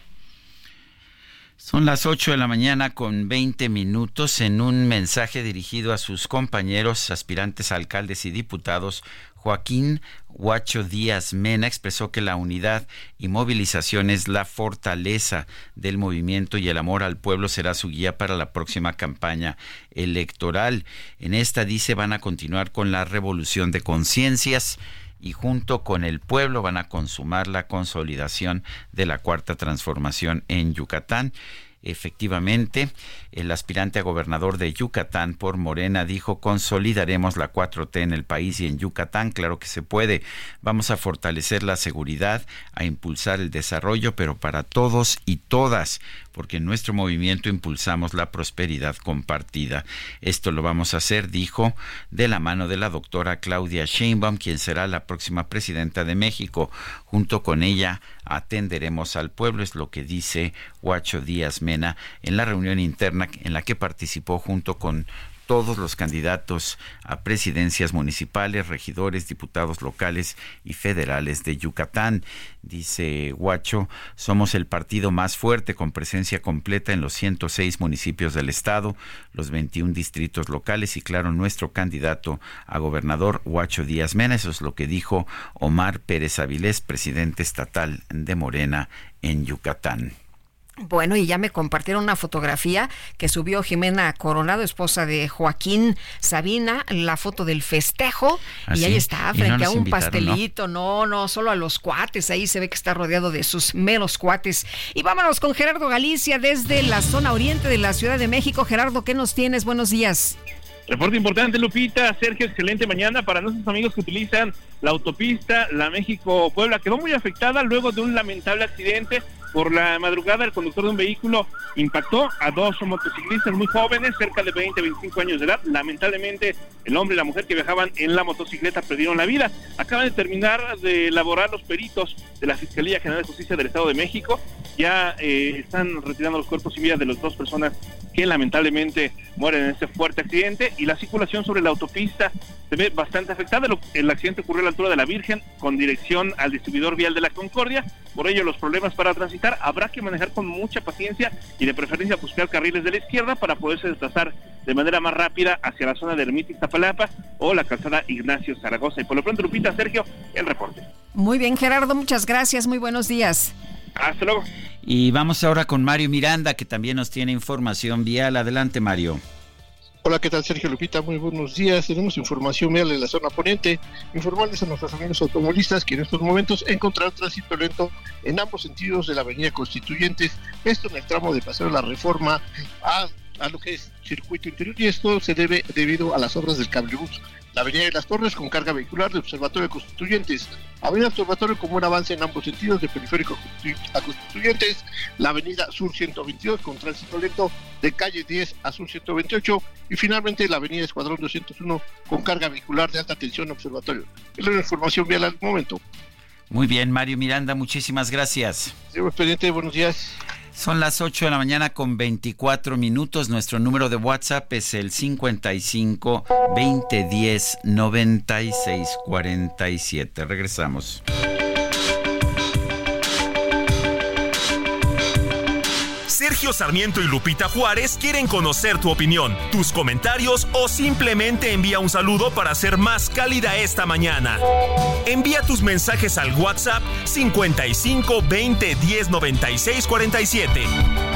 Son las 8 de la mañana con 20 minutos en un mensaje dirigido a sus compañeros aspirantes alcaldes y diputados. Joaquín Huacho Díaz Mena expresó que la unidad y movilización es la fortaleza del movimiento y el amor al pueblo será su guía para la próxima campaña electoral. En esta dice van a continuar con la revolución de conciencias y junto con el pueblo van a consumar la consolidación de la cuarta transformación en Yucatán. Efectivamente, el aspirante a gobernador de Yucatán por Morena dijo, consolidaremos la 4T en el país y en Yucatán, claro que se puede. Vamos a fortalecer la seguridad, a impulsar el desarrollo, pero para todos y todas porque en nuestro movimiento impulsamos la prosperidad compartida. Esto lo vamos a hacer, dijo, de la mano de la doctora Claudia Sheinbaum, quien será la próxima presidenta de México. Junto con ella atenderemos al pueblo, es lo que dice Huacho Díaz Mena en la reunión interna en la que participó junto con todos los candidatos a presidencias municipales, regidores, diputados locales y federales de Yucatán. Dice Huacho, somos el partido más fuerte con presencia completa en los 106 municipios del estado, los 21 distritos locales y claro, nuestro candidato a gobernador Huacho Díaz Mena. Eso es lo que dijo Omar Pérez Avilés, presidente estatal de Morena en Yucatán. Bueno, y ya me compartieron una fotografía que subió Jimena Coronado, esposa de Joaquín Sabina, la foto del festejo. ¿Ah, y ahí está, frente a un pastelito. ¿no? ¿no? solo a los cuates. Ahí se ve que está rodeado de sus meros cuates. Y vámonos con Gerardo Galicia desde la zona oriente de la Ciudad de México. Gerardo, ¿qué nos tienes? Buenos días. Reporte importante, Lupita. Sergio, excelente mañana para nuestros amigos que utilizan la autopista La México-Puebla. Quedó muy afectada luego de un lamentable accidente por la madrugada, el conductor de un vehículo impactó a dos motociclistas muy jóvenes, cerca de 20, 25 años de edad. Lamentablemente, el hombre y la mujer que viajaban en la motocicleta perdieron la vida. Acaban de terminar de elaborar los peritos de la Fiscalía General de Justicia del Estado de México. Ya eh, están retirando los cuerpos y vidas de las dos personas que lamentablemente mueren en este fuerte accidente y la circulación sobre la autopista se ve bastante afectada. El accidente ocurrió a la altura de la Virgen con dirección al distribuidor vial de la Concordia. Por ello, los problemas para transitar habrá que manejar con mucha paciencia y de preferencia buscar carriles de la izquierda para poderse desplazar de manera más rápida hacia la zona de Ermita Iztapalapa o la calzada Ignacio Zaragoza. Y por lo pronto, Lupita, Sergio, el reporte. Muy bien, Gerardo, muchas gracias, muy buenos días. Hasta luego. Y vamos ahora con Mario Miranda, que también nos tiene información vial. Adelante, Mario. Hola, ¿qué tal Sergio Lupita? Muy buenos días. Tenemos información vial de la zona poniente. Informarles a nuestros amigos automovilistas que en estos momentos encontrarán tránsito lento en ambos sentidos de la avenida Constituyentes, esto en el tramo de Paseo de la Reforma a, a lo que es circuito interior y esto se debe debido a las obras del cablebús la Avenida de las Torres con carga vehicular de Observatorio Constituyentes, Avenida Observatorio con un avance en ambos sentidos de Periférico a Constituyentes, la Avenida Sur 122 con tránsito lento de calle 10 a Sur 128 y finalmente la Avenida Escuadrón 201 con carga vehicular de alta tensión Observatorio. Es la información vial al momento. Muy bien, Mario Miranda, muchísimas gracias. Señor expediente, buenos días. Son las 8 de la mañana con 24 minutos. Nuestro número de WhatsApp es el 55 2010 96 47. Regresamos. Sergio Sarmiento y Lupita Juárez quieren conocer tu opinión, tus comentarios o simplemente envía un saludo para ser más cálida esta mañana. Envía tus mensajes al WhatsApp 55 20 10 96 47.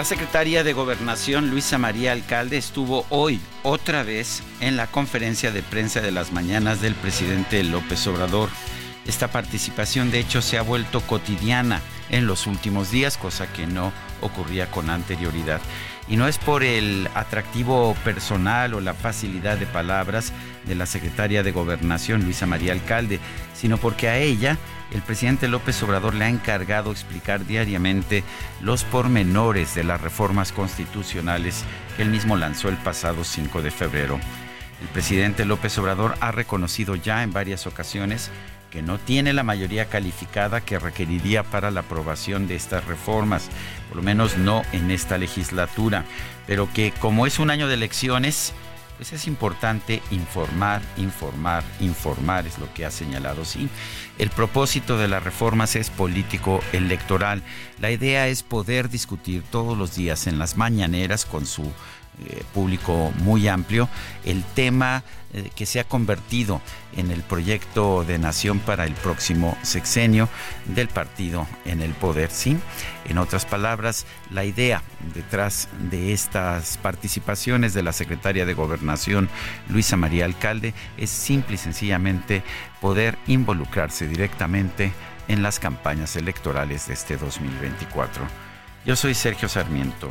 La secretaria de Gobernación, Luisa María Alcalde, estuvo hoy otra vez en la conferencia de prensa de las mañanas del presidente López Obrador. Esta participación, de hecho, se ha vuelto cotidiana en los últimos días, cosa que no ocurría con anterioridad. Y no es por el atractivo personal o la facilidad de palabras de la secretaria de Gobernación, Luisa María Alcalde, sino porque a ella el presidente López Obrador le ha encargado explicar diariamente los pormenores de las reformas constitucionales que él mismo lanzó el pasado 5 de febrero. El presidente López Obrador ha reconocido ya en varias ocasiones que no tiene la mayoría calificada que requeriría para la aprobación de estas reformas, por lo menos no en esta legislatura, pero que como es un año de elecciones, pues es importante informar, informar, informar, es lo que ha señalado, sí. El propósito de las reformas es político electoral. La idea es poder discutir todos los días en las mañaneras con su eh, público muy amplio el tema eh, que se ha convertido en el proyecto de nación para el próximo sexenio del partido en el poder. Sí, en otras palabras, la idea detrás de estas participaciones de la secretaria de Gobernación, Luisa María Alcalde, es simple y sencillamente poder involucrarse directamente en las campañas electorales de este 2024. Yo soy Sergio Sarmiento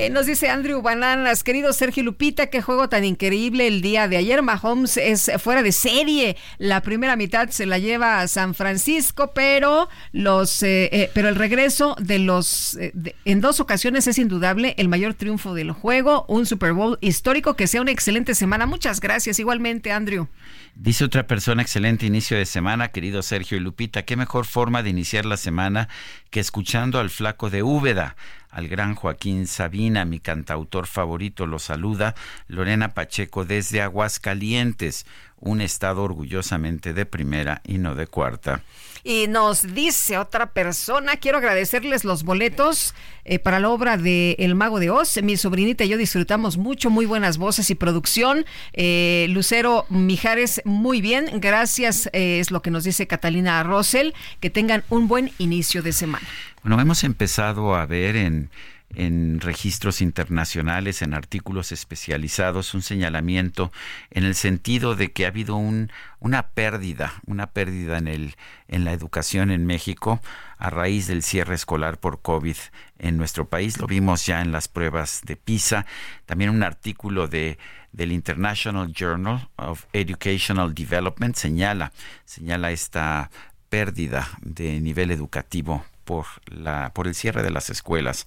Eh, nos dice Andrew Bananas, querido Sergio Lupita, qué juego tan increíble el día de ayer. Mahomes es fuera de serie. La primera mitad se la lleva a San Francisco, pero los, eh, eh, pero el regreso de los, en dos ocasiones es indudable el mayor triunfo del juego, un Super Bowl histórico. Que sea una excelente semana. Muchas gracias, igualmente, Andrew. Dice otra persona, excelente inicio de semana, querido Sergio y Lupita. Qué mejor forma de iniciar la semana que escuchando al flaco de Úbeda al gran Joaquín Sabina, mi cantautor favorito, lo saluda Lorena Pacheco desde Aguascalientes. un estado orgullosamente de primera y no de cuarta. Y nos dice otra persona, quiero agradecerles los boletos eh, para la obra de El Mago de Oz. Mi sobrinita y yo disfrutamos mucho, muy buenas voces y producción. Eh, Lucero Mijares, muy bien, gracias, eh, es lo que nos dice Catalina Rosel. Que tengan un buen inicio de semana. Bueno, hemos empezado a ver en registros internacionales, en artículos especializados, un señalamiento en el sentido de que ha habido un, una pérdida, una pérdida en, el, en la educación en México a raíz del cierre escolar por COVID en nuestro país. Lo vimos ya en las pruebas de PISA. También un artículo de, del International Journal of Educational Development señala, señala esta pérdida de nivel educativo por, el cierre de las escuelas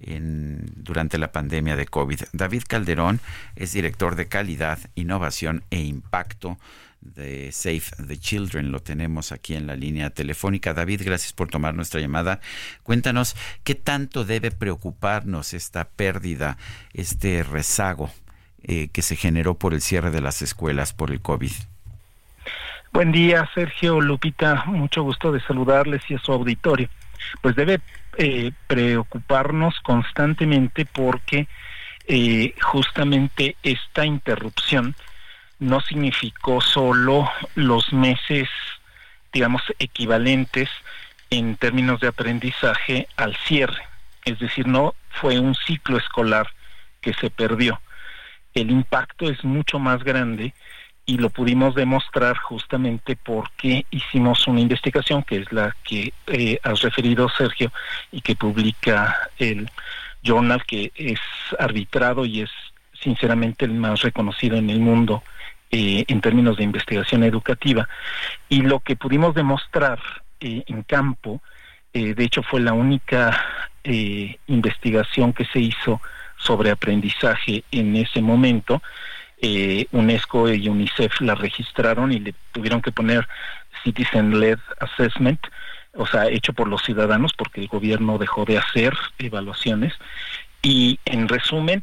durante la pandemia de COVID. David Calderón es director de calidad, innovación e impacto de Save the Children. Lo tenemos aquí en la línea telefónica. David, gracias por tomar nuestra llamada. Cuéntanos qué tanto debe preocuparnos esta pérdida, este rezago eh, que se generó por el cierre de las escuelas por el COVID. Buen día, Sergio Lupita. Mucho gusto de saludarles y a su auditorio. Pues debe eh, preocuparnos constantemente porque eh, justamente esta interrupción no significó solo los meses, digamos, equivalentes en términos de aprendizaje al cierre, es decir, no fue un ciclo escolar que se perdió. El impacto es mucho más grande y lo pudimos demostrar justamente porque hicimos una investigación que es la que eh, has referido Sergio y que publica el journal que es arbitrado y es sinceramente el más reconocido en el mundo eh, en términos de investigación educativa. Y lo que pudimos demostrar eh, en campo de hecho fue la única investigación que se hizo sobre aprendizaje en ese momento eh, UNESCO y UNICEF la registraron y le tuvieron que poner Citizen-led Assessment, o sea, hecho por los ciudadanos, porque el gobierno dejó de hacer evaluaciones. Y en resumen,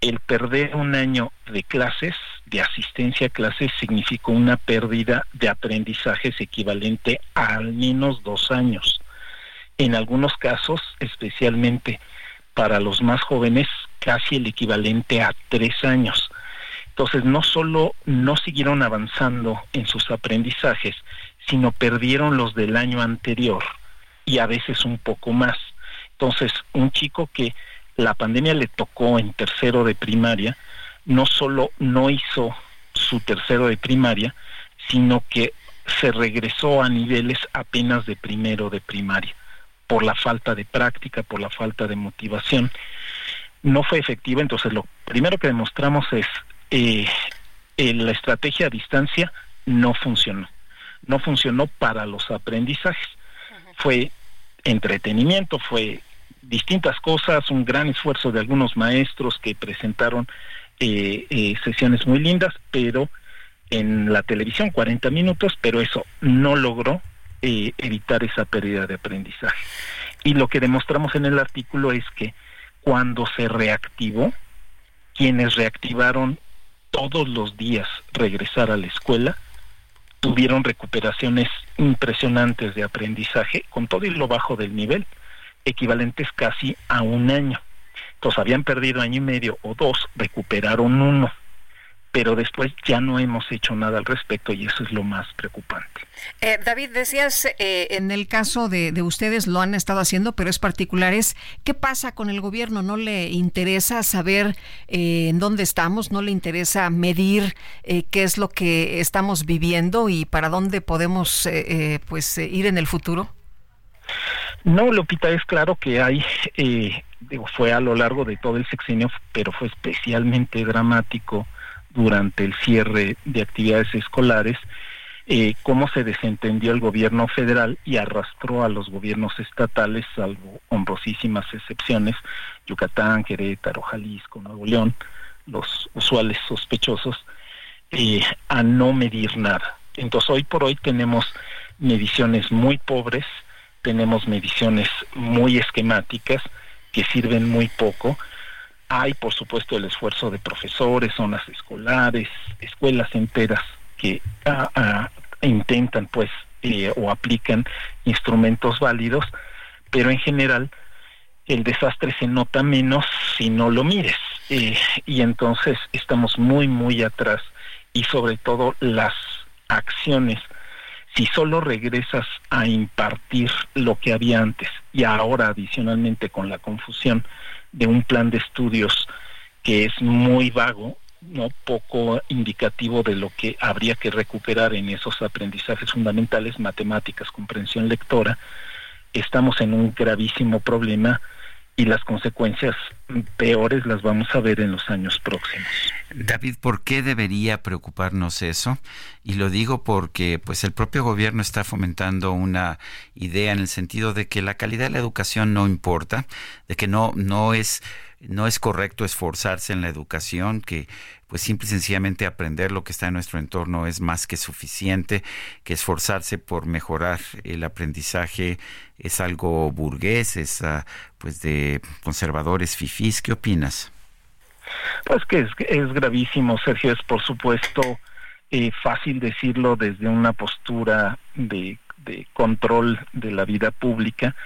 el perder un año de clases, de asistencia a clases, significó una pérdida de aprendizajes equivalente a al menos dos años. En algunos casos, especialmente para los más jóvenes, casi el equivalente a tres años. Entonces, no solo no siguieron avanzando en sus aprendizajes, sino perdieron los del año anterior y a veces un poco más. Entonces, un chico que la pandemia le tocó en tercero de primaria, no solo no hizo su tercero de primaria, sino que se regresó a niveles apenas de primero de primaria, por la falta de práctica, por la falta de motivación. No fue efectiva, entonces lo primero que demostramos es eh, la estrategia a distancia no funcionó. No funcionó para los aprendizajes. Fue entretenimiento, fue distintas cosas, un gran esfuerzo de algunos maestros que presentaron eh, eh, sesiones muy lindas, pero en la televisión 40 minutos, pero eso no logró eh, evitar esa pérdida de aprendizaje. Y lo que demostramos en el artículo es que cuando se reactivó, quienes reactivaron todos los días regresar a la escuela, tuvieron recuperaciones impresionantes de aprendizaje con todo y lo bajo del nivel, equivalentes casi a un año. Entonces habían perdido año y medio o dos, recuperaron uno pero después ya no hemos hecho nada al respecto y eso es lo más preocupante. Eh, David, decías, eh, en el caso de, ustedes lo han estado haciendo, pero es particular, es qué pasa con el gobierno, no le interesa saber eh, en dónde estamos, no le interesa medir qué es lo que estamos viviendo y para dónde podemos pues ir en el futuro. No, Lupita, es claro que hay, digo, fue a lo largo de todo el sexenio, pero fue especialmente dramático durante el cierre de actividades escolares, eh, cómo se desentendió el gobierno federal y arrastró a los gobiernos estatales, salvo honrosísimas excepciones, Yucatán, Querétaro, Jalisco, Nuevo León, los usuales sospechosos, eh, a no medir nada. Entonces hoy por hoy tenemos mediciones muy pobres, tenemos mediciones muy esquemáticas que sirven muy poco hay, por supuesto, el esfuerzo de profesores, zonas escolares, escuelas enteras que ah, ah, intentan pues eh, o aplican instrumentos válidos, pero en general el desastre se nota menos si no lo mires. Eh, y entonces estamos muy, muy atrás. Y sobre todo las acciones, si solo regresas a impartir lo que había antes y ahora adicionalmente con la confusión de un plan de estudios que es muy vago, no poco indicativo de lo que habría que recuperar en esos aprendizajes fundamentales, matemáticas, comprensión lectora, estamos en un gravísimo problema y las consecuencias peores las vamos a ver en los años próximos. David, ¿por qué debería preocuparnos eso? Y lo digo porque pues el propio gobierno está fomentando una idea en el sentido de que la calidad de la educación no importa, de que no no es no es correcto esforzarse en la educación, que pues simple y sencillamente aprender lo que está en nuestro entorno es más que suficiente, que esforzarse por mejorar el aprendizaje es algo burgués, es ah, pues de conservadores fifís. ¿Qué opinas? Pues que es, gravísimo, Sergio, es por supuesto eh, fácil decirlo desde una postura de, de control de la vida pública,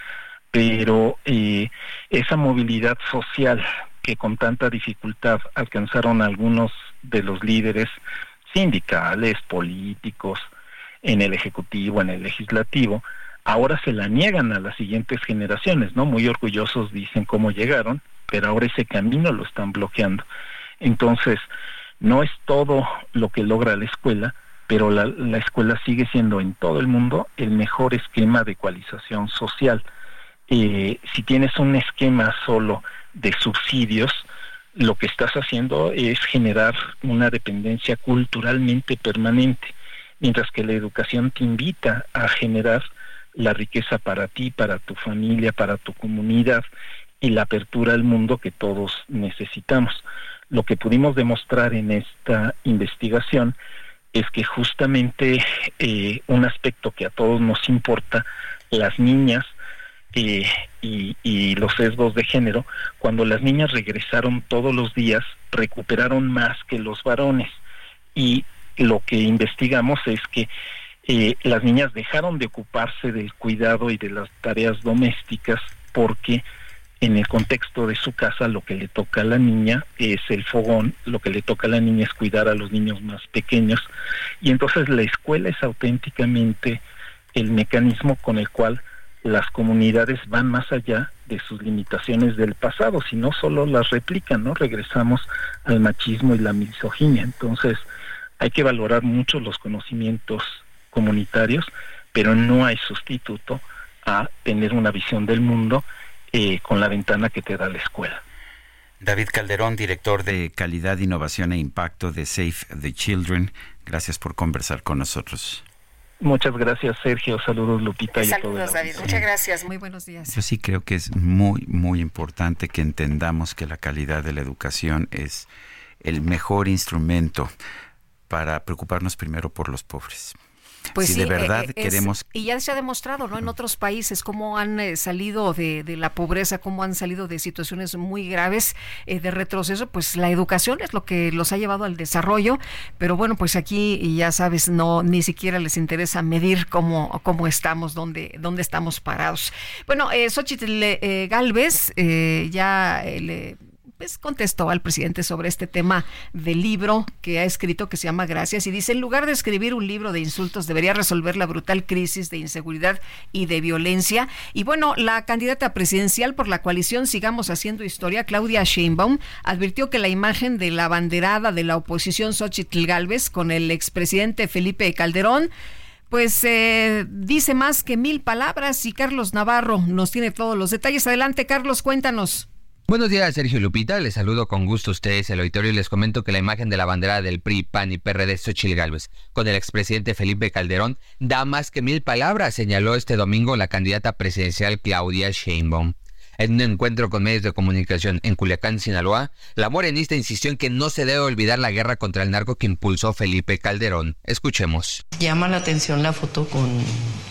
pero eh, esa movilidad social que con tanta dificultad alcanzaron algunos de los líderes sindicales, políticos, en el Ejecutivo, en el Legislativo, ahora se la niegan a las siguientes generaciones, ¿no? Muy orgullosos dicen cómo llegaron, pero ahora ese camino lo están bloqueando. Entonces, no es todo lo que logra la escuela, pero la, la escuela sigue siendo en todo el mundo el mejor esquema de ecualización social. Eh, si tienes un esquema solo de subsidios, lo que estás haciendo es generar una dependencia culturalmente permanente, mientras que la educación te invita a generar la riqueza para ti, para tu familia, para tu comunidad y la apertura al mundo que todos necesitamos. Lo que pudimos demostrar en esta investigación es que justamente eh, un aspecto que a todos nos importa, las niñas y, los sesgos de género, cuando las niñas regresaron todos los días, recuperaron más que los varones. Y lo que investigamos es que eh, las niñas dejaron de ocuparse del cuidado y de las tareas domésticas porque en el contexto de su casa lo que le toca a la niña es el fogón, lo que le toca a la niña es cuidar a los niños más pequeños y entonces la escuela es auténticamente el mecanismo con el cual las comunidades van más allá de sus limitaciones del pasado, sino solo las replican, ¿no? Regresamos al machismo y la misoginia. Entonces, hay que valorar mucho los conocimientos comunitarios, pero no hay sustituto a tener una visión del mundo eh, con la ventana que te da la escuela. David Calderón, director de Calidad, Innovación e Impacto de Safe the Children, gracias por conversar con nosotros. Muchas gracias, Sergio. Saludos, Lupita. Saludos, David. Muchas gracias. Muy buenos días. Yo sí creo que es muy, muy importante que entendamos que la calidad de la educación es el mejor instrumento para preocuparnos primero por los pobres. Pues sí, de verdad eh, queremos... Y ya se ha demostrado, ¿no? En otros países cómo han eh, salido de, la pobreza, cómo han salido de situaciones muy graves eh, de retroceso, pues la educación es lo que los ha llevado al desarrollo, pero bueno, pues aquí ya sabes, no ni siquiera les interesa medir cómo, cómo estamos, dónde, dónde estamos parados. Bueno, eh, Xochitl Galvez ya le pues contestó al presidente sobre este tema del libro que ha escrito que se llama Gracias y dice, en lugar de escribir un libro de insultos, debería resolver la brutal crisis de inseguridad y de violencia. Y bueno, la candidata presidencial por la coalición Sigamos Haciendo Historia, Claudia Sheinbaum, advirtió que la imagen de la banderada de la oposición Xochitl Galvez con el expresidente Felipe Calderón pues eh, dice más que mil palabras y Carlos Navarro nos tiene todos los detalles. Adelante, Carlos, cuéntanos. Buenos días, Sergio Lupita. Les saludo con gusto a ustedes el auditorio y les comento que la imagen de la bandera del PRI, PAN y PRD Xochitl Gálvez con el expresidente Felipe Calderón da más que mil palabras, señaló este domingo la candidata presidencial Claudia Sheinbaum. En un encuentro con medios de comunicación en Culiacán, Sinaloa, la morenista insistió en que no se debe olvidar la guerra contra el narco que impulsó Felipe Calderón. Escuchemos. Llama la atención la foto con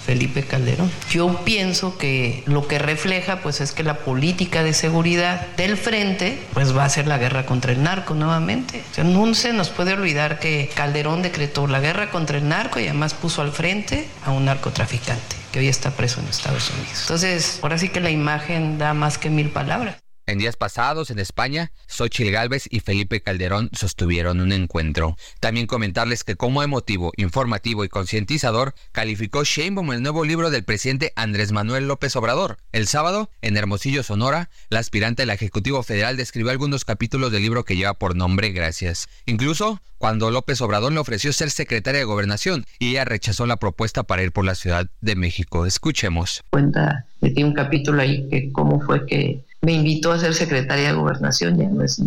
Felipe Calderón. Yo pienso que lo que refleja pues es que la política de seguridad del frente pues va a ser la guerra contra el narco nuevamente. O sea, no se nos puede olvidar que Calderón decretó la guerra contra el narco y además puso al frente a un narcotraficante que hoy está preso en Estados Unidos. Entonces, ahora sí que la imagen da más que mil palabras. En días pasados, en España, Xochitl Gálvez y Felipe Calderón sostuvieron un encuentro. También comentarles que como emotivo, informativo y concientizador, calificó Sheinbaum el nuevo libro del presidente Andrés Manuel López Obrador. El sábado, en Hermosillo, Sonora, la aspirante al Ejecutivo Federal describió algunos capítulos del libro que lleva por nombre Gracias. Incluso cuando López Obrador le ofreció ser secretaria de Gobernación y ella rechazó la propuesta para ir por la Ciudad de México. Escuchemos. Cuenta, metí un capítulo ahí que cómo fue que me invitó a ser secretaria de gobernación, ya no es,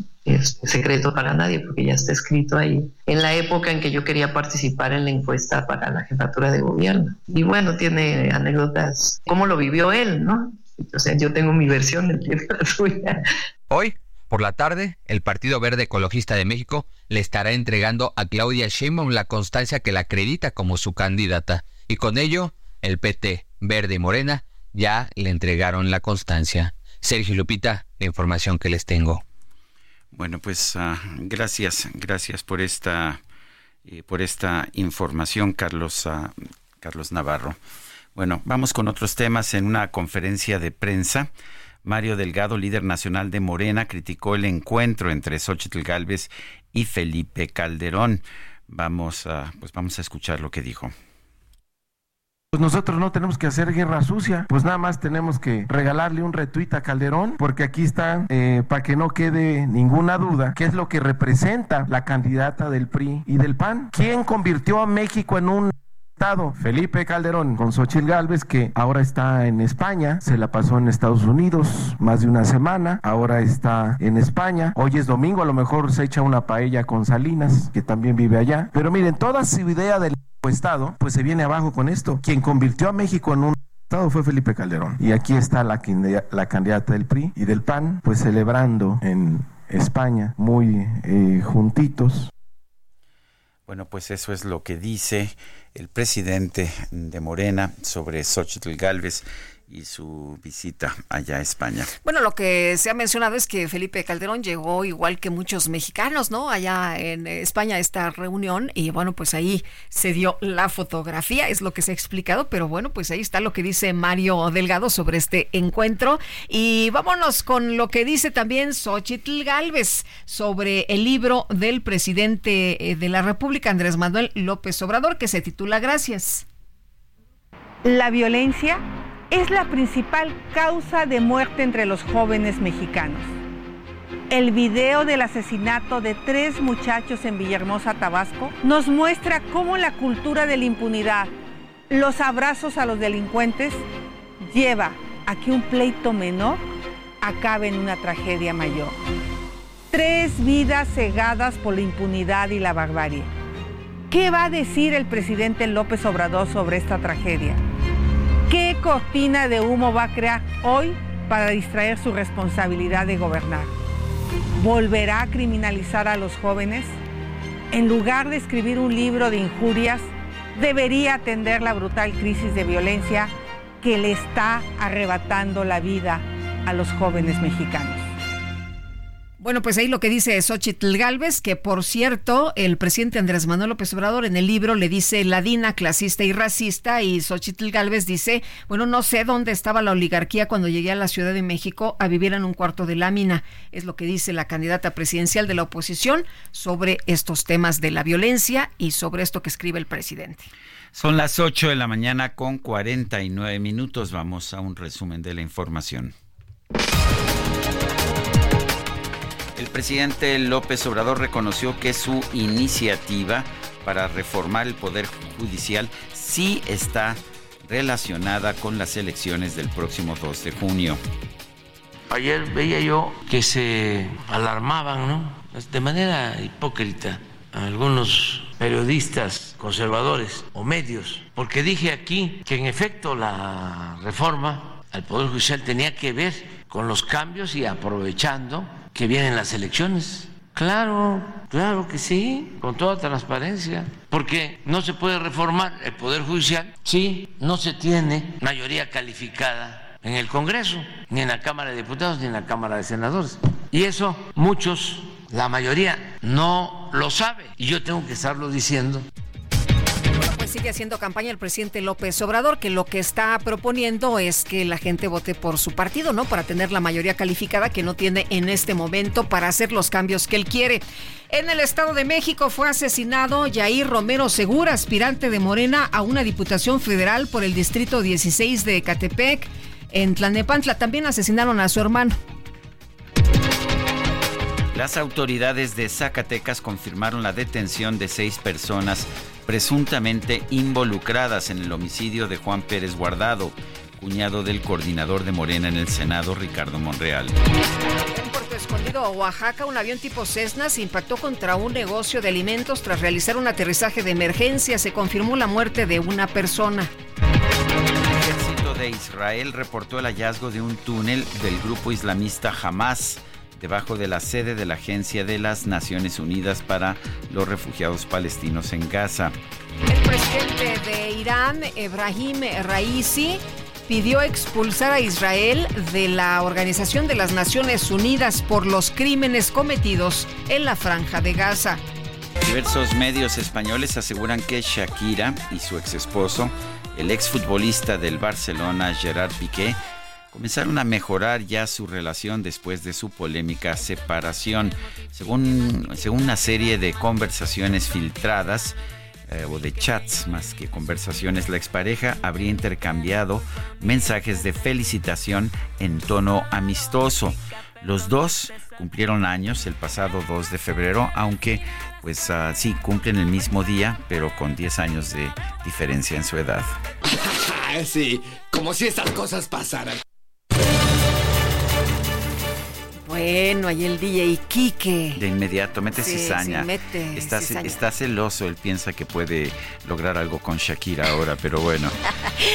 secreto para nadie porque ya está escrito ahí, en la época en que yo quería participar en la encuesta para la jefatura de gobierno. Y bueno, tiene anécdotas, cómo lo vivió él, ¿no? O sea, yo tengo mi versión, él tiene *laughs* la suya. Hoy, por la tarde, el Partido Verde Ecologista de México le estará entregando a Claudia Sheinbaum la constancia que la acredita como su candidata. Y con ello, el PT, Verde y Morena ya le entregaron la constancia. Sergio Lupita, la información que les tengo. Bueno, pues ah, gracias, gracias por esta, eh, por esta información, Carlos, ah, Carlos Navarro. Bueno, vamos con otros temas. En una conferencia de prensa, Mario Delgado, líder nacional de Morena, criticó el encuentro entre Xochitl Gálvez y Felipe Calderón. Vamos a, pues vamos a escuchar lo que dijo. Pues nosotros no tenemos que hacer guerra sucia, pues nada más tenemos que regalarle un retweet a Calderón, porque aquí está, eh, para que no quede ninguna duda, qué es lo que representa la candidata del PRI y del PAN. ¿Quién convirtió a México en un Estado? Felipe Calderón con Xochitl Gálvez, que ahora está en España, se la pasó en Estados Unidos más de una semana, ahora está en España. Hoy es domingo, a lo mejor se echa una paella con Salinas, que también vive allá. Pero miren, toda su idea del Estado, pues se viene abajo con esto. Quien convirtió a México en un Estado fue Felipe Calderón. Y aquí está la, candidata del PRI y del PAN, pues celebrando en España, muy eh, juntitos. Bueno, pues eso es lo que dice el presidente de Morena sobre Xochitl Galvez y su visita allá a España. Bueno, lo que se ha mencionado es que Felipe Calderón llegó igual que muchos mexicanos, ¿no? Allá en España a esta reunión y bueno, pues ahí se dio la fotografía, es lo que se ha explicado, pero bueno, pues ahí está lo que dice Mario Delgado sobre este encuentro y vámonos con lo que dice también Xochitl Galvez sobre el libro del presidente eh, de la República, Andrés Manuel López Obrador, que se titula Gracias. La violencia es la principal causa de muerte entre los jóvenes mexicanos. El video del asesinato de tres muchachos en Villahermosa, Tabasco, nos muestra cómo la cultura de la impunidad, los abrazos a los delincuentes, lleva a que un pleito menor acabe en una tragedia mayor. Tres vidas cegadas por la impunidad y la barbarie. ¿Qué va a decir el presidente López Obrador sobre esta tragedia? ¿Qué cortina de humo va a crear hoy para distraer su responsabilidad de gobernar? ¿Volverá a criminalizar a los jóvenes? En lugar de escribir un libro de injurias, debería atender la brutal crisis de violencia que le está arrebatando la vida a los jóvenes mexicanos. Bueno, pues ahí lo que dice Xochitl Galvez, que por cierto, el presidente Andrés Manuel López Obrador en el libro le dice ladina, clasista y racista, y Xochitl Galvez dice, bueno, no sé dónde estaba la oligarquía cuando llegué a la Ciudad de México a vivir en un cuarto de lámina. Es lo que dice la candidata presidencial de la oposición sobre estos temas de la violencia y sobre esto que escribe el presidente. Son las 8 de la mañana con 49 minutos. Vamos a un resumen de la información. El presidente López Obrador reconoció que su iniciativa para reformar el Poder Judicial sí está relacionada con las elecciones del próximo 2 de junio. Ayer veía yo que se alarmaban, ¿no? De manera hipócrita algunos periodistas conservadores o medios, porque dije aquí que en efecto la reforma al Poder Judicial tenía que ver con los cambios y aprovechando que vienen las elecciones. Claro, claro que sí, con toda transparencia, porque no se puede reformar el Poder Judicial si no se tiene mayoría calificada en el Congreso, ni en la Cámara de Diputados, ni en la Cámara de Senadores. Y eso muchos, la mayoría, no lo sabe. Y yo tengo que estarlo diciendo sigue haciendo campaña el presidente López Obrador, que lo que está proponiendo es que la gente vote por su partido, ¿no? Para tener la mayoría calificada que no tiene en este momento para hacer los cambios que él quiere. En el Estado de México fue asesinado Jair Romero Segura, aspirante de Morena a una diputación federal por el distrito 16 de Catepec. En Tlanepantla también asesinaron a su hermano. Las autoridades de Zacatecas confirmaron la detención de seis personas presuntamente involucradas en el homicidio de Juan Pérez Guardado, cuñado del coordinador de Morena en el Senado, Ricardo Monreal. En Puerto Escondido, Oaxaca, un avión tipo Cessna se impactó contra un negocio de alimentos tras realizar un aterrizaje de emergencia. Se confirmó la muerte de una persona. El ejército de Israel reportó el hallazgo de un túnel del grupo islamista Hamas debajo de la sede de la Agencia de las Naciones Unidas para los Refugiados Palestinos en Gaza. El presidente de Irán, Ebrahim Raisi, pidió expulsar a Israel de la Organización de las Naciones Unidas por los crímenes cometidos en la franja de Gaza. Diversos medios españoles aseguran que Shakira y su ex esposo, el exfutbolista del Barcelona Gerard Piqué, comenzaron a mejorar ya su relación después de su polémica separación. Según, según una serie de conversaciones filtradas, eh, o de chats más que conversaciones, la expareja habría intercambiado mensajes de felicitación en tono amistoso. Los dos cumplieron años el pasado 2 de febrero, aunque pues uh, sí cumplen el mismo día, pero con 10 años de diferencia en su edad. *laughs* sí, como si estas cosas pasaran. Bueno, ahí el DJ Kike. De inmediato, mete cizaña. está, celoso, él piensa que puede lograr algo con Shakira ahora, pero bueno,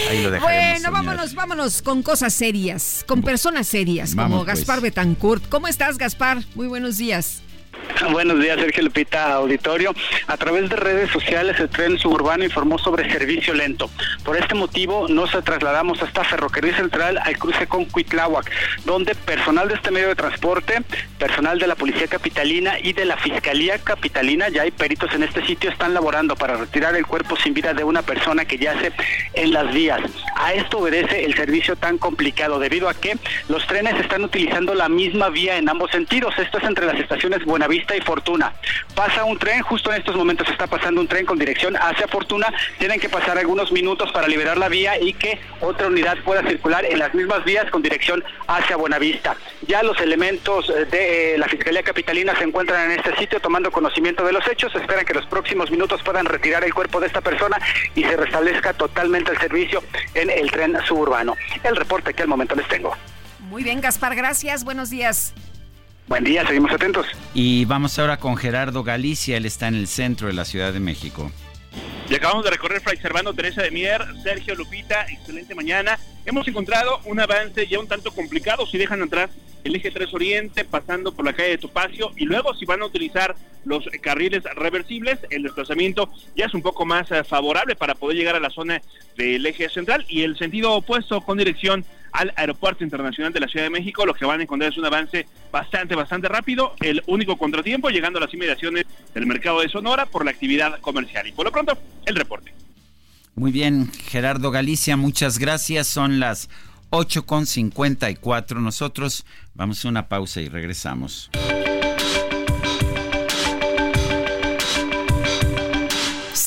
ahí lo dejaremos. Bueno, vámonos, vámonos con cosas serias, con personas serias, como pues. Gaspar Betancourt. ¿Cómo estás, Gaspar? Muy buenos días. Buenos días, Sergio Lupita Auditorio. A través de redes sociales, el tren suburbano informó sobre servicio lento. Por este motivo, nos trasladamos hasta Ferrocarril Central al cruce con Cuitláhuac, donde personal de este medio de transporte, personal de la Policía Capitalina y de la Fiscalía Capitalina, ya hay peritos en este sitio, están laborando para retirar el cuerpo sin vida de una persona que yace en las vías. A esto obedece el servicio tan complicado, debido a que los trenes están utilizando la misma vía en ambos sentidos. Esto es entre las estaciones Buenavista Vista y Fortuna. Pasa un tren, justo en estos momentos está pasando un tren con dirección hacia Fortuna, tienen que pasar algunos minutos para liberar la vía y que otra unidad pueda circular en las mismas vías con dirección hacia Buenavista. Ya los elementos de eh, la Fiscalía Capitalina se encuentran en este sitio tomando conocimiento de los hechos, esperan que los próximos minutos puedan retirar el cuerpo de esta persona y se restablezca totalmente el servicio en el tren suburbano. El reporte que al momento les tengo. Muy bien, Gaspar, gracias. Buenos días. Buen día, seguimos atentos. Y vamos ahora con Gerardo Galicia, él está en el centro de la Ciudad de México. Y acabamos de recorrer Fray Servando, Teresa de Mier, Sergio Lupita, excelente mañana. Hemos encontrado un avance ya un tanto complicado si dejan atrás el eje 3 Oriente pasando por la calle de Topacio y luego si van a utilizar los carriles reversibles, el desplazamiento ya es un poco más eh, favorable para poder llegar a la zona del eje central y el sentido opuesto con dirección al Aeropuerto Internacional de la Ciudad de México, lo que van a encontrar es un avance bastante, bastante rápido. El único contratiempo llegando a las inmediaciones del mercado de Sonora por la actividad comercial. Y por lo pronto, el reporte. Muy bien, Gerardo Galicia, muchas gracias. Son las 8.54. Nosotros vamos a una pausa y regresamos.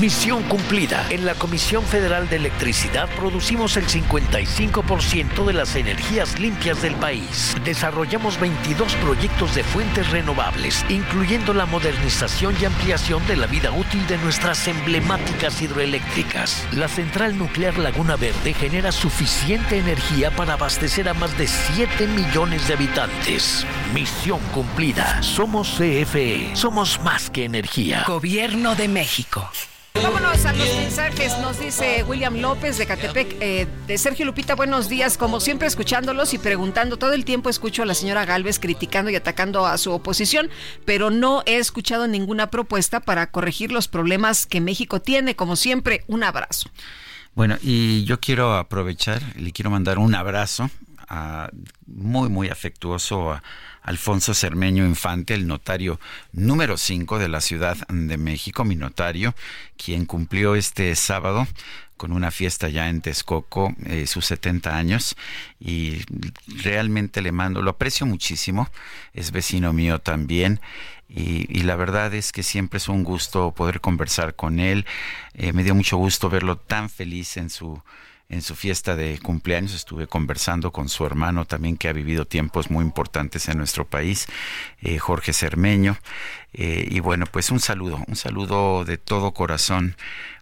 Misión cumplida. En la Comisión Federal de Electricidad producimos el 55% de las energías limpias del país. Desarrollamos 22 proyectos de fuentes renovables, incluyendo la modernización y ampliación de la vida útil de nuestras emblemáticas hidroeléctricas. La central nuclear Laguna Verde genera suficiente energía para abastecer a más de 7 millones de habitantes. Misión cumplida. Somos CFE. Somos más que energía. Gobierno de México. Vámonos a los mensajes, nos dice William López de Catepec, eh, de Sergio Lupita, buenos días, como siempre escuchándolos y preguntando, todo el tiempo escucho a la señora Galvez criticando y atacando a su oposición, pero no he escuchado ninguna propuesta para corregir los problemas que México tiene, como siempre, un abrazo. Bueno, y yo quiero aprovechar, le quiero mandar un abrazo muy, muy afectuoso a Alfonso Cermeño Infante, el notario número 5 de la Ciudad de México, mi notario, quien cumplió este sábado con una fiesta ya en Texcoco, eh, sus 70 años, y realmente le mando, lo aprecio muchísimo, es vecino mío también, y, la verdad es que siempre es un gusto poder conversar con él, eh, me dio mucho gusto verlo tan feliz en su en su fiesta de cumpleaños. Estuve conversando con su hermano también que ha vivido tiempos muy importantes en nuestro país, eh, Jorge Cermeño. Eh, y bueno, pues un saludo, un saludo de todo corazón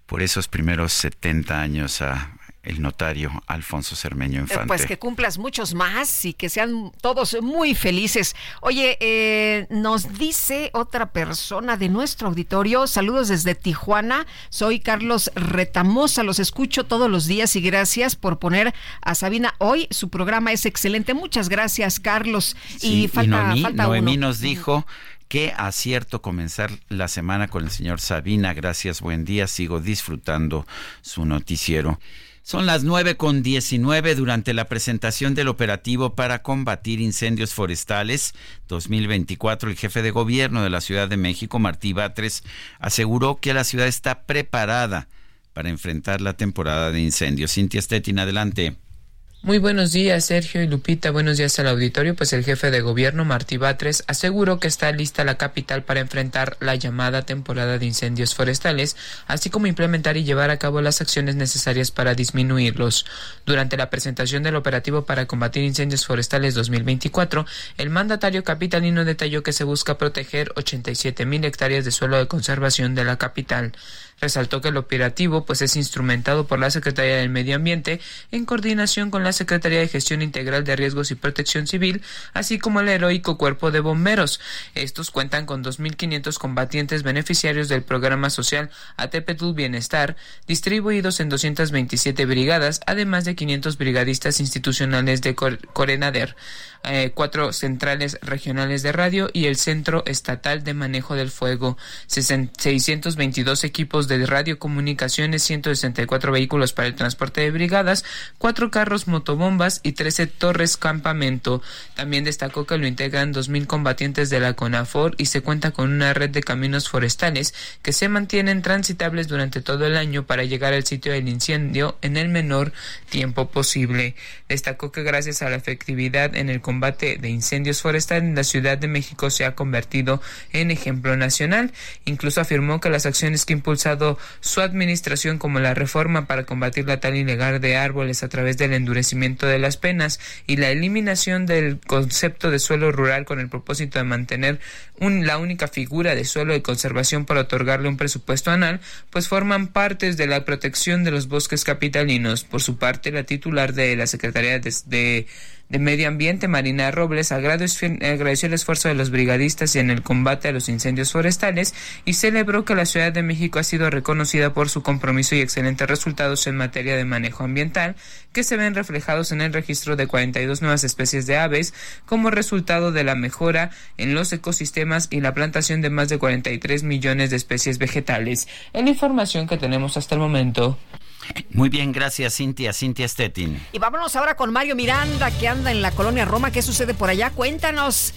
por esos primeros 70 años a, el notario Alfonso Cermeño Infante. Pues que cumplas muchos más y que sean todos muy felices. Oye, eh, nos dice otra persona de nuestro auditorio, saludos desde Tijuana, soy Carlos Retamosa, los escucho todos los días y gracias por poner a Sabina hoy, su programa es excelente, muchas gracias Carlos. y falta, Noemí, nos dijo... Qué acierto comenzar la semana con el señor Sabina. Gracias, buen día. Sigo disfrutando su noticiero. Son las 9 con 19 durante la presentación del operativo para combatir incendios forestales 2024. El jefe de gobierno de la Ciudad de México, Martí Batres, aseguró que la ciudad está preparada para enfrentar la temporada de incendios. Cintia Stettin, adelante. Muy buenos días, Sergio y Lupita. Buenos días al auditorio. Pues el jefe de gobierno, Martí Batres, aseguró que está lista la capital para enfrentar la llamada temporada de incendios forestales, así como implementar y llevar a cabo las acciones necesarias para disminuirlos. Durante la presentación del operativo para combatir incendios forestales 2024, el mandatario capitalino detalló que se busca proteger 87 mil hectáreas de suelo de conservación de la capital. Resaltó que el operativo pues es instrumentado por la Secretaría del Medio Ambiente en coordinación con la Secretaría de Gestión Integral de Riesgos y Protección Civil, así como el heroico Cuerpo de Bomberos. Estos cuentan con 2.500 combatientes beneficiarios del programa social Atepetul Bienestar, distribuidos en 227 brigadas, además de 500 brigadistas institucionales de Corenader. Eh, cuatro centrales regionales de radio y el Centro Estatal de Manejo del Fuego, 622 equipos de radiocomunicaciones, 164 vehículos para el transporte de brigadas, cuatro carros motobombas y 13 torres campamento. También destacó que lo integran 2.000 combatientes de la CONAFOR y se cuenta con una red de caminos forestales que se mantienen transitables durante todo el año para llegar al sitio del incendio en el menor tiempo posible. Destacó que gracias a la efectividad en el combate de incendios forestales en la Ciudad de México se ha convertido en ejemplo nacional. Incluso afirmó que las acciones que ha impulsado su administración, como la reforma para combatir la tala ilegal de árboles a través del endurecimiento de las penas y la eliminación del concepto de suelo rural con el propósito de mantener la única figura de suelo de conservación para otorgarle un presupuesto anual, pues forman partes de la protección de los bosques capitalinos. Por su parte, la titular de la Secretaría de Medio Ambiente, Marina Robles, agradeció el esfuerzo de los brigadistas en el combate a los incendios forestales y celebró que la Ciudad de México ha sido reconocida por su compromiso y excelentes resultados en materia de manejo ambiental, que se ven reflejados en el registro de 42 nuevas especies de aves como resultado de la mejora en los ecosistemas y la plantación de más de 43 millones de especies vegetales. En la información que tenemos hasta el momento. Muy bien, gracias Cintia, Cintia Stettin. Y vámonos ahora con Mario Miranda, que anda en la colonia Roma. ¿Qué sucede por allá? Cuéntanos.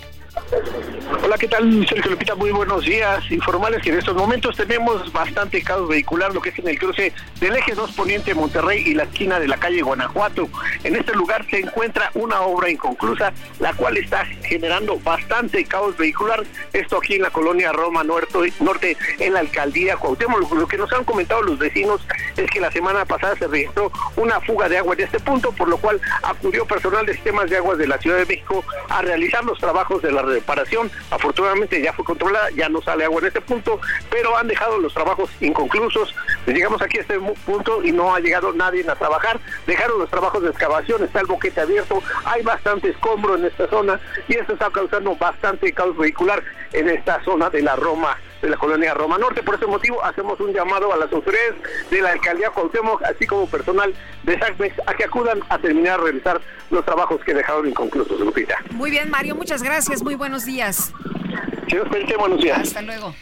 Hola, ¿qué tal, Sergio Lupita? Muy buenos días. Informales que en estos momentos tenemos bastante caos vehicular, lo que es en el cruce del eje 2 Poniente Monterrey y la esquina de la calle Guanajuato. En este lugar se encuentra una obra inconclusa, la cual está generando bastante caos vehicular. Esto aquí en la colonia Roma Norte, en la alcaldía Cuauhtémoc. Lo que nos han comentado los vecinos es que la semana pasada se registró una fuga de agua en este punto, por lo cual acudió personal de sistemas de aguas de la Ciudad de México a realizar los trabajos de la reparación. Afortunadamente ya fue controlada, ya no sale agua en este punto, pero han dejado los trabajos inconclusos. Llegamos aquí a este punto y no ha llegado nadie a trabajar. Dejaron los trabajos de excavación, está el boquete abierto, hay bastante escombro en esta zona y esto está causando bastante caos vehicular en esta zona de la Roma de la colonia Roma Norte. Por ese motivo hacemos un llamado a las autoridades de la alcaldía Cuauhtémoc, así como personal de SACMEX, a que acudan a terminar de realizar los trabajos que dejaron inconclusos, Lupita. Muy bien, Mario, muchas gracias. Muy buenos días. buenos días. Hasta luego.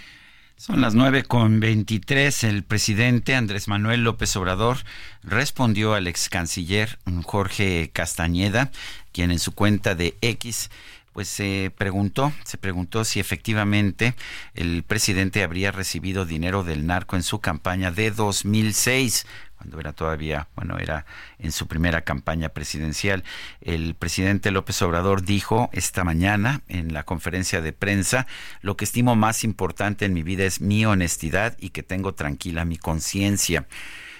Son las nueve con veintitrés. El presidente Andrés Manuel López Obrador respondió al ex canciller Jorge Castañeda, quien en su cuenta de X pues se preguntó, se preguntó si efectivamente el presidente habría recibido dinero del narco en su campaña de 2006 cuando era todavía, bueno, era en su primera campaña presidencial. El presidente López Obrador dijo esta mañana en la conferencia de prensa, lo que estimo más importante en mi vida es mi honestidad y que tengo tranquila mi conciencia.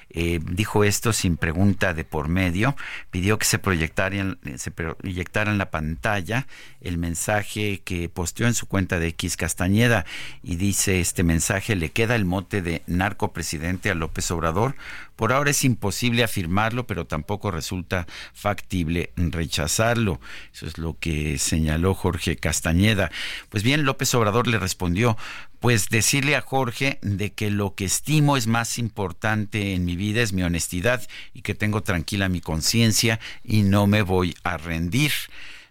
Eh, dijo esto sin pregunta de por medio, pidió que se proyectara, se proyectara en la pantalla el mensaje que posteó en su cuenta de X Castañeda y dice este mensaje le queda el mote de narco presidente a López Obrador. Por ahora es imposible afirmarlo, pero tampoco resulta factible rechazarlo. Eso es lo que señaló Jorge Castañeda. Pues bien, López Obrador le respondió, pues decirle a Jorge de que lo que estimo es más importante en mi vida es mi honestidad y que tengo tranquila mi conciencia y no me voy a rendir.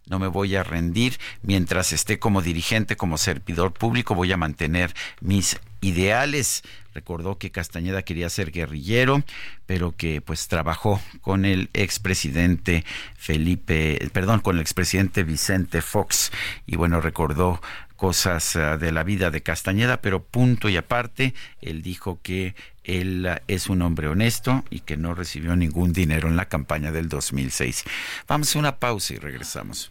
No me voy a rendir mientras esté como dirigente, como servidor público, voy a mantener mis ideales. Recordó que Castañeda quería ser guerrillero, pero que pues trabajó con el expresidente Felipe, perdón, con el expresidente Vicente Fox y bueno, recordó cosas ah, de la vida de Castañeda, pero punto y aparte, él dijo que él ah, es un hombre honesto y que no recibió ningún dinero en la campaña del 2006. Vamos a una pausa y regresamos.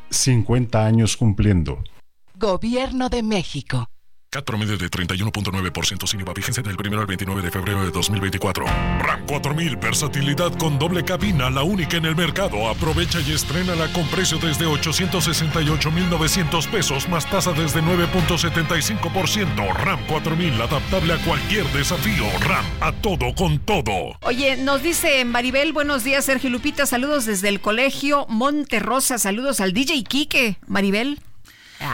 50 años cumpliendo. Gobierno de México. CAT promedio de 31.9% sin IVA vigencia del 1 al 29 de febrero de 2024. RAM 4000, versatilidad con doble cabina, la única en el mercado. Aprovecha y estrénala con precio desde 868,900 pesos más tasa desde 9.75%. RAM 4000, adaptable a cualquier desafío. RAM, a todo con todo. Oye, nos dice Maribel, buenos días Sergio Lupita, saludos desde el colegio Monte Rosa, saludos al DJ Quique, Maribel.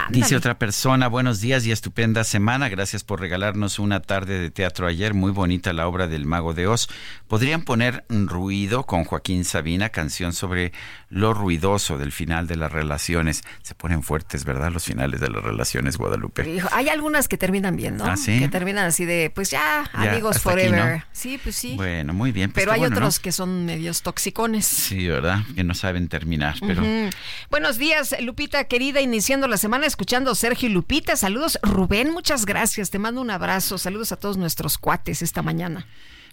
Dice otra persona, buenos días y estupenda semana. Gracias por regalarnos una tarde de teatro ayer. Muy bonita la obra del Mago de Oz. ¿Podrían poner Ruido con Joaquín Sabina, canción sobre lo ruidoso del final de las relaciones? Se ponen fuertes, ¿verdad? Los finales de las relaciones, Guadalupe. Hay algunas que terminan bien, ¿no? ¿Ah, sí? Que terminan así de, pues ya, amigos forever. Sí, pues sí. Bueno, muy bien. Pues pero hay otros que son medios toxicones. Sí, ¿verdad? Que no saben terminar, pero... Buenos días, Lupita, querida, iniciando la semana escuchando Sergio Lupita. Saludos, Rubén, muchas gracias. Te mando un abrazo. Saludos a todos nuestros cuates esta mañana.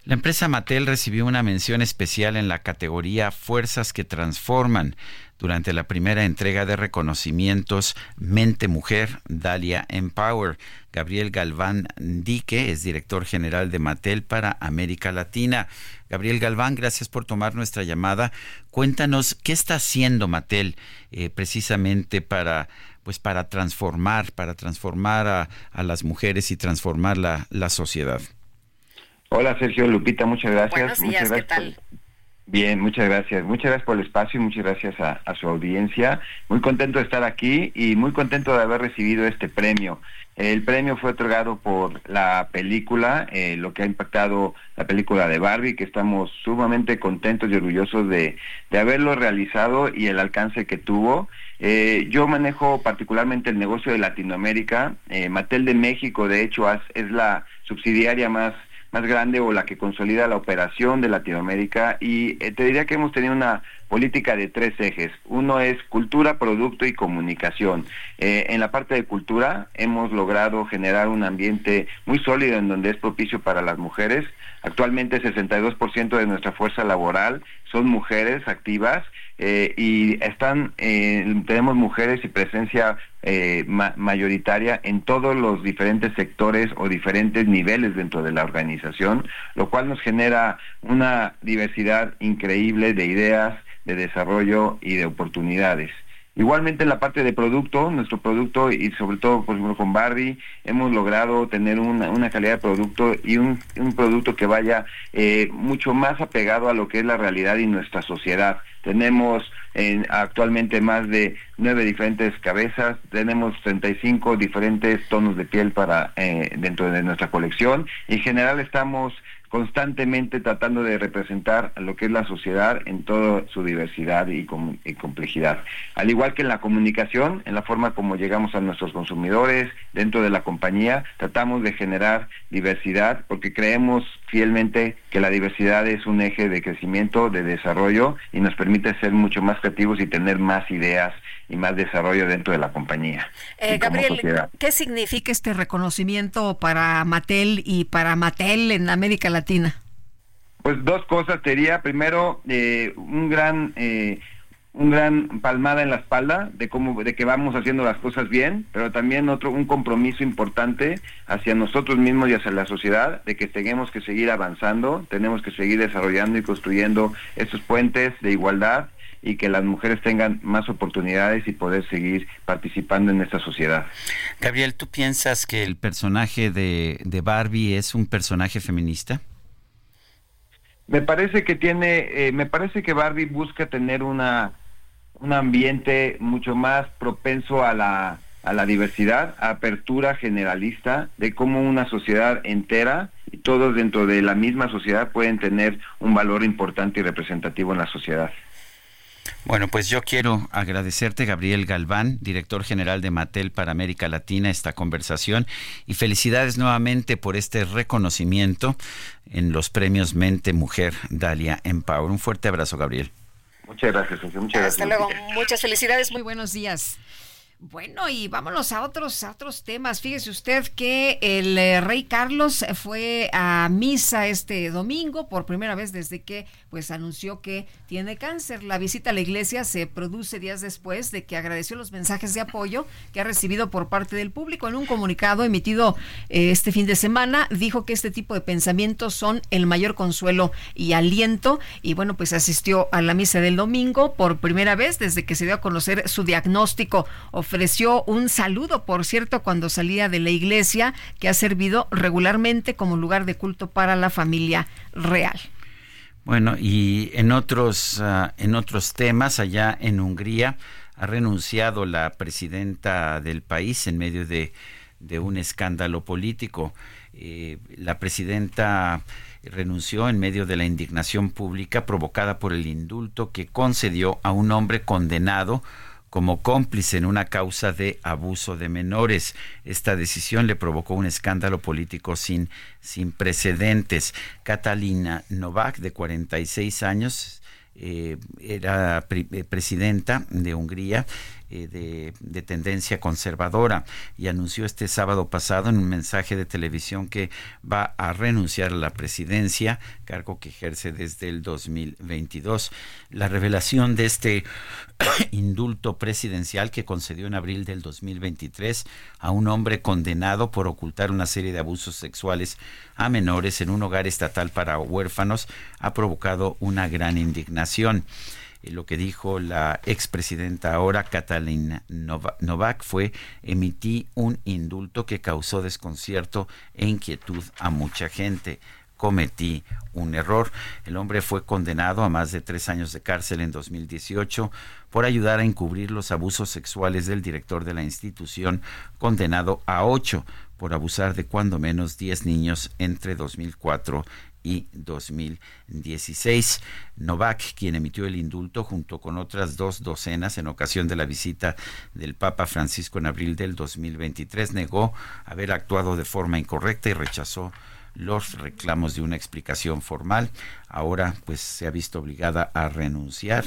La empresa Mattel recibió una mención especial en la categoría Fuerzas que Transforman durante la primera entrega de reconocimientos Mente Mujer Dalia Empower. Gabriel Galván Dique es director general de Mattel para América Latina. Gabriel Galván, gracias por tomar nuestra llamada. Cuéntanos qué está haciendo Mattel eh, precisamente para pues para transformar, para transformar a, las mujeres y transformar la, la, sociedad. Hola Sergio Lupita, muchas gracias. Buenos días, ¿qué tal? Bien, muchas gracias. Muchas gracias por el espacio y muchas gracias a, su audiencia. Muy contento de estar aquí y muy contento de haber recibido este premio. El premio fue otorgado por la película, eh, lo que ha impactado la película de Barbie, que estamos sumamente contentos y orgullosos de, de haberlo realizado y el alcance que tuvo. Eh, yo manejo particularmente el negocio de Latinoamérica. Eh, Mattel de México, de hecho, es la subsidiaria más más grande o la que consolida la operación de Latinoamérica y eh, te diría que hemos tenido una política de tres ejes. Uno es cultura, producto y comunicación. Eh, en la parte de cultura hemos logrado generar un ambiente muy sólido en donde es propicio para las mujeres. Actualmente 62% de nuestra fuerza laboral son mujeres activas eh, y están eh, tenemos mujeres y presencia eh, mayoritaria en todos los diferentes sectores o diferentes niveles dentro de la organización, lo cual nos genera una diversidad increíble de ideas, de desarrollo y de oportunidades. Igualmente en la parte de producto, nuestro producto y sobre todo por ejemplo con Barbie, hemos logrado tener una, calidad de producto y un, producto que vaya eh, mucho más apegado a lo que es la realidad y nuestra sociedad. Tenemos actualmente más de nueve diferentes cabezas, tenemos 35 diferentes tonos de piel para eh, dentro de nuestra colección en general estamos constantemente tratando de representar lo que es la sociedad en toda su diversidad y, complejidad. Al igual que en la comunicación, en la forma como llegamos a nuestros consumidores, dentro de la compañía, tratamos de generar diversidad porque creemos fielmente que la diversidad es un eje de crecimiento, de desarrollo y nos permite ser mucho más creativos y tener más ideas y más desarrollo dentro de la compañía. Eh, Gabriel, ¿qué significa este reconocimiento para Mattel y para Mattel en América Latina? Pues dos cosas sería primero eh, un gran eh, un gran palmada en la espalda de cómo de que vamos haciendo las cosas bien, pero también otro un compromiso importante hacia nosotros mismos y hacia la sociedad de que tenemos que seguir avanzando, tenemos que seguir desarrollando y construyendo estos puentes de igualdad y que las mujeres tengan más oportunidades y poder seguir participando en esta sociedad. Gabriel, ¿tú piensas que el personaje de, de Barbie es un personaje feminista? Me parece que tiene, eh, me parece que Barbie busca tener una un ambiente mucho más propenso a la a la diversidad, a apertura generalista de cómo una sociedad entera y todos dentro de la misma sociedad pueden tener un valor importante y representativo en la sociedad. Bueno, pues yo quiero agradecerte, Gabriel Galván, director general de Mattel para América Latina, esta conversación y felicidades nuevamente por este reconocimiento en los premios Mente Mujer Dalia Empower. Un fuerte abrazo, Gabriel. Muchas gracias, muchas gracias. Hasta luego, muchas felicidades, muy buenos días. Bueno, y vámonos a otros, a otros temas. Fíjese usted que el eh, rey Carlos fue a misa este domingo por primera vez desde que pues anunció que tiene cáncer. La visita a la iglesia se produce días después de que agradeció los mensajes de apoyo que ha recibido por parte del público. En un comunicado emitido eh, este fin de semana, dijo que este tipo de pensamientos son el mayor consuelo y aliento. Y bueno, pues asistió a la misa del domingo por primera vez desde que se dio a conocer su diagnóstico. Ofreció un saludo, por cierto, cuando salía de la iglesia, que ha servido regularmente como lugar de culto para la familia real. Bueno, y en otros, ah, en otros temas, allá en Hungría, ha renunciado la presidenta del país en medio de, un escándalo político. Eh, la presidenta renunció en medio de la indignación pública provocada por el indulto que concedió a un hombre condenado como cómplice en una causa de abuso de menores. Esta decisión le provocó un escándalo político sin, sin precedentes. Catalina Novak, de 46 años, eh, era eh, presidenta de Hungría, de, de, tendencia conservadora y anunció este sábado pasado en un mensaje de televisión que va a renunciar a la presidencia, cargo que ejerce desde el 2022. La revelación de este *coughs* indulto presidencial que concedió en abril del 2023 a un hombre condenado por ocultar una serie de abusos sexuales a menores en un hogar estatal para huérfanos ha provocado una gran indignación. Eh, lo que dijo la expresidenta ahora, Catalina Novak, fue emití un indulto que causó desconcierto e inquietud a mucha gente cometí un error. El hombre fue condenado a más de tres años de cárcel en 2018 por ayudar a encubrir los abusos sexuales del director de la institución, condenado a ocho por abusar de cuando menos diez niños entre 2004 y 2016. Novak, quien emitió el indulto junto con otras dos docenas en ocasión de la visita del Papa Francisco en abril del 2023, negó haber actuado de forma incorrecta y rechazó los reclamos de una explicación formal. Ahora pues se ha visto obligada a renunciar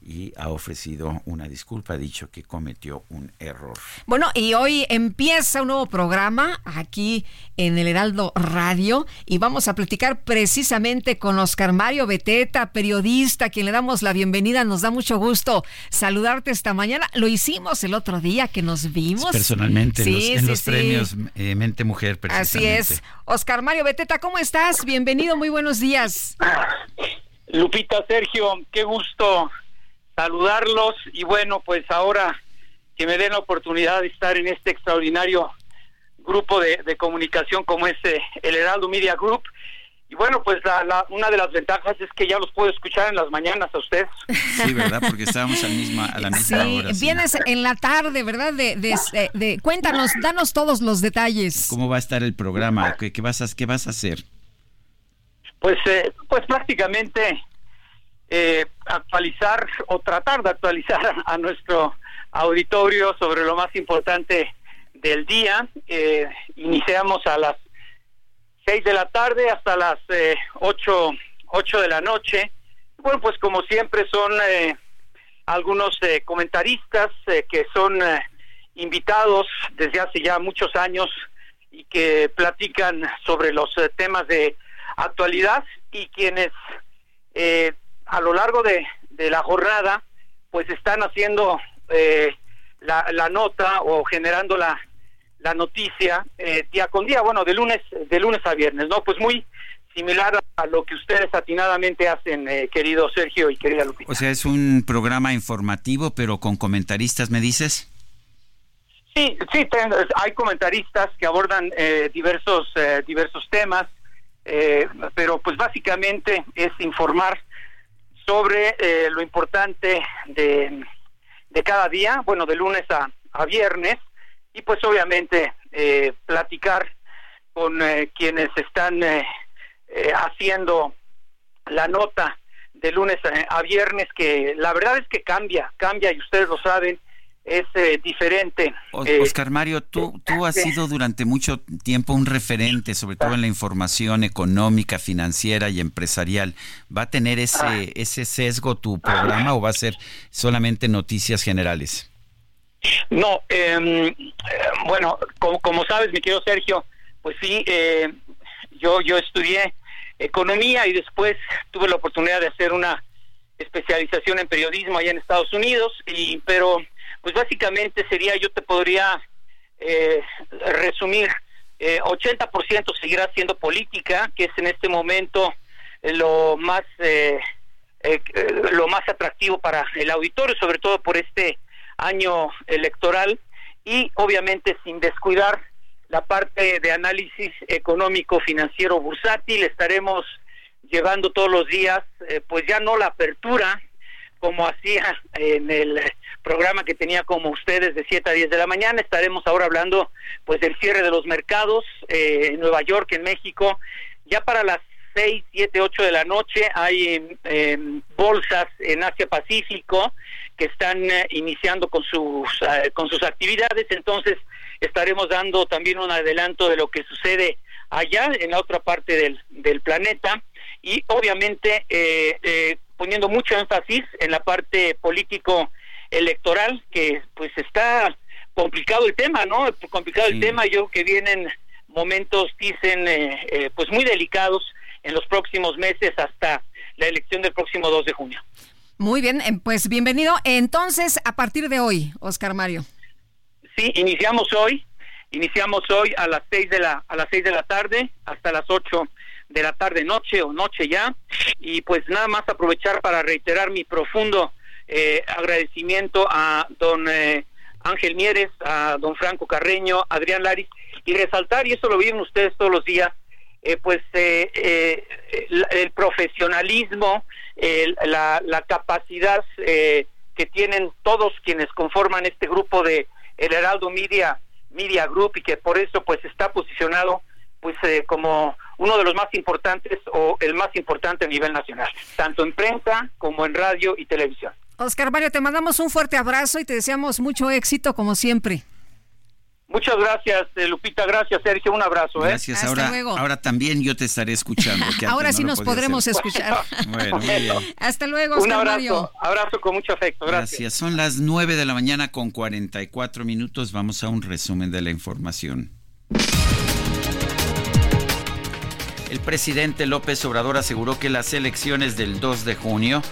y ha ofrecido una disculpa, ha dicho que cometió un error. Bueno, y hoy empieza un nuevo programa aquí en el Heraldo Radio y vamos a platicar precisamente con Oscar Mario Beteta, periodista, a quien le damos la bienvenida. Nos da mucho gusto saludarte esta mañana. Lo hicimos el otro día que nos vimos. Personalmente, en los, premios eh, Mente Mujer. Así es. Oscar Mario Beteta, ¿cómo estás? Bienvenido, muy buenos días. Lupita, Sergio, qué gusto saludarlos y bueno, pues ahora que me den la oportunidad de estar en este extraordinario grupo de, comunicación como es eh, el Heraldo Media Group. Y bueno, pues la, una de las ventajas es que ya los puedo escuchar en las mañanas a ustedes. *laughs* Sí, ¿verdad? Porque estábamos a, misma, a la misma hora. Sí, vienes en la tarde, ¿verdad? De, de, de, cuéntanos, danos todos los detalles. ¿Cómo va a estar el programa? ¿Qué, qué vas, a, qué vas a hacer? Pues, eh, pues prácticamente eh, actualizar o tratar de actualizar a nuestro auditorio sobre lo más importante del día. Eh, iniciamos a las 6 de la tarde hasta las eh, 8, de la noche. Bueno, pues como siempre son eh, algunos eh, comentaristas que son invitados desde hace ya muchos años y que platican sobre los temas de actualidad y quienes a lo largo de, la jornada, pues están haciendo eh, la, nota o generando la, la noticia eh, día con día, bueno, de lunes, de lunes a viernes, ¿no? Pues muy similar a lo que ustedes atinadamente hacen, eh, querido Sergio y querida Lupita. O sea, es un programa informativo, pero con comentaristas, ¿me dices? Sí, sí, hay comentaristas que abordan diversos, diversos temas, pero pues básicamente es informar sobre eh, lo importante de, de, cada día, bueno, de lunes a, a viernes, y pues obviamente eh, platicar con eh, quienes están haciendo la nota de lunes a, viernes, que la verdad es que cambia, cambia y ustedes lo saben, es eh, diferente. Eh, Oscar Mario, tú, tú has sido durante mucho tiempo un referente, sobre todo en la información económica, financiera y empresarial. ¿Va a tener ese, ah. ese sesgo tu programa o va a ser solamente noticias generales? No, em, eh, bueno, como, como, sabes, mi querido Sergio, pues sí, yo, yo estudié economía y después tuve la oportunidad de hacer una especialización en periodismo allá en Estados Unidos, y pero pues básicamente sería, yo te podría eh, resumir, eh, 80% seguirá siendo política, que es en este momento eh, lo más eh, lo más atractivo para el auditorio, sobre todo por este año electoral y obviamente sin descuidar la parte de análisis económico financiero bursátil estaremos llevando todos los días pues ya no la apertura como hacía en el programa que tenía como ustedes de 7 a 10 de la mañana. Estaremos ahora hablando pues del cierre de los mercados eh, en Nueva York, en México. Ya para las 6, 7, 8 de la noche hay bolsas en Asia Pacífico que están eh, iniciando con sus, eh, con sus actividades. Entonces estaremos dando también un adelanto de lo que sucede allá en la otra parte del, del planeta y obviamente poniendo mucho énfasis en la parte político electoral, que pues está complicado el tema, ¿no? Complicado el tema, yo que vienen momentos, dicen, eh, eh, pues muy delicados en los próximos meses hasta la elección del próximo 2 de junio. Muy bien, em, pues bienvenido. Entonces, a partir de hoy, Oscar Mario. Sí, iniciamos hoy, iniciamos hoy a las seis de la a las seis de la tarde hasta las 8 de la tarde noche o noche ya y pues nada más aprovechar para reiterar mi profundo eh, agradecimiento a don eh, Ángel Mieres, a don Franco Carreño, Adrián Laris y resaltar y eso lo viven ustedes todos los días eh, pues el, el, profesionalismo, la, la, capacidad que tienen todos quienes conforman este grupo de el Heraldo Media Media Group y que por eso pues está posicionado pues eh, como uno de los más importantes o el más importante a nivel nacional, tanto en prensa como en radio y televisión. Oscar Mario, te mandamos un fuerte abrazo y te deseamos mucho éxito como siempre. Muchas gracias, eh, Lupita. Gracias, Sergio. Un abrazo. ¿eh? Gracias. ahora, ahora también yo te estaré escuchando. ahora sí nos podremos escuchar. *laughs* bueno, muy bien. *laughs* Hasta luego, Oscar Un abrazo, Mario. abrazo con mucho afecto. Gracias. Gracias. Son las 9 de la mañana con 44 minutos. Vamos a un resumen de la información. El presidente López Obrador aseguró que las elecciones del 2 de junio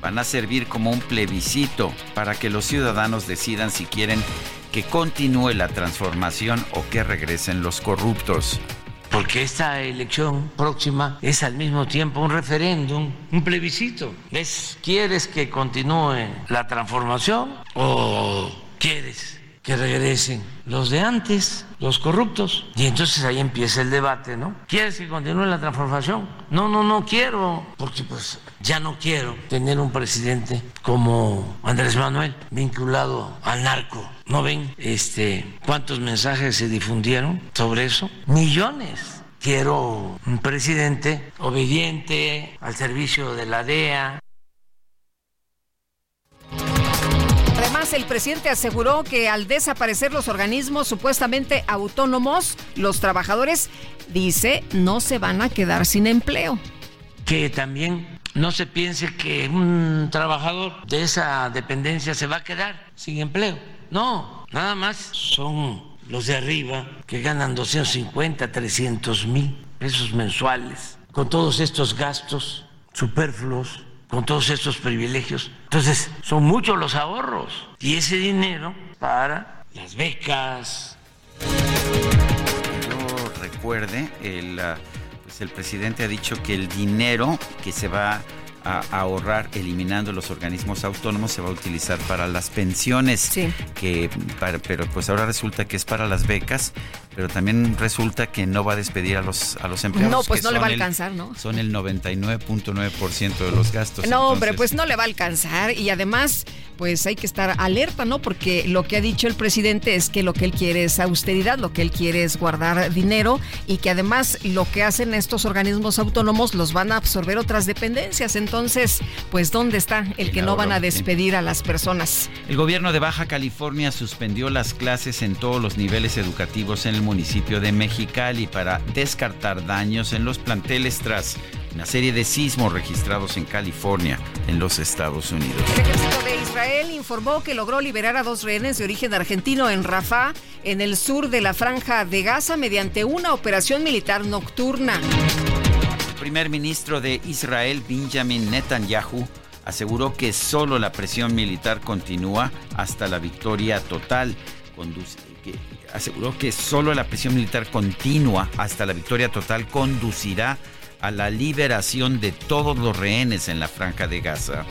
van a servir como un plebiscito para que los ciudadanos decidan si quieren que continúe la transformación o que regresen los corruptos. Porque esta elección próxima es al mismo tiempo un referéndum, un plebiscito. ¿Ves? ¿Quieres que continúe la transformación o quieres que regresen los de antes, los corruptos. Y entonces ahí empieza el debate, ¿no? ¿Quieres que continúe la transformación? No, no, no quiero, porque pues ya no quiero tener un presidente como Andrés Manuel vinculado al narco. ¿No ven este cuántos mensajes se difundieron sobre eso? Millones. Quiero un presidente obediente al servicio de la DEA, Además, el presidente aseguró que al desaparecer los organismos supuestamente autónomos, los trabajadores, dice, no se van a quedar sin empleo. Que también no se piense que un trabajador de esa dependencia se va a quedar sin empleo. No, nada más son los de arriba que ganan 250, 300 mil pesos mensuales con todos estos gastos superfluos con todos estos privilegios. Entonces, son muchos los ahorros y ese dinero para las becas. Yo recuerde, el, ah, el presidente ha dicho que el dinero que se va a ahorrar eliminando los organismos autónomos se va a utilizar para las pensiones. Sí. Que pero pues ahora resulta que es para las becas, pero también resulta que no va a despedir a los a los empleados. No, pues que no le va a el- alcanzar, ¿no? Son el 99.9% de los gastos. No, hombre, pues no le va a alcanzar y además, pues hay que estar alerta, ¿no? Porque lo que ha dicho el presidente es que lo que él quiere es austeridad, lo que él quiere es guardar dinero y que además lo que hacen estos organismos autónomos los van a absorber otras dependencias. Entonces, pues ¿dónde está el que no van a despedir a las personas? El gobierno de Baja California suspendió las clases en todos los niveles educativos en el municipio de Mexicali para descartar daños en los planteles tras una serie de sismos registrados en California, en los Estados Unidos. El ejército de Israel informó que logró liberar a dos rehenes de origen argentino en Rafah, en el sur de la franja de Gaza, mediante una operación militar nocturna. El primer ministro de Israel, Benjamin Netanyahu, aseguró que solo la presión militar continúa hasta la victoria total. Aseguró que solo la presión militar continua hasta la victoria total conducirá a la liberación de todos los rehenes en la franja de Gaza.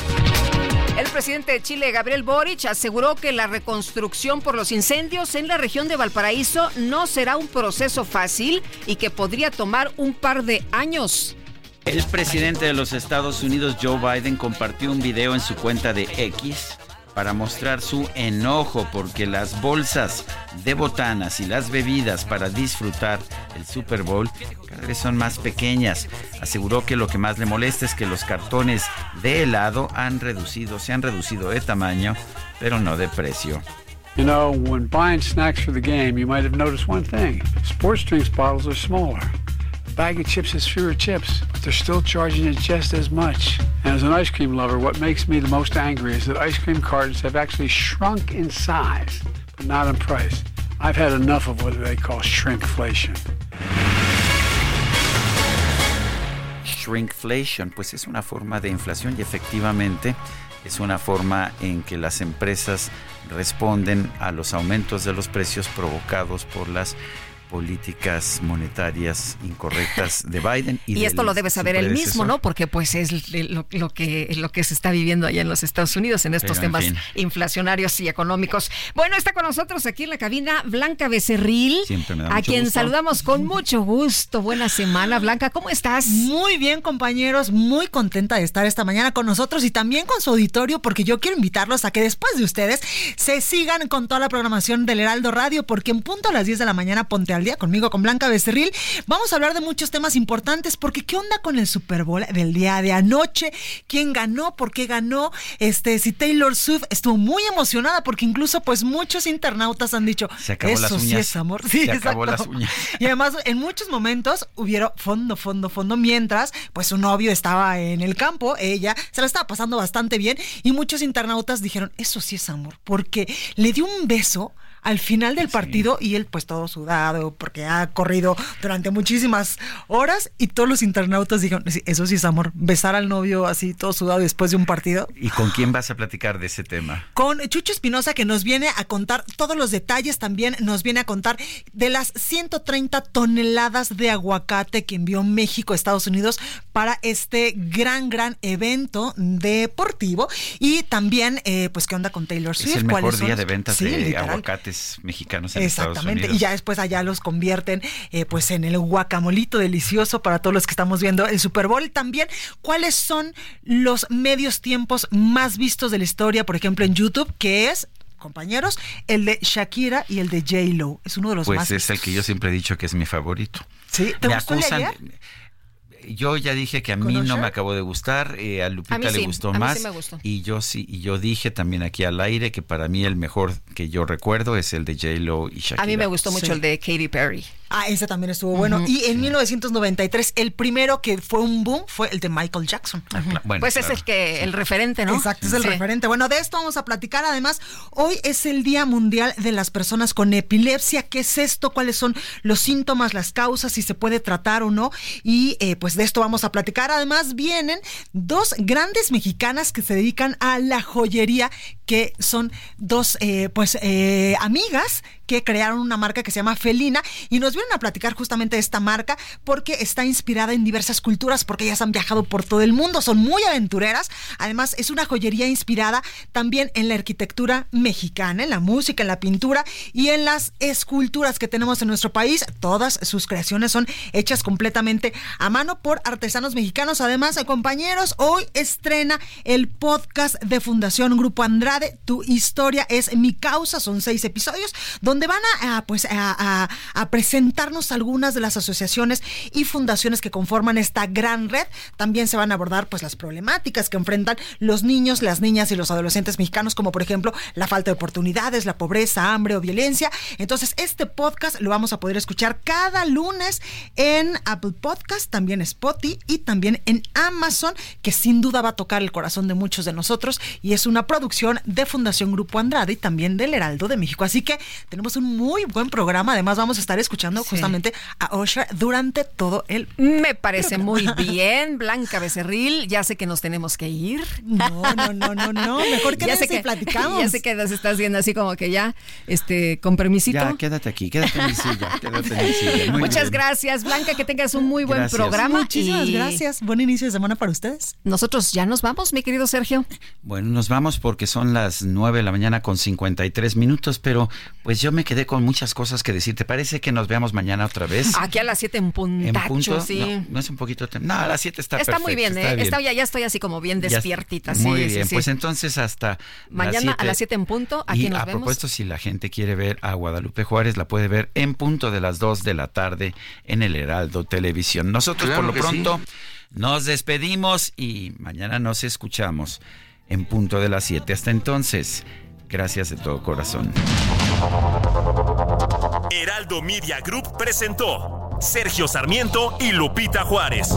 El presidente de Chile, Gabriel Boric, aseguró que la reconstrucción por los incendios en la región de Valparaíso no será un proceso fácil y que podría tomar un par de años. El presidente de los Estados Unidos, Joe Biden, compartió un video en su cuenta de X para mostrar su enojo porque las bolsas de botanas y las bebidas para disfrutar el Super Bowl cada vez son más pequeñas. Aseguró que lo que más le molesta es que los cartones de helado han reducido, se han reducido de tamaño, pero no de precio. You know, when buying snacks for the game, you might have noticed one thing. Sports drinks bottles are smaller. Bag of chips has fewer chips, but they're still charging it just as much. And as an ice cream lover, what makes me the most angry is that ice cream cartons have actually shrunk in size, but not in price. I've had enough of what they call shrinkflation. Shrinkflation, pues es una forma de inflación y efectivamente es una forma en que las empresas responden a los aumentos de los precios provocados por las políticas monetarias incorrectas de Biden. Y, esto lo debe saber él mismo, ¿no? Porque pues es lo, que, lo que se está viviendo allá en los Estados Unidos en estos temas inflacionarios y económicos. Bueno, está con nosotros aquí en la cabina Blanca Becerril, a quien saludamos con mucho gusto. Buena semana, Blanca, ¿cómo estás? Muy bien, compañeros, muy contenta de estar esta mañana con nosotros y también con su auditorio, porque yo quiero invitarlos a que después de ustedes se sigan con toda la programación del Heraldo Radio, porque en punto a las 10 de la mañana ponte al día conmigo, con Blanca Becerril. Vamos a hablar de muchos temas importantes porque ¿qué onda con el Super Bowl del día de anoche? ¿Quién ganó? ¿Por qué ganó? Este, si Taylor Swift estuvo muy emocionada porque incluso pues muchos internautas han dicho, se acabó eso las uñas. sí es amor. Sí, se acabó las uñas. Y además en muchos momentos hubieron fondo, fondo, fondo, mientras pues su novio estaba en el campo, ella se la estaba pasando bastante bien y muchos internautas dijeron, eso sí es amor, porque le dio un beso al final del partido y él pues todo sudado porque ha corrido durante muchísimas horas y todos los internautas dijeron, eso sí es amor, besar al novio así todo sudado después de un partido. ¿Y con quién vas a platicar de ese tema? Con Chucho Espinosa que nos viene a contar todos los detalles, también nos viene a contar de las 130 toneladas de aguacate que envió México a Estados Unidos para este gran, gran evento deportivo y también eh, pues qué onda con Taylor Swift. Es el mejor día de ventas de aguacates mexicanos en Exactamente, y ya después allá los convierten eh, pues en el guacamolito delicioso para todos los que estamos viendo el Super Bowl. También, ¿cuáles son los medios tiempos más vistos de la historia, por ejemplo, en YouTube, que es compañeros, el de Shakira y el de J Lo. Es uno de los pues más. Pues es el que yo siempre he dicho que es mi favorito. Sí, ¿te me gustó acusan, yo ya dije que a mí no me acabó de gustar, eh, a Lupita le gustó más. Y yo sí, y yo dije también aquí al aire que para mí el mejor que yo recuerdo es el de J Lo y Shakira. A mí me gustó mucho el de Katy Perry. Ah, ese también estuvo bueno. Y en 1993, el primero que fue un boom fue el de Michael Jackson. Ah, pues es el que, el referente, ¿no? Exacto, es el referente. Bueno, de esto vamos a platicar. Además, hoy es el Día Mundial de las Personas con Epilepsia. ¿Qué es esto? ¿Cuáles son los síntomas, las causas, si se puede tratar o no? Y eh, pues de esto vamos a platicar. Además, vienen dos grandes mexicanas que se dedican a la joyería, que son dos, eh, pues, eh, amigas que crearon una marca que se llama Felina y nos vienen a platicar justamente de esta marca porque está inspirada en diversas culturas, porque ellas han viajado por todo el mundo, son muy aventureras. Además, es una joyería inspirada también en la arquitectura mexicana, en la música, en la pintura y en las esculturas que tenemos en nuestro país. Todas sus creaciones son hechas completamente a mano por artesanos mexicanos. Además, compañeros, hoy estrena el podcast de Fundación Grupo Andrade. Tu historia es mi causa. Son seis episodios donde van a, pues, a presentarnos algunas de las asociaciones y fundaciones que conforman esta gran red. También se van a abordar pues las problemáticas que enfrentan los niños, las niñas y los adolescentes mexicanos, como por ejemplo la falta de oportunidades, la pobreza, hambre o violencia. Entonces, este podcast lo vamos a poder escuchar cada lunes en Apple Podcast, también Spotify y también en Amazon, que sin duda va a tocar el corazón de muchos de nosotros y es una producción de Fundación Grupo Andrade y también del Heraldo de México. Así que tenemos un muy buen programa. Además, vamos a estar escuchando justamente a Osher durante todo el. Me parece muy *laughs* bien, Blanca Becerril. Ya sé que nos tenemos que ir. No, no, no, no, no. Mejor *laughs* que ya sé que platicamos. Ya sé que nos estás viendo así como que ya, este, con permisito. Ya, quédate aquí, quédate en mi silla, quédate en mi silla. Muchas gracias, Blanca, que tengas un muy buen programa. Muchísimas gracias. Buen inicio de semana para ustedes. Nosotros ya nos vamos, mi querido Sergio. Bueno, nos vamos porque son las 9 de la mañana con 53 minutos, pero pues yo me quedé con muchas cosas que decir. ¿Te parece que nos veamos mañana otra vez? *laughs* Aquí a las 7 en punto. ¿En punto? Sí. No, es un poquito. No, a las 7 está, está perfecto. Muy bien, está ¿eh? bien. Está, ya, ya, estoy así como bien despiertita. Ya, muy sí, bien, sí, pues entonces hasta. Mañana las a las 7 en punto. Aquí y nos a vemos. propósito, si la gente quiere ver a Guadalupe Juárez, la puede ver en punto de las 2 de la tarde en el Heraldo Televisión. Nosotros, Claro por lo pronto, sí. nos despedimos y mañana nos escuchamos en punto de las 7. Hasta entonces, gracias de todo corazón. Heraldo Media Group presentó Sergio Sarmiento y Lupita Juárez.